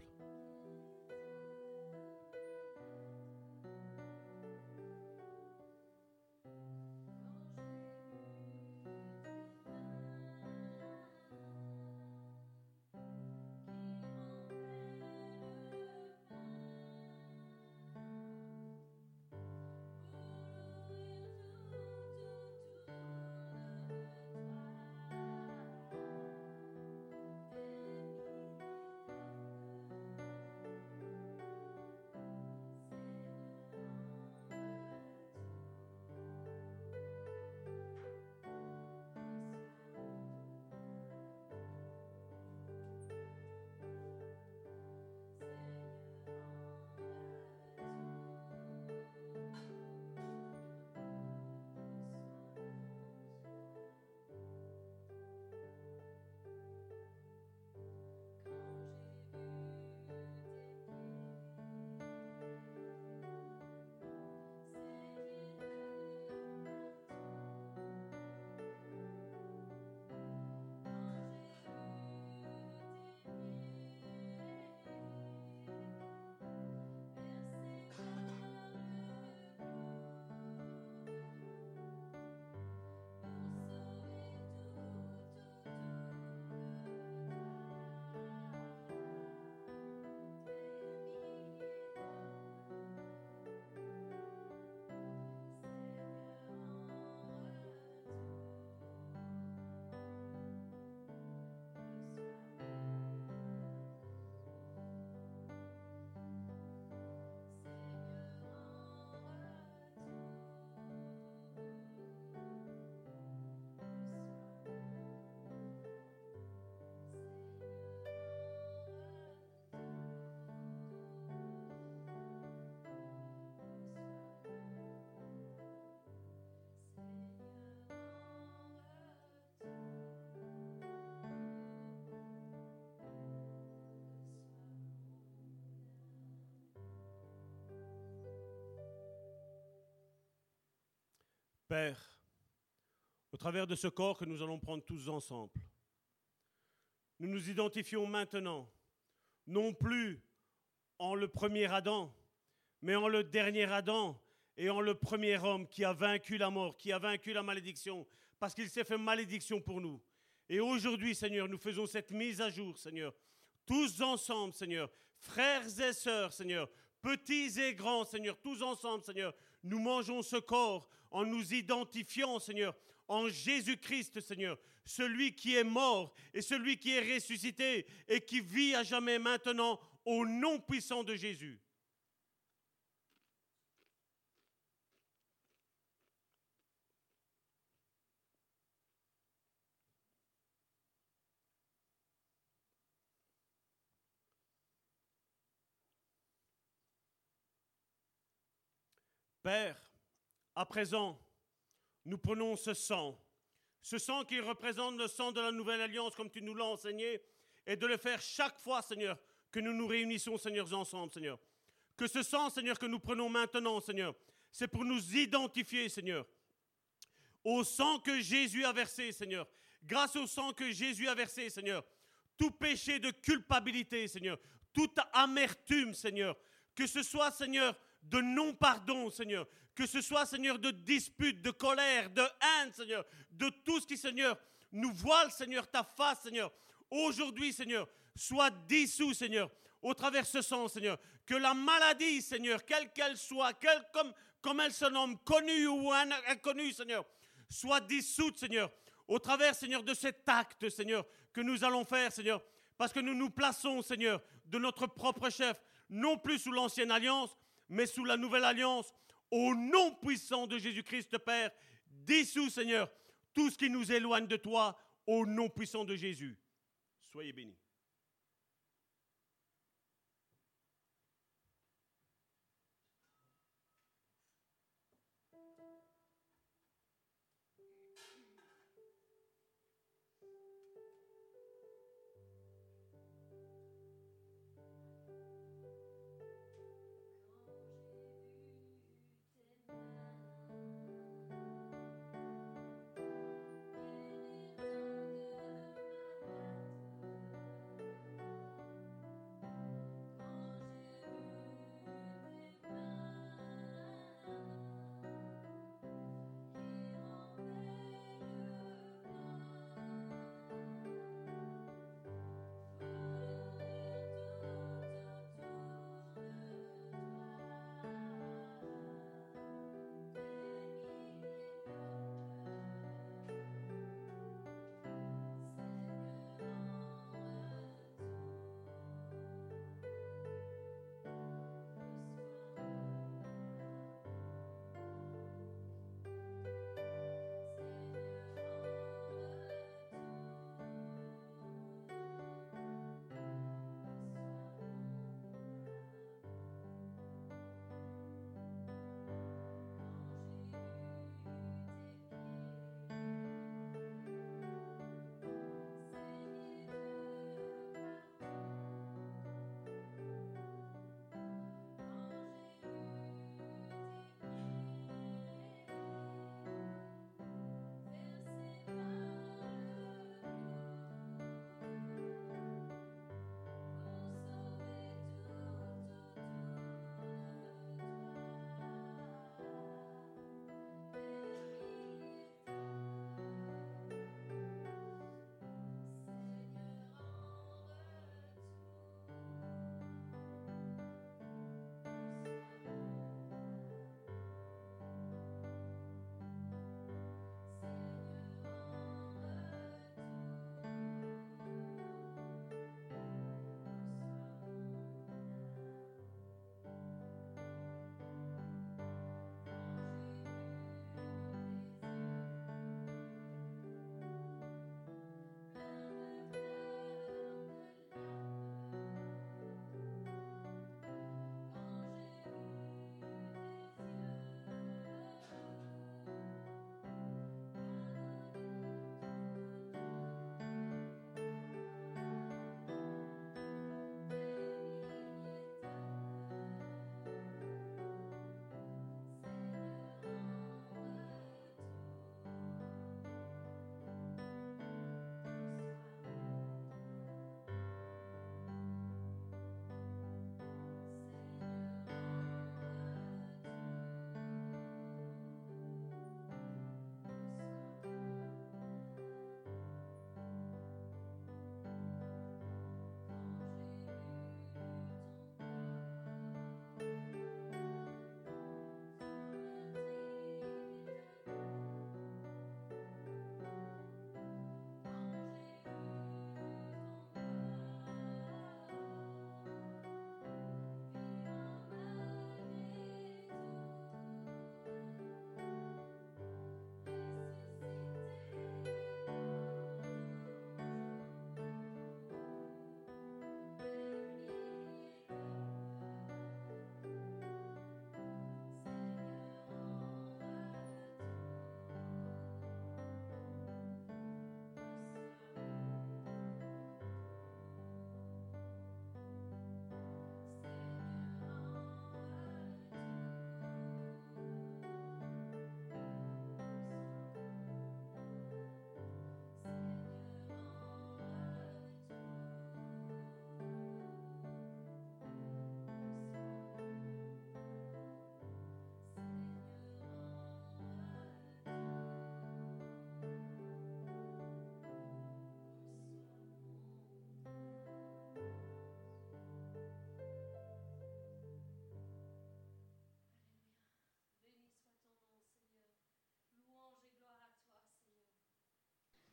Père, au travers de ce corps que nous allons prendre tous ensemble, nous nous identifions maintenant, non plus en le premier Adam, mais en le dernier Adam et en le premier homme qui a vaincu la mort, qui a vaincu la malédiction, parce qu'il s'est fait malédiction pour nous. Et aujourd'hui, Seigneur, nous faisons cette mise à jour, Seigneur, tous ensemble, Seigneur, frères et sœurs, Seigneur, petits et grands, Seigneur, tous ensemble, Seigneur, nous mangeons ce corps en nous identifiant, Seigneur, en Jésus-Christ, Seigneur, celui qui est mort et celui qui est ressuscité et qui vit à jamais maintenant au nom puissant de Jésus. Père, à présent, nous prenons ce sang, ce sang qui représente le sang de la nouvelle alliance comme tu nous l'as enseigné, et de le faire chaque fois, Seigneur, que nous nous réunissons, Seigneur, ensemble, Seigneur. Que ce sang, Seigneur, que nous prenons maintenant, Seigneur, c'est pour nous identifier, Seigneur, au sang que Jésus a versé, Seigneur. Grâce au sang que Jésus a versé, Seigneur, tout péché de culpabilité, Seigneur, toute amertume, Seigneur, que ce soit, Seigneur, de non-pardon, Seigneur. Que ce soit, Seigneur, de dispute, de colère, de haine, Seigneur. De tout ce qui, Seigneur, nous voile, Seigneur, ta face, Seigneur. Aujourd'hui, Seigneur, soit dissous, Seigneur, au travers ce sang, Seigneur. Que la maladie, Seigneur, quelle qu'elle soit, comme, comme elle se nomme, connue ou inconnue, Seigneur, soit dissoute, Seigneur, au travers, Seigneur, de cet acte, Seigneur, que nous allons faire, Seigneur. Parce que nous nous plaçons, Seigneur, de notre propre chef, non plus sous l'ancienne alliance, mais sous la nouvelle alliance, au nom puissant de Jésus-Christ, Père, dissous, Seigneur, tout ce qui nous éloigne de toi, au nom puissant de Jésus. Soyez bénis.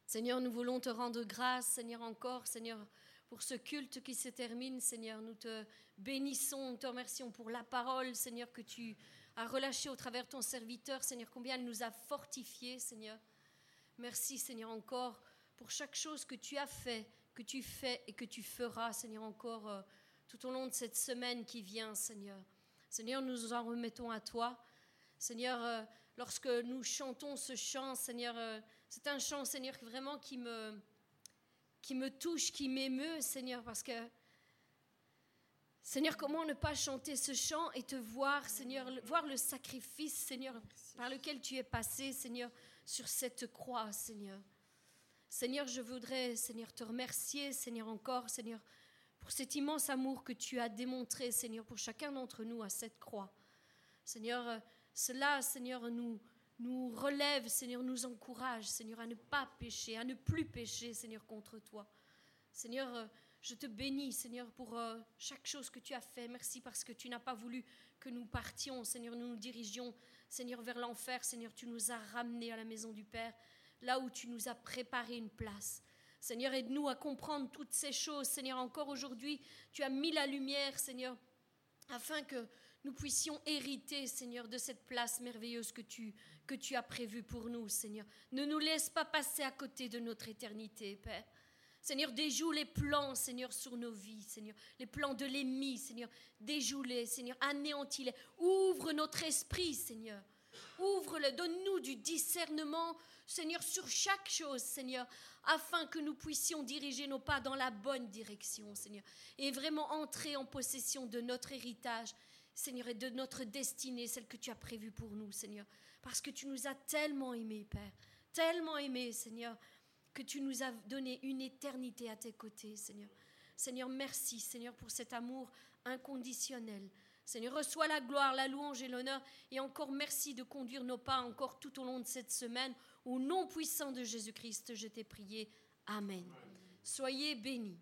Seigneur, nous voulons te rendre grâce, Seigneur, encore, Seigneur, pour ce culte qui se termine, Seigneur. Nous te bénissons, nous te remercions pour la parole, Seigneur, que tu as relâchée au travers ton serviteur, Seigneur, combien elle nous a fortifiés, Seigneur. Merci, Seigneur, encore pour chaque chose que tu as fait, que tu fais et que tu feras, Seigneur, encore euh, tout au long de cette semaine qui vient, Seigneur. Seigneur, nous nous en remettons à toi. Seigneur, euh, lorsque nous chantons ce chant, Seigneur, euh, c'est un chant, Seigneur, vraiment qui me, me touche, qui m'émeut, Seigneur, parce que, Seigneur, comment ne pas chanter ce chant et te voir, Seigneur, voir le sacrifice, Seigneur, par lequel tu es passé, Seigneur, sur cette croix, Seigneur. Seigneur, je voudrais, Seigneur, te remercier, Seigneur, encore, Seigneur, pour cet immense amour que tu as démontré, Seigneur, pour chacun d'entre nous à cette croix. Seigneur, cela, Seigneur, nous, nous relève, Seigneur, nous encourage, Seigneur, à ne pas pécher, à ne plus pécher, Seigneur, contre toi. Seigneur, euh, je te bénis, Seigneur, pour euh, chaque chose que tu as fait. Merci parce que tu n'as pas voulu que nous partions, Seigneur, nous nous dirigions, Seigneur, vers l'enfer. Seigneur, tu nous as ramenés à la maison du Père, là où tu nous as préparé une place. Seigneur, aide-nous à comprendre toutes ces choses. Seigneur, encore aujourd'hui, tu as mis la lumière, Seigneur, afin que nous puissions hériter, Seigneur, de cette place merveilleuse que tu, que tu as prévue pour nous, Seigneur. Ne nous laisse pas passer à côté de notre éternité, Père. Seigneur, déjoue les plans, Seigneur, sur nos vies, Seigneur. Les plans de l'ennemi, Seigneur. Déjoue-les, Seigneur. Anéantis-les. Ouvre notre esprit, Seigneur. Ouvre-le. Donne-nous du discernement, Seigneur, sur chaque chose, Seigneur, afin que nous puissions diriger nos pas dans la bonne direction, Seigneur. Et vraiment entrer en possession de notre héritage Seigneur, et de notre destinée, celle que tu as prévue pour nous, Seigneur. Parce que tu nous as tellement aimés, Père, tellement aimés, Seigneur, que tu nous as donné une éternité à tes côtés, Seigneur. Seigneur, merci, Seigneur, pour cet amour inconditionnel. Seigneur, reçois la gloire, la louange et l'honneur. Et encore merci de conduire nos pas encore tout au long de cette semaine. Au nom puissant de Jésus-Christ, je t'ai prié. Amen. Soyez bénis.